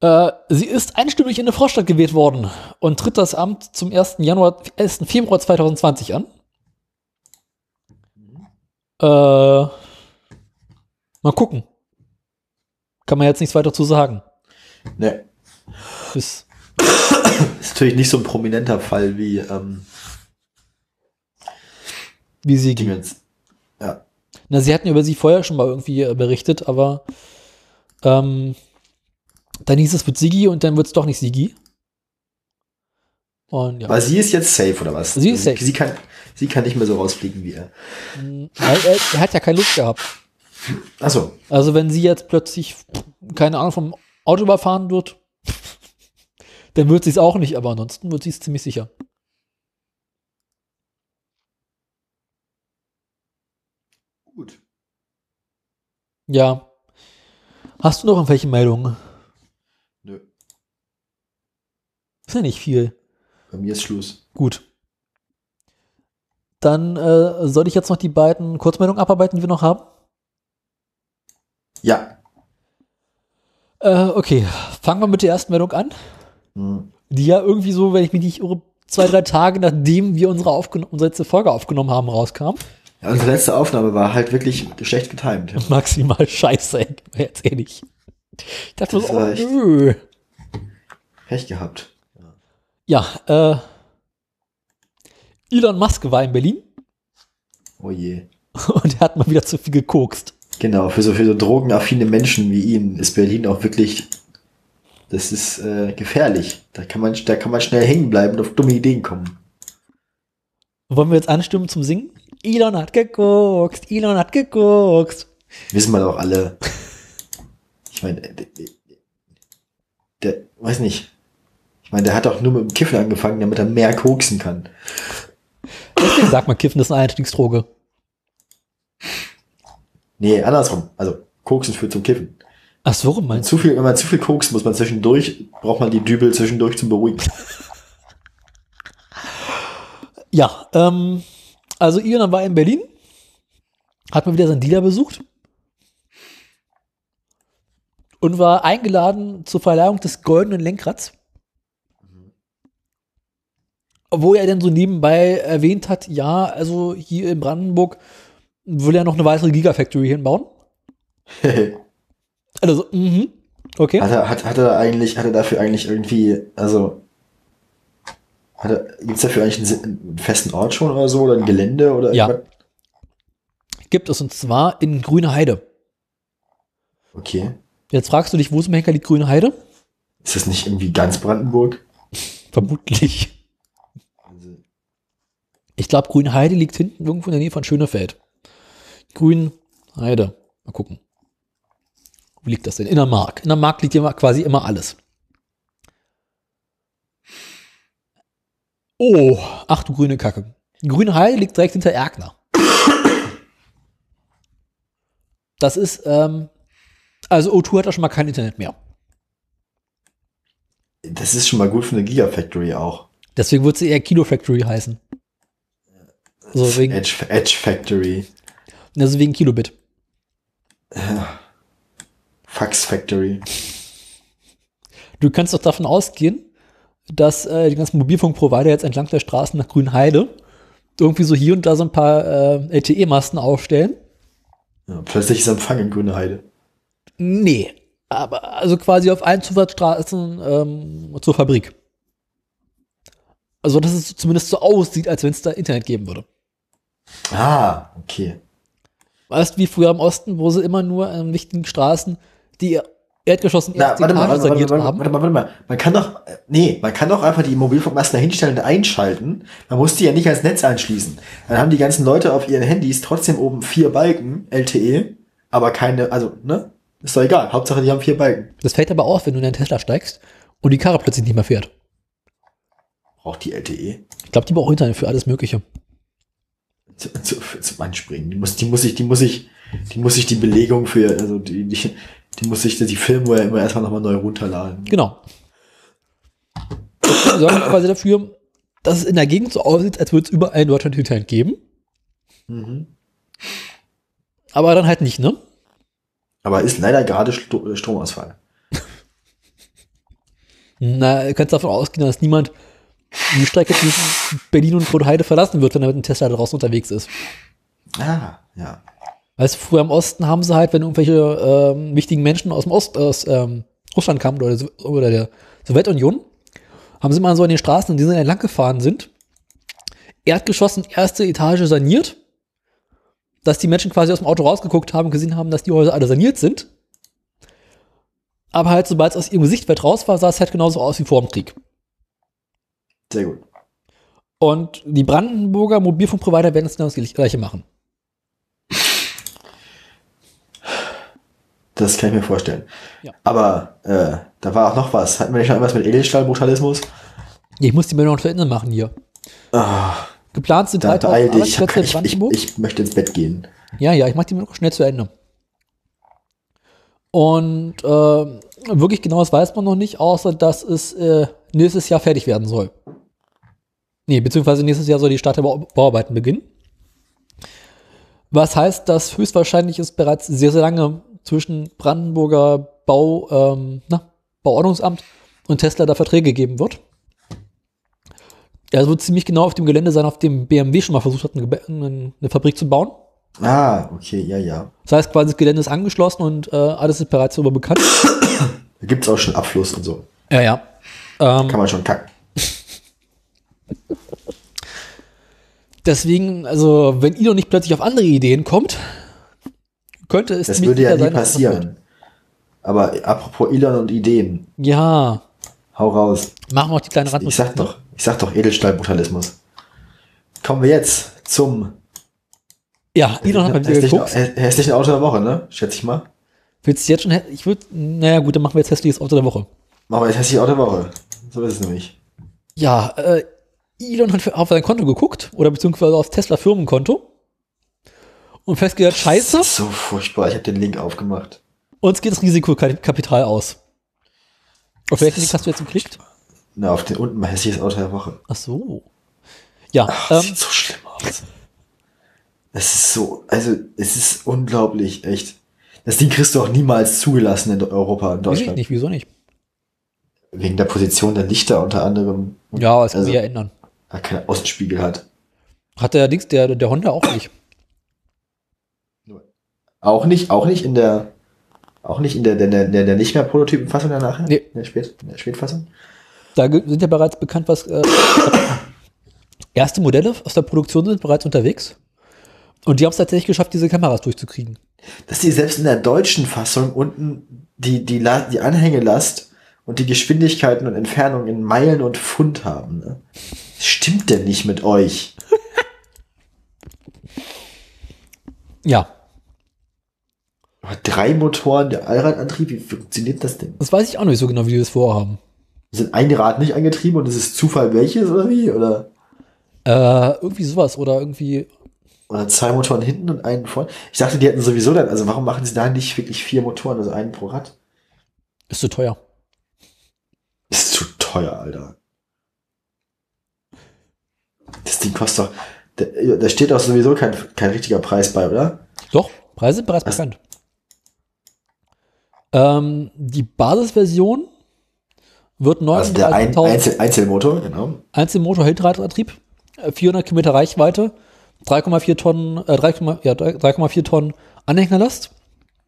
Speaker 2: Äh, sie ist einstimmig in der Vorstadt gewählt worden und tritt das Amt zum 1. Januar, 1. Februar 2020 an. Äh, mal gucken. Kann man jetzt nichts weiter zu sagen.
Speaker 1: Ne.
Speaker 2: Ist,
Speaker 1: Ist natürlich nicht so ein prominenter Fall wie ähm,
Speaker 2: wie sie ging.
Speaker 1: Ja.
Speaker 2: Na, sie hatten über sie vorher schon mal irgendwie äh, berichtet, aber ähm, dann hieß es, wird Sigi und dann wird es doch nicht Sigi. Und ja.
Speaker 1: Aber sie ist jetzt safe, oder was?
Speaker 2: Sie ist safe.
Speaker 1: Sie kann, sie kann nicht mehr so rausfliegen wie er.
Speaker 2: Weil er, er hat ja keine Lust gehabt.
Speaker 1: Achso.
Speaker 2: Also wenn sie jetzt plötzlich, keine Ahnung, vom Auto überfahren wird, dann wird sie es auch nicht, aber ansonsten wird sie es ziemlich sicher.
Speaker 1: Gut.
Speaker 2: Ja. Hast du noch irgendwelche Meldungen?
Speaker 1: Nö.
Speaker 2: Ist ja nicht viel.
Speaker 1: Bei mir ist Schluss.
Speaker 2: Gut. Dann äh, soll ich jetzt noch die beiden Kurzmeldungen abarbeiten, die wir noch haben?
Speaker 1: Ja.
Speaker 2: Äh, okay, fangen wir mit der ersten Meldung an.
Speaker 1: Hm.
Speaker 2: Die ja irgendwie so, wenn ich mich nicht irre, zwei, drei Tage nachdem wir unsere, aufgen unsere letzte Folge aufgenommen haben, rauskam.
Speaker 1: Ja, unsere letzte Aufnahme war halt wirklich schlecht getimt. Ja.
Speaker 2: Maximal scheiße, ey, jetzt ehrlich. Ich dachte
Speaker 1: Das
Speaker 2: so, oh,
Speaker 1: echt-
Speaker 2: nö.
Speaker 1: Pech gehabt.
Speaker 2: Ja, äh, Elon Musk war in Berlin
Speaker 1: Oh je.
Speaker 2: und er hat mal wieder zu viel gekokst.
Speaker 1: Genau, für so, für so drogenaffine Menschen wie ihn ist Berlin auch wirklich, das ist äh, gefährlich. Da kann, man, da kann man schnell hängen bleiben und auf dumme Ideen kommen.
Speaker 2: Wollen wir jetzt anstimmen zum Singen? Elon hat gekokst, Elon hat gekokst.
Speaker 1: Wissen wir doch alle. Ich meine, der, der, der, weiß nicht. Ich meine, der hat doch nur mit dem Kiffen angefangen, damit er mehr koksen kann.
Speaker 2: Deswegen sagt man, Kiffen ist eine Einstiegsdroge.
Speaker 1: Nee, andersrum. Also, koksen führt zum Kiffen.
Speaker 2: Ach so,
Speaker 1: Wenn,
Speaker 2: meinst
Speaker 1: zu viel, wenn man zu viel kokst, muss man zwischendurch, braucht man die Dübel zwischendurch zum Beruhigen.
Speaker 2: Ja, ähm, also Elon war in Berlin, hat mal wieder seinen Dealer besucht und war eingeladen zur Verleihung des goldenen Lenkrads. Wo er dann so nebenbei erwähnt hat, ja, also hier in Brandenburg will er noch eine weitere Gigafactory hinbauen. Also, mhm, okay.
Speaker 1: Hat er, hat, hat er eigentlich, hat er dafür eigentlich irgendwie, also, er, gibt's dafür eigentlich einen, einen festen Ort schon oder so, oder ein Gelände oder
Speaker 2: Ja.
Speaker 1: irgendwas?
Speaker 2: Gibt es und zwar in Grüne Heide.
Speaker 1: Okay.
Speaker 2: Jetzt fragst du dich, wo zum Henker liegt Grüne Heide?
Speaker 1: Ist das nicht irgendwie ganz Brandenburg?
Speaker 2: Vermutlich.
Speaker 1: Also,
Speaker 2: Ich glaube, Grünheide liegt hinten irgendwo in der Nähe von Schönefeld. Grünheide. Mal gucken. Wo liegt das denn? In der Mark. In der Mark liegt immer quasi immer alles. Oh, ach du grüne Kacke. Grünheide liegt direkt hinter Erkner. Das ist, ähm, also O2 hat da schon mal kein Internet mehr.
Speaker 1: das ist schon mal gut für eine Gigafactory auch.
Speaker 2: Deswegen wird sie eher Kilo Factory heißen. So wegen,
Speaker 1: Edge, Edge Factory.
Speaker 2: Also wegen Kilobit.
Speaker 1: Fax Factory.
Speaker 2: Du kannst doch davon ausgehen, dass äh, die ganzen Mobilfunkprovider jetzt entlang der Straßen nach Grünheide irgendwie so hier und da so ein paar äh, LTE-Masten aufstellen.
Speaker 1: Ja, plötzlich ist Empfang in Grüne Heide.
Speaker 2: Nee, aber also quasi auf allen Zufahrtsstraßen ähm, zur Fabrik. Also, dass es zumindest so aussieht, als wenn es da Internet geben würde.
Speaker 1: Ah, okay.
Speaker 2: Weißt du, wie früher im Osten, wo sie immer nur an wichtigen Straßen die Erdgeschossen
Speaker 1: Na, warte mal, warte, warte, warte,
Speaker 2: haben.
Speaker 1: warte mal, warte mal. Man kann doch, äh, nee, man kann doch einfach die Mobilfunkmasten dahinstellen und einschalten. Man muss die ja nicht ans Netz anschließen. Dann haben die ganzen Leute auf ihren Handys trotzdem oben vier Balken, LTE, aber keine, also, ne? Ist doch egal. Hauptsache, die haben vier Balken.
Speaker 2: Das fällt aber auf, wenn du in deinen Tesla steigst und die Karre plötzlich nicht mehr fährt.
Speaker 1: Braucht die LTE.
Speaker 2: Ich glaube, die braucht Internet für alles Mögliche.
Speaker 1: Zu, zum Anspringen. Die muss, die muss ich, die muss ich, die muss ich die Belegung für, also die, die, die muss ich die Firmware immer erstmal nochmal neu runterladen.
Speaker 2: Genau. Sorgt quasi dafür, dass es in der Gegend so aussieht, als würde es überall in Deutschland Internet geben.
Speaker 1: Mhm.
Speaker 2: Aber dann halt nicht, ne?
Speaker 1: Aber ist leider gerade Stromausfall.
Speaker 2: Na, du kannst davon ausgehen, dass niemand die Strecke zwischen Berlin und Grünheide verlassen wird, wenn er mit einem Tesla draußen unterwegs ist.
Speaker 1: Ah, ja.
Speaker 2: Weißt du, früher im Osten haben sie halt, wenn irgendwelche ähm, wichtigen Menschen aus dem Ost, aus ähm, Russland kamen oder, oder der Sowjetunion, haben sie mal so an den Straßen, in denen sie entlang gefahren sind, Erdgeschossen, erste Etage saniert, dass die Menschen quasi aus dem Auto rausgeguckt haben und gesehen haben, dass die Häuser alle saniert sind. Aber halt, sobald es aus ihrem Sichtfeld raus war, sah es halt genauso aus wie vor dem Krieg.
Speaker 1: Sehr gut.
Speaker 2: Und die Brandenburger Mobilfunkprovider werden es genau das gleiche machen.
Speaker 1: Das kann ich mir vorstellen.
Speaker 2: Ja.
Speaker 1: Aber äh, da war auch noch was. Hatten wir nicht noch irgendwas mit Edelstahlbrutalismus?
Speaker 2: Ich muss die Meldung noch zu Ende machen hier.
Speaker 1: Ah,
Speaker 2: Geplant sind
Speaker 1: da
Speaker 2: 3000
Speaker 1: beeil dich.
Speaker 2: Arbeitsplätze in
Speaker 1: Ich, ich,
Speaker 2: Brandenburg.
Speaker 1: ich möchte ins Bett gehen.
Speaker 2: Ja, ja, ich mache die Meldung schnell zu Ende. Und äh, wirklich genaues weiß man noch nicht, außer dass es äh, nächstes Jahr fertig werden soll. Nee, beziehungsweise nächstes Jahr soll die Start der Bau Bauarbeiten beginnen. Was heißt, dass höchstwahrscheinlich es bereits sehr, sehr lange zwischen Brandenburger Bau, ähm, na, Bauordnungsamt und Tesla da Verträge geben wird. Er wird ziemlich genau auf dem Gelände sein, auf dem BMW schon mal versucht hat, eine, eine Fabrik zu bauen.
Speaker 1: Ah, okay, ja, ja.
Speaker 2: Das heißt, quasi das Gelände ist angeschlossen und äh, alles ist bereits darüber bekannt.
Speaker 1: Da gibt's auch schon Abfluss und so.
Speaker 2: Ja, ja. Ähm,
Speaker 1: Kann man schon kacken.
Speaker 2: Deswegen, also, wenn Elon nicht plötzlich auf andere Ideen kommt, könnte es
Speaker 1: Das würde ja nie
Speaker 2: sein,
Speaker 1: passieren. Aber apropos Elon und Ideen.
Speaker 2: Ja,
Speaker 1: Hau raus.
Speaker 2: machen wir auch die kleine
Speaker 1: Ich
Speaker 2: Randnotiz.
Speaker 1: sag doch, ich sag doch Edelstahlbrutalismus. Kommen wir jetzt zum
Speaker 2: Ja, Elon hat mal wieder
Speaker 1: hässlichen,
Speaker 2: geguckt.
Speaker 1: hä- hässlichen Auto der Woche, ne? Schätze ich mal.
Speaker 2: Willst du jetzt schon, ich würde, naja, gut, dann machen wir jetzt hässliches Auto der Woche.
Speaker 1: Machen wir jetzt hässliche Auto der Woche. So ist es nämlich.
Speaker 2: Ja, äh, Elon hat auf sein Konto geguckt, oder beziehungsweise aufs Tesla Firmenkonto. Und festgestellt, scheiße,
Speaker 1: Das ist so furchtbar. Ich habe den Link aufgemacht.
Speaker 2: uns geht das Risikokapital aus. Auf welchen Link hast du jetzt geklickt?
Speaker 1: Na, auf den unten mal hässliches Auto der Woche.
Speaker 2: Ach so. Ja,
Speaker 1: Ach, das
Speaker 2: ähm,
Speaker 1: sieht so schlimm aus. Es ist so, also, es ist unglaublich, echt. Das Ding kriegst du auch niemals zugelassen in Europa, in
Speaker 2: weiß ich
Speaker 1: Deutschland.
Speaker 2: nicht, wieso nicht?
Speaker 1: Wegen der Position der Lichter unter anderem.
Speaker 2: Ja, es kann
Speaker 1: also,
Speaker 2: sich ja ändern.
Speaker 1: Er keinen Außenspiegel hat.
Speaker 2: Hat der Dings, der, der Honda auch nicht.
Speaker 1: Auch nicht, auch nicht in der, auch nicht in der, der, der, der nicht mehr Prototypenfassung danach?
Speaker 2: Nee.
Speaker 1: In der, Spät, in der Spätfassung?
Speaker 2: Da sind ja bereits bekannt, was äh, erste Modelle aus der Produktion sind bereits unterwegs. Und die haben es tatsächlich geschafft, diese Kameras durchzukriegen.
Speaker 1: Dass die selbst in der deutschen Fassung unten die, die, La die Anhängelast und die Geschwindigkeiten und Entfernungen in Meilen und Pfund haben. Ne? Stimmt denn nicht mit euch?
Speaker 2: Ja,
Speaker 1: Drei Motoren, der Allradantrieb, wie funktioniert das denn?
Speaker 2: das weiß ich auch nicht so genau, wie die das vorhaben.
Speaker 1: Sind ein Rad nicht angetrieben und es ist Zufall welches oder wie? Oder,
Speaker 2: Äh, irgendwie sowas oder irgendwie.
Speaker 1: oder zwei Motoren hinten und einen vorne? Ich dachte, die hätten sowieso dann, also warum machen sie da nicht wirklich vier Motoren, also einen pro Rad?
Speaker 2: Ist zu teuer.
Speaker 1: Ist zu teuer, Alter. Das Ding kostet doch. Da, da steht auch sowieso kein, kein richtiger Preis bei, oder?
Speaker 2: Doch, Preise sind bereits
Speaker 1: Was?
Speaker 2: bekannt. Ähm, die Basisversion wird
Speaker 1: Also der ein,
Speaker 2: 39.000
Speaker 1: Einzel, Einzelmotor, genau.
Speaker 2: Einzelmotor Hinterradantrieb, äh, 400 Kilometer Reichweite, 3,4 Tonnen, äh, 3,4 ja, 3,4 Tonnen Anhängerlast,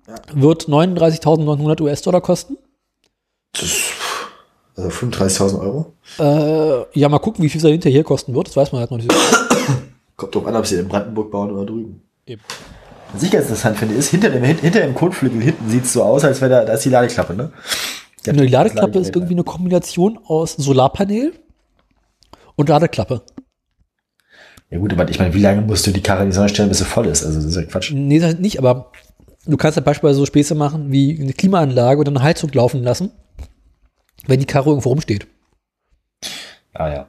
Speaker 1: Ja.
Speaker 2: wird 39.900 US-Dollar kosten.
Speaker 1: Das ist, also 35.000 Euro.
Speaker 2: Äh, ja, mal gucken, wie viel es dahinter hier kosten wird. Das weiß man halt noch nicht. so.
Speaker 1: Kommt drauf an, ob sie in Brandenburg bauen oder drüben.
Speaker 2: Eben.
Speaker 1: Was ich ganz interessant finde, ist, hinter dem, hinter dem Kotflügel hinten sieht es so aus, als wäre da, da ist die Ladeklappe, ne? Der-
Speaker 2: Die Ladeklappe
Speaker 1: das
Speaker 2: ist irgendwie eine Kombination aus Solarpanel und Ladeklappe.
Speaker 1: Ja gut, aber ich meine, wie lange musst du die Karre in die Sonne stellen, bis sie voll ist? Also das ist ja Quatsch.
Speaker 2: Nee, das nicht, aber du kannst ja beispielsweise so Späße machen wie eine Klimaanlage oder eine Heizung laufen lassen, wenn die Karre irgendwo rumsteht.
Speaker 1: Ah ja.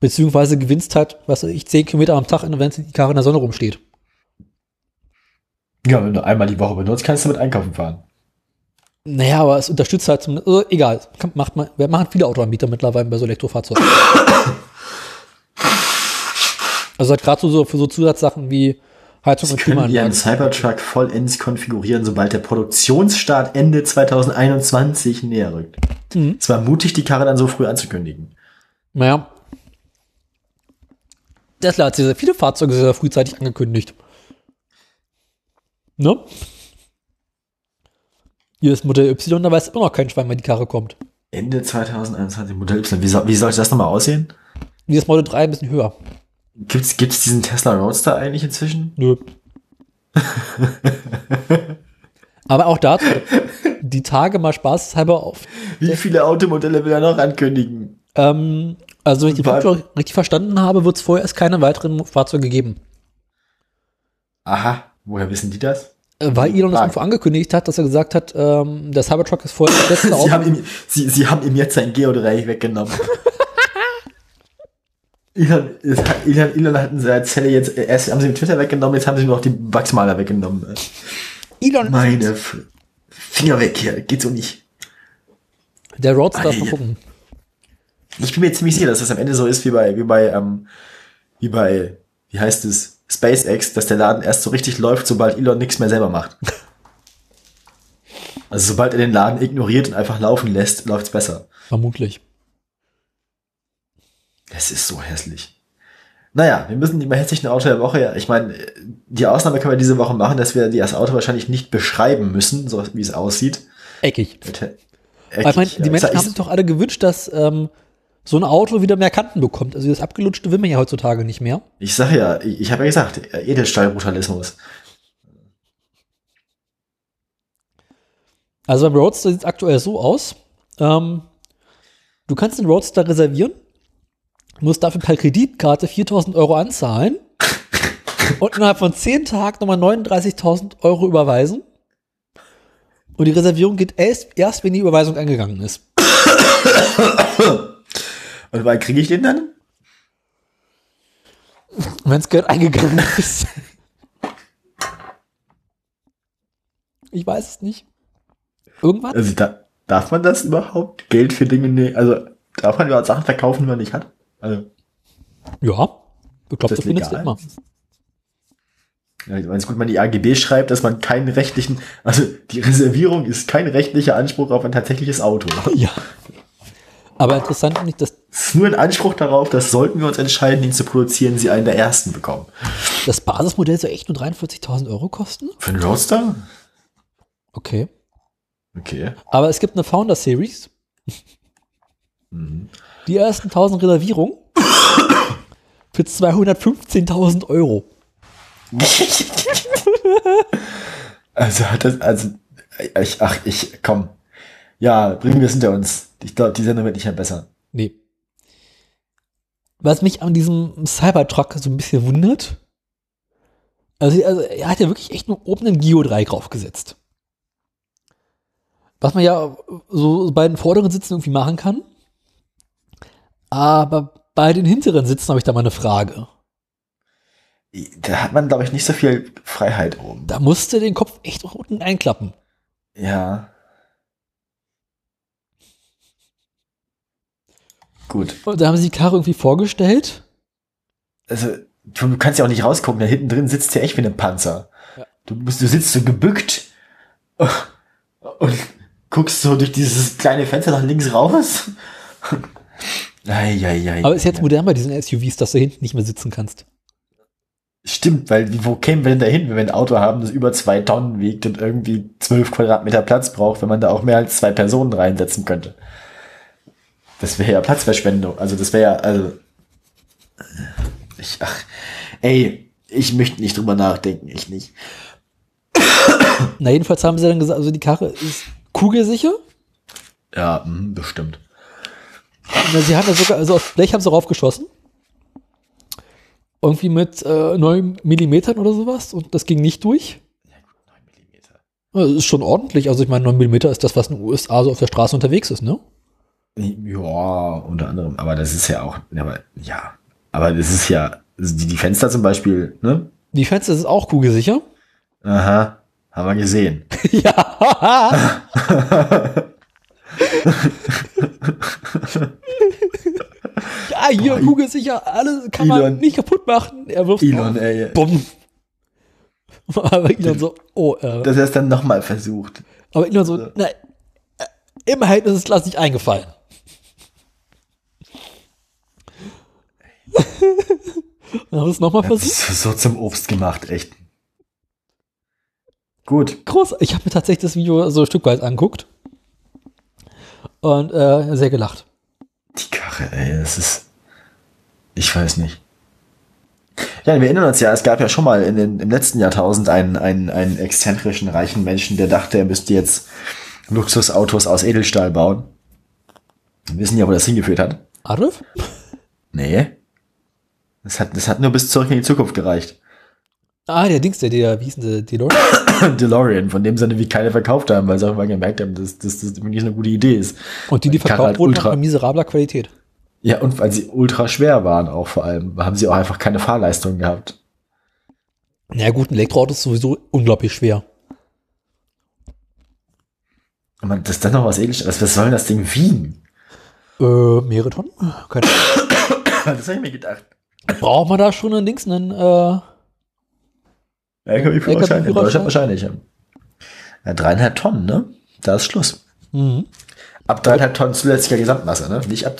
Speaker 2: Beziehungsweise gewinnst halt, was weiß ich, 10 Kilometer am Tag, wenn die Karre in der Sonne rumsteht.
Speaker 1: Ja, wenn du einmal die Woche benutzt, kannst du mit einkaufen fahren.
Speaker 2: Naja, aber es unterstützt halt zum, also egal, macht man, wir machen viele Autoanbieter mittlerweile bei so Elektrofahrzeugen. also halt gerade so, für so Zusatzsachen wie Heizung
Speaker 1: Sie
Speaker 2: und
Speaker 1: können
Speaker 2: Klimaanlage.
Speaker 1: Cybertruck vollends konfigurieren, sobald der Produktionsstart Ende 2021 näher rückt.
Speaker 2: Mhm.
Speaker 1: Es war mutig, die Karre dann so früh anzukündigen.
Speaker 2: Naja. Tesla hat sehr, sehr viele Fahrzeuge sehr, frühzeitig angekündigt. Ne? Hier ist Modell Y, da weiß immer noch kein Schwein, wann die Karre kommt.
Speaker 1: Ende 2021 Modell Y. Wie soll, wie soll das nochmal aussehen?
Speaker 2: Wie das Model 3 ein bisschen höher.
Speaker 1: Gibt's, gibt's diesen Tesla Roadster eigentlich inzwischen?
Speaker 2: Nö. Aber auch dazu, die Tage mal spaßhalber auf.
Speaker 1: Wie viele Automodelle will er noch ankündigen?
Speaker 2: Ähm, also, wenn ich die Funktion richtig verstanden habe, wird es vorher erst keine weiteren Fahrzeuge geben.
Speaker 1: Aha, woher wissen die das?
Speaker 2: Äh, Weil Elon das irgendwo angekündigt hat, dass er gesagt hat, ähm, der Cybertruck ist vorher das letzte
Speaker 1: Sie
Speaker 2: Auto.
Speaker 1: haben, ihm, sie, sie haben ihm jetzt sein Geodreieck weggenommen. Elon, Elon, Elon hat in seiner Zelle jetzt, erst haben sie den Twitter weggenommen, jetzt haben sie nur noch die Wachsmaler weggenommen.
Speaker 2: Elon,
Speaker 1: Meine F Finger weg hier, geht so nicht.
Speaker 2: der Roadster,
Speaker 1: Ei.
Speaker 2: mal gucken.
Speaker 1: Ich bin mir ziemlich sicher, dass das am Ende so ist wie bei, wie bei, ähm, wie bei, wie heißt es, SpaceX, dass der Laden erst so richtig läuft, sobald Elon nichts mehr selber macht. Also sobald er den Laden ignoriert und einfach laufen lässt, läuft's besser.
Speaker 2: Vermutlich.
Speaker 1: Es ist so hässlich. Naja, wir müssen die mal hässlichen Auto der Woche, ja, ich meine, die Ausnahme können wir diese Woche machen, dass wir das Auto wahrscheinlich nicht beschreiben müssen, so wie es aussieht.
Speaker 2: Eckig.
Speaker 1: Bitte.
Speaker 2: Aber ich meine,
Speaker 1: Eckig,
Speaker 2: die. Menschen haben sich doch alle gewünscht, dass ähm, so ein Auto wieder mehr Kanten bekommt. Also das abgelutschte will man ja heutzutage nicht mehr.
Speaker 1: Ich sag ja, ich, ich habe ja gesagt, Edelstahlbrutalismus.
Speaker 2: Also beim Roadster sieht es aktuell so aus. Ähm, du kannst den Roadster reservieren, musst dafür per Kreditkarte 4000 Euro anzahlen und innerhalb von 10 Tagen nochmal 39.000 Euro überweisen. Und die Reservierung geht erst, erst wenn die Überweisung eingegangen ist.
Speaker 1: Und wann kriege ich den dann?
Speaker 2: Wenn das Geld eingegangen ist. Ich weiß es nicht. Irgendwann?
Speaker 1: Also da, darf man das überhaupt? Geld für Dinge, ne, also darf man überhaupt Sachen verkaufen, die man nicht hat? Also,
Speaker 2: Ja. Ich glaube,
Speaker 1: das
Speaker 2: findest du immer.
Speaker 1: ja, wenn es gut man die AGB schreibt, dass man keinen rechtlichen, also die Reservierung ist kein rechtlicher Anspruch auf ein tatsächliches Auto.
Speaker 2: Ja. Aber interessant finde ich, dass
Speaker 1: Es ist nur ein Anspruch darauf, dass sollten wir uns entscheiden, ihn zu produzieren, sie einen der ersten bekommen.
Speaker 2: das Basismodell soll echt nur 43.000 Euro kosten.
Speaker 1: Für einen Roadster?
Speaker 2: Okay.
Speaker 1: Okay.
Speaker 2: Aber es gibt eine Founder Series. Die ersten 1000 Reservierungen für 215.000 Euro.
Speaker 1: also hat das, also, ich, ach, ich, komm. Ja, bringen wir es hinter uns. Ich glaube, die Sendung wird nicht mehr besser.
Speaker 2: Nee. Was mich an diesem Cybertruck so ein bisschen wundert, also, also er hat ja wirklich echt nur oben einen Geodreieck draufgesetzt. Was man ja so bei den vorderen Sitzen irgendwie machen kann. Aber bei den hinteren Sitzen habe ich da mal eine Frage.
Speaker 1: Da hat man, glaube ich, nicht so viel Freiheit oben.
Speaker 2: Da musste den Kopf echt auch unten einklappen.
Speaker 1: Ja. Gut.
Speaker 2: Und da haben sie die Karre irgendwie vorgestellt.
Speaker 1: Also, du kannst ja auch nicht rausgucken. Da hinten drin sitzt ja echt wie ein Panzer.
Speaker 2: Ja.
Speaker 1: Du, bist, du sitzt so gebückt und guckst so durch dieses kleine Fenster nach links raus. Eieiei.
Speaker 2: Aber ist jetzt modern bei diesen SUVs, dass du hinten nicht mehr sitzen kannst.
Speaker 1: Stimmt, weil wo kämen wir denn da hin, wenn wir ein Auto haben, das über zwei Tonnen wiegt und irgendwie zwölf Quadratmeter Platz braucht, wenn man da auch mehr als zwei Personen reinsetzen könnte? Das wäre ja Platzverschwendung. Also das wäre ja, also. Ich, ach, ey, ich möchte nicht drüber nachdenken, ich nicht.
Speaker 2: Na, jedenfalls haben sie dann gesagt, also die Karre ist kugelsicher.
Speaker 1: Ja, mh, bestimmt.
Speaker 2: Sie haben ja sogar, also auf Blech haben sie raufgeschossen. Irgendwie mit äh, 9 Millimetern oder sowas und das ging nicht durch. Ja, Das ist schon ordentlich. Also ich meine, 9 Millimeter ist das, was in den USA so auf der Straße unterwegs ist, ne?
Speaker 1: Ja, unter anderem, aber das ist ja auch, ja, aber, ja, aber das ist ja, also die, die Fenster zum Beispiel, ne?
Speaker 2: Die Fenster ist auch kugelsicher.
Speaker 1: Aha, haben wir gesehen.
Speaker 2: ja. ja, hier,
Speaker 1: Boah,
Speaker 2: kugelsicher, alles kann man
Speaker 1: Elon.
Speaker 2: nicht kaputt machen. Er wirft
Speaker 1: Elon, ey.
Speaker 2: Bumm. Aber Elon so, oh, äh,
Speaker 1: Dass er es dann nochmal versucht.
Speaker 2: aber Elon so, na, äh, immerhin ist es Glas nicht eingefallen. Dann haben wir es nochmal versucht.
Speaker 1: so zum Obst gemacht, echt. Gut.
Speaker 2: Groß. Ich habe mir tatsächlich das Video so stückweise angeguckt. Und äh, sehr gelacht.
Speaker 1: Die Karre, ey, das ist. Ich weiß nicht. Ja, wir erinnern uns ja, es gab ja schon mal in den, im letzten Jahrtausend einen, einen, einen exzentrischen, reichen Menschen, der dachte, er müsste jetzt Luxusautos aus Edelstahl bauen. Wir wissen ja, wo das hingeführt hat.
Speaker 2: Adolf?
Speaker 1: Nee. Das hat, das hat nur bis zurück in die Zukunft gereicht.
Speaker 2: Ah, der Dings, der, der, wie hieß denn der, DeLorean?
Speaker 1: DeLorean, von dem sie wie keine verkauft haben, weil sie auch mal gemerkt haben, dass, das wirklich eine gute Idee ist.
Speaker 2: Und die, die verkauft
Speaker 1: halt
Speaker 2: wurden,
Speaker 1: ultra-
Speaker 2: miserabler Qualität.
Speaker 1: Ja, und weil sie ultra schwer waren auch vor allem, haben sie auch einfach keine Fahrleistung gehabt.
Speaker 2: Na ja, gut, ein Elektroauto ist sowieso unglaublich schwer.
Speaker 1: Man, das dann noch was ähnliches, was, was soll denn das Ding wiegen?
Speaker 2: Äh, mehrere Tonnen? Keine
Speaker 1: Das habe ich mir gedacht.
Speaker 2: Braucht man da schon einen Dings, einen, äh,
Speaker 1: LKW-Führerschein, in
Speaker 2: LKW-Führerschein?
Speaker 1: Deutschland wahrscheinlich. Ja. Dreieinhalb Tonnen, ne? Da ist Schluss.
Speaker 2: mhm.
Speaker 1: Ab dreieinhalb Tonnen zulässiger Gesamtmasse, ne? Nicht ab,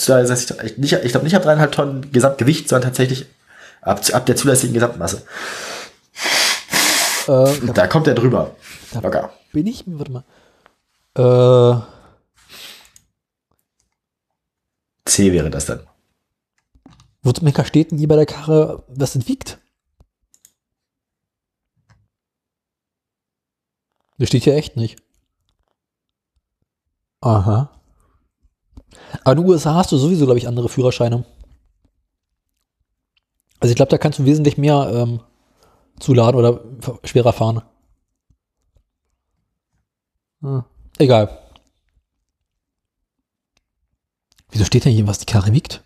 Speaker 1: nicht, ich glaube nicht ab dreieinhalb Tonnen Gesamtgewicht, sondern tatsächlich ab, ab der zulässigen Gesamtmasse.
Speaker 2: äh, da
Speaker 1: Da kommt er drüber.
Speaker 2: Da-
Speaker 1: Locker.
Speaker 2: bin ich, warte mal. Äh,
Speaker 1: C wäre das dann.
Speaker 2: Henker steht denn hier bei der Karre, was das Das steht hier echt nicht. Aha. Aber in den USA hast du sowieso, glaube ich, andere Führerscheine. Also ich glaube, da kannst du wesentlich mehr ähm, zuladen oder schwerer fahren. Hm. Egal. Wieso steht denn hier, was die Karre wiegt?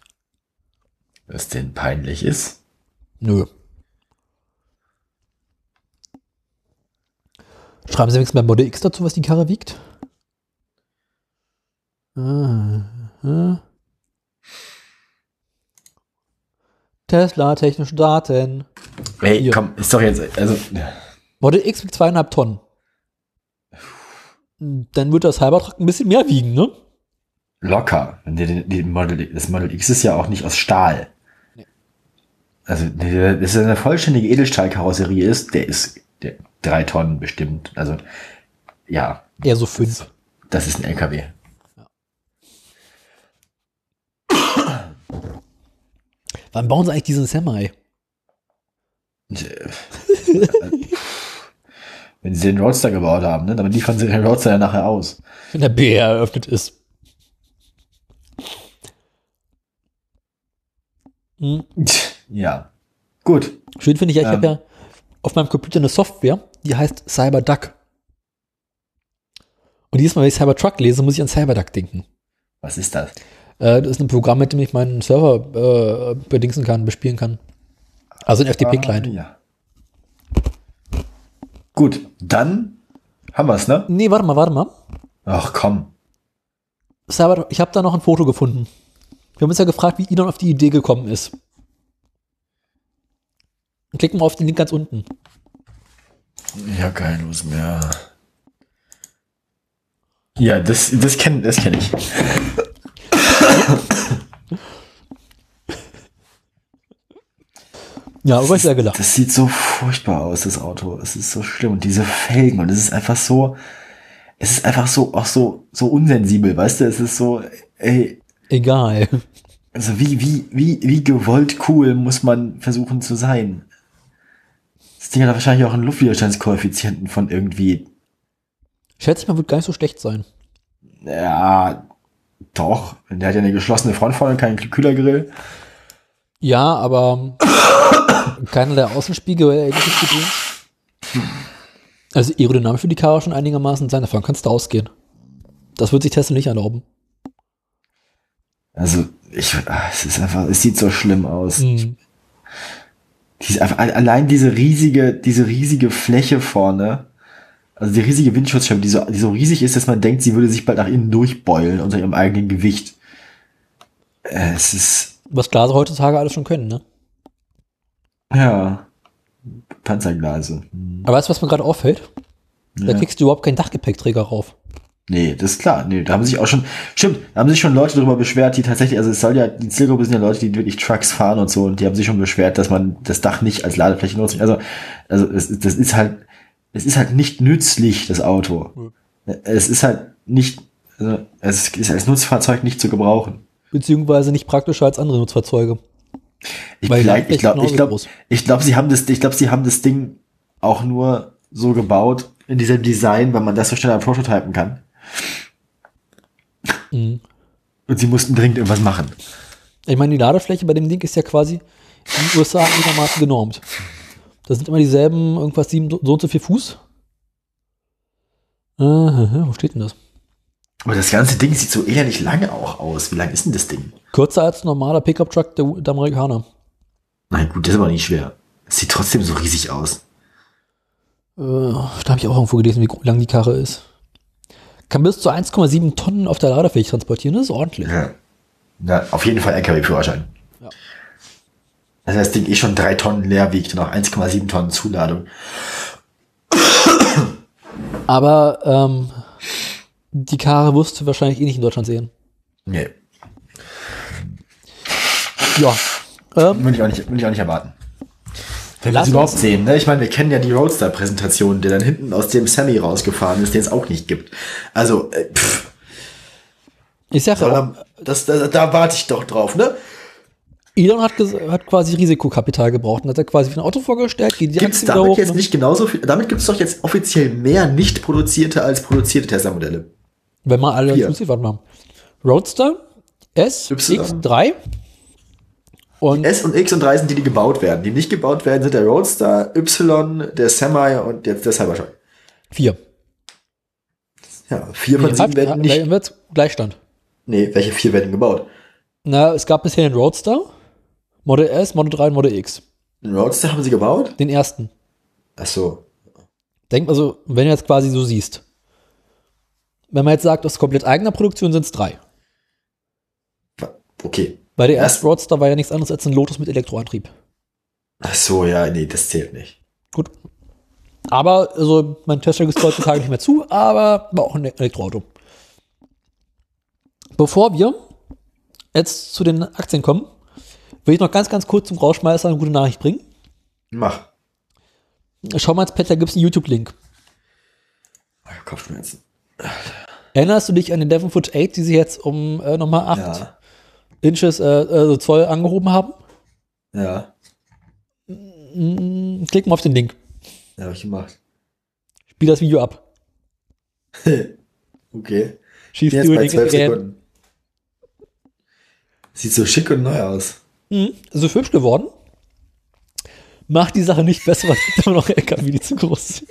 Speaker 1: Was denn peinlich ist.
Speaker 2: Nö. Schreiben Sie wenigstens bei Model X dazu, was die Karre wiegt? Ah, ah. Tesla, technische Daten.
Speaker 1: Ey,
Speaker 2: Hier.
Speaker 1: komm, ist doch jetzt, also,
Speaker 2: Model X wiegt zweieinhalb Tonnen. Dann wird das Cybertruck ein bisschen mehr wiegen, ne?
Speaker 1: locker. Und die, die Model, das Model X ist ja auch nicht aus Stahl. Also, das ist eine vollständige Edelstahlkarosserie ist, der ist der, drei Tonnen bestimmt. Also, ja,
Speaker 2: Eher so fünf.
Speaker 1: das ist ein LKW.
Speaker 2: Wann bauen sie eigentlich diesen Semi?
Speaker 1: Äh, Wenn sie den Roadster gebaut haben, ne, dann liefern sie den Roadster ja nachher aus.
Speaker 2: Wenn der BR eröffnet ist. Hm.
Speaker 1: Ja. Gut.
Speaker 2: Schön finde ich ja, ich
Speaker 1: Ähm.
Speaker 2: habe ja auf meinem Computer eine Software, die heißt CyberDuck. Und jedes Mal, wenn ich Cybertruck lese, muss ich an CyberDuck denken.
Speaker 1: Was ist das?
Speaker 2: Äh, das ist ein Programm, mit dem ich meinen Server äh, bedingsen kann, bespielen kann. Also ein FTP-Client.
Speaker 1: Ah, ja. Gut, dann haben wir's, ne?
Speaker 2: Nee, warte mal, warte mal.
Speaker 1: Ach komm.
Speaker 2: Cyber, ich habe da noch ein Foto gefunden. Wir haben uns ja gefragt, wie Elon auf die Idee gekommen ist. Klicken wir auf den Link ganz unten.
Speaker 1: Ich hab keine Lust mehr. Ja, das, das kenne das kenn ich.
Speaker 2: Ja, aber ich sehr gelacht.
Speaker 1: Das sieht so furchtbar aus, das Auto. Es ist so schlimm. Und diese Felgen, und es ist einfach so, es ist einfach so, auch so, so unsensibel, weißt du? Es ist so, ey,
Speaker 2: Egal.
Speaker 1: also wie, wie, wie, wie gewollt cool muss man versuchen zu sein? Das Ding hat wahrscheinlich auch einen Luftwiderstandskoeffizienten von irgendwie,
Speaker 2: Schätze ich mal, wird gar nicht so schlecht sein.
Speaker 1: ja, doch. Der hat ja eine geschlossene Front vorne, keinen Kühlergrill.
Speaker 2: Ja, aber keiner der Außenspiegel oder ähnliches. Also aerodynamisch für die Karre schon einigermaßen sein, davon kannst du ausgehen. Das wird sich Tesla nicht erlauben.
Speaker 1: Also, ich, es ist einfach, es sieht so schlimm aus.
Speaker 2: Mhm.
Speaker 1: Einfach, allein diese riesige, diese riesige Fläche vorne, also die riesige Windschutzscheibe, die so, die so riesig ist, dass man denkt, sie würde sich bald nach innen durchbeulen unter ihrem eigenen Gewicht. Äh, Es ist,
Speaker 2: Was Glase heutzutage alles schon können, ne?
Speaker 1: ja, Panzerglase.
Speaker 2: Aber weißt du, was mir gerade auffällt? Da
Speaker 1: Ja.
Speaker 2: kriegst du überhaupt keinen Dachgepäckträger rauf.
Speaker 1: Nee, das ist klar. Nee, da haben sich auch schon, stimmt, da haben sich schon Leute darüber beschwert, die tatsächlich, also es soll ja, die Zielgruppe sind ja Leute, die wirklich Trucks fahren und so, und die haben sich schon beschwert, dass man das Dach nicht als Ladefläche nutzt. Also, also, das, ist- das ist halt, es ist halt nicht nützlich, das Auto. Es ist halt nicht, also, es ist als Nutzfahrzeug nicht zu gebrauchen.
Speaker 2: Beziehungsweise nicht praktischer als andere Nutzfahrzeuge.
Speaker 1: Ich glaube, ich glaube, ich glaube, ich glaube, sie haben das, ich glaube, sie haben das Ding auch nur so gebaut in diesem Design, weil man das so schnell prototypen kann.
Speaker 2: Mhm.
Speaker 1: Und sie mussten dringend irgendwas machen.
Speaker 2: Ich meine, die Ladefläche bei dem Ding ist ja quasi in den USA einigermaßen genormt. Das sind immer dieselben, irgendwas sieben, so und so viel Fuß. Aha, wo steht denn das?
Speaker 1: Aber das ganze Ding sieht so ehrlich lange auch aus. Wie lang ist denn das Ding?
Speaker 2: Kürzer als ein normaler Pickup-Truck der, der Amerikaner.
Speaker 1: Nein, gut, das ist aber nicht schwer. Es sieht trotzdem so riesig aus.
Speaker 2: Äh, da habe ich auch irgendwo gelesen, wie lang die Karre ist. Kann bis zu 1,7 Tonnen auf der Ladefläche transportieren, das ist ordentlich.
Speaker 1: Ja. Na, auf jeden Fall LKW-Führerschein.
Speaker 2: Ja.
Speaker 1: Also das Ding eh schon drei Tonnen leer wiegt und auch 1,7 Tonnen Zuladung.
Speaker 2: Aber ähm, die Karre wirst du wahrscheinlich eh nicht in Deutschland sehen.
Speaker 1: Nee,
Speaker 2: Ja. Ähm,
Speaker 1: würde ich auch nicht, würde ich auch nicht erwarten. Wenn wir
Speaker 2: Lass
Speaker 1: es überhaupt sehen, ne? Ich meine, wir kennen ja die Roadster-Präsentation, der dann hinten aus dem Semi rausgefahren ist, den es auch nicht gibt. Also, äh, pff,
Speaker 2: ich sag ja, auch,
Speaker 1: da, das, da, warte ich doch drauf, ne?
Speaker 2: Elon hat, hat quasi Risikokapital gebraucht und hat er quasi für ein Auto vorgestellt,
Speaker 1: Gibt es damit
Speaker 2: hoch.
Speaker 1: jetzt
Speaker 2: ne?
Speaker 1: nicht genauso viel? Damit gibt es doch jetzt offiziell mehr nicht produzierte als produzierte Tesla-Modelle.
Speaker 2: Wenn man alle
Speaker 1: Vier.
Speaker 2: Exclusive haben. Roadster, S,
Speaker 1: Y.
Speaker 2: X3 und
Speaker 1: S und X und 3 sind die, die gebaut werden. Die nicht gebaut werden, sind der Roadster, Y, der Semi und jetzt der Cybertruck.
Speaker 2: 4.
Speaker 1: Ja, vier von sieben werden nicht.
Speaker 2: Wird's Gleichstand.
Speaker 1: Nee, welche vier werden gebaut?
Speaker 2: Na, es gab bisher den Roadster, Model S, Model 3 und Model X.
Speaker 1: Den Roadster haben sie gebaut?
Speaker 2: Den ersten.
Speaker 1: Ach so.
Speaker 2: Denk also, wenn du jetzt quasi so siehst. Wenn man jetzt sagt, aus komplett eigener Produktion sind es drei.
Speaker 1: Okay.
Speaker 2: Weil der
Speaker 1: Das-
Speaker 2: erste Roadster war ja nichts anderes als ein Lotus mit Elektroantrieb.
Speaker 1: Ach so, ja, nee, das zählt nicht.
Speaker 2: Gut. Aber, also, mein Tesla gibt es heutzutage nicht mehr zu, aber war auch ein Elektroauto. Bevor wir jetzt zu den Aktien kommen, will ich noch ganz, ganz kurz zum Rauschmeister eine gute Nachricht bringen.
Speaker 1: Mach.
Speaker 2: Schau mal ins Pad, da gibt es einen YouTube-Link.
Speaker 1: Kopfschmerzen.
Speaker 2: Erinnerst du dich an den Devon Foot 8, die sie jetzt um äh, nochmal 8
Speaker 1: Ja.
Speaker 2: Inches äh, äh, Zoll angehoben haben?
Speaker 1: Ja.
Speaker 2: Mm, Klick mal auf den Link.
Speaker 1: Ja, hab ich gemacht.
Speaker 2: Spiel das Video ab.
Speaker 1: okay.
Speaker 2: Schieß
Speaker 1: Jetzt
Speaker 2: die
Speaker 1: bei
Speaker 2: Link
Speaker 1: 12
Speaker 2: in
Speaker 1: Sekunden. Sieht so schick und neu aus.
Speaker 2: Mhm, so hübsch geworden. Macht die Sache nicht besser, weil es immer noch LKW, die zu groß sind.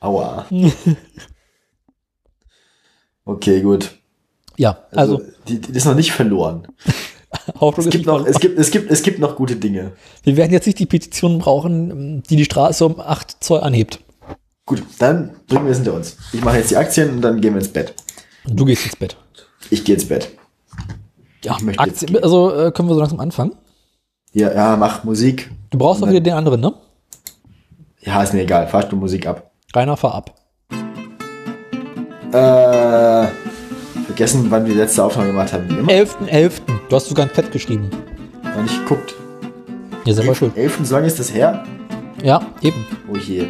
Speaker 1: Aua. okay, gut.
Speaker 2: Ja,
Speaker 1: Also,
Speaker 2: also,
Speaker 1: die, die ist noch nicht verloren.
Speaker 2: Hoffnung
Speaker 1: Es gibt noch, es gibt, es gibt, es gibt noch gute Dinge.
Speaker 2: Wir werden jetzt nicht die Petition brauchen, die die Straße um 8 Zoll anhebt.
Speaker 1: Gut, dann bringen wir es hinter uns. Ich mache jetzt die Aktien und dann gehen wir ins Bett.
Speaker 2: Und du gehst ins Bett.
Speaker 1: Ich gehe ins Bett.
Speaker 2: Ja,
Speaker 1: Ich möchte
Speaker 2: Aktien, also äh, können wir so langsam anfangen.
Speaker 1: Ja, ja, mach Musik.
Speaker 2: Du brauchst doch wieder den anderen, ne?
Speaker 1: Ja, ist mir egal. Fahrst du Musik ab.
Speaker 2: Rainer, fahr ab.
Speaker 1: Äh, vergessen, wann wir die letzte Aufnahme gemacht haben. Wie immer.
Speaker 2: 11.11. Du hast sogar ein Fett geschrieben.
Speaker 1: Noch nicht geguckt.
Speaker 2: Ja, selber schuld.
Speaker 1: elf und so lange ist das her?
Speaker 2: Ja, eben.
Speaker 1: Oh je.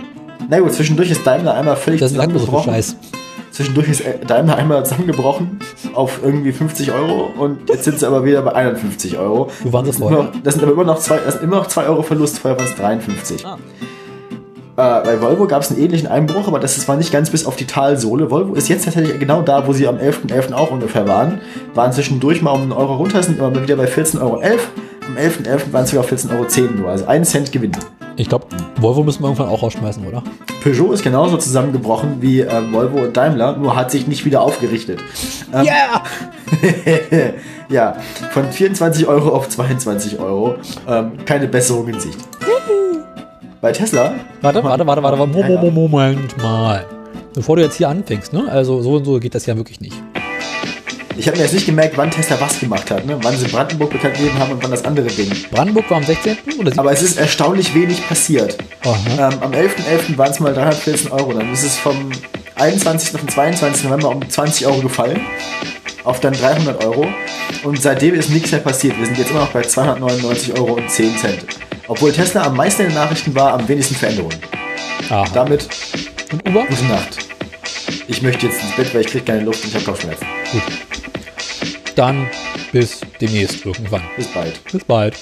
Speaker 1: Na gut, zwischendurch ist Daimler einmal völlig
Speaker 2: Das
Speaker 1: zusammengebrochen.
Speaker 2: Scheiß.
Speaker 1: Zwischendurch ist äh, Daimler einmal zusammengebrochen auf irgendwie 50 Euro und jetzt sind sie aber wieder bei 51 Euro.
Speaker 2: Waren sie
Speaker 1: das, noch, das sind aber immer noch zwei, das sind immer noch 2 Euro Verlust, vorher waren es 53.
Speaker 2: Ah.
Speaker 1: Äh, bei Volvo gab es einen ähnlichen Einbruch, aber das ist- war nicht ganz bis auf die Talsohle. Volvo ist jetzt tatsächlich genau da, wo sie am 11.11. auch ungefähr waren. Waren zwischendurch mal um einen Euro runter, sind immer wieder bei 14,11 Euro. Am 11.11. waren es sogar 14,10 Euro nur, also einen Cent Gewinn.
Speaker 2: Ich glaube, Volvo müssen wir irgendwann auch rausschmeißen, oder?
Speaker 1: Peugeot ist genauso zusammengebrochen wie ähm, Volvo und Daimler, nur hat sich nicht wieder aufgerichtet. Ähm,
Speaker 2: Ja!
Speaker 1: ja, von 24 Euro auf 22 Euro. Ähm, keine Besserung in Sicht. Bei Tesla,
Speaker 2: Warte, warte, warte, warte, warte. Moment mal. Bevor du jetzt hier anfängst, ne? Also so und so geht das ja wirklich nicht.
Speaker 1: ich habe mir jetzt nicht gemerkt, wann Tesla was gemacht hat, ne? wann sie Brandenburg bekannt gegeben haben und wann das andere Ding.
Speaker 2: Brandenburg war am 16. oder 17.
Speaker 1: Aber es ist erstaunlich wenig passiert. Ähm, am 11.11. waren es mal 314 Euro. Dann ist es vom 21. auf den 22. November um 20 Euro gefallen. Auf dann 300 Euro. Und seitdem ist nichts mehr passiert. Wir sind jetzt immer noch bei 299 Euro und 10 Cent. Obwohl Tesla am meisten in den Nachrichten war, am wenigsten Veränderungen.
Speaker 2: Aha.
Speaker 1: Damit
Speaker 2: Und Uber?
Speaker 1: gute Nacht. Ich möchte jetzt ins Bett, weil ich kriege keine Luft und ich habe Kopfschmerzen.
Speaker 2: Gut. Dann bis demnächst irgendwann.
Speaker 1: Bis bald.
Speaker 2: Bis bald.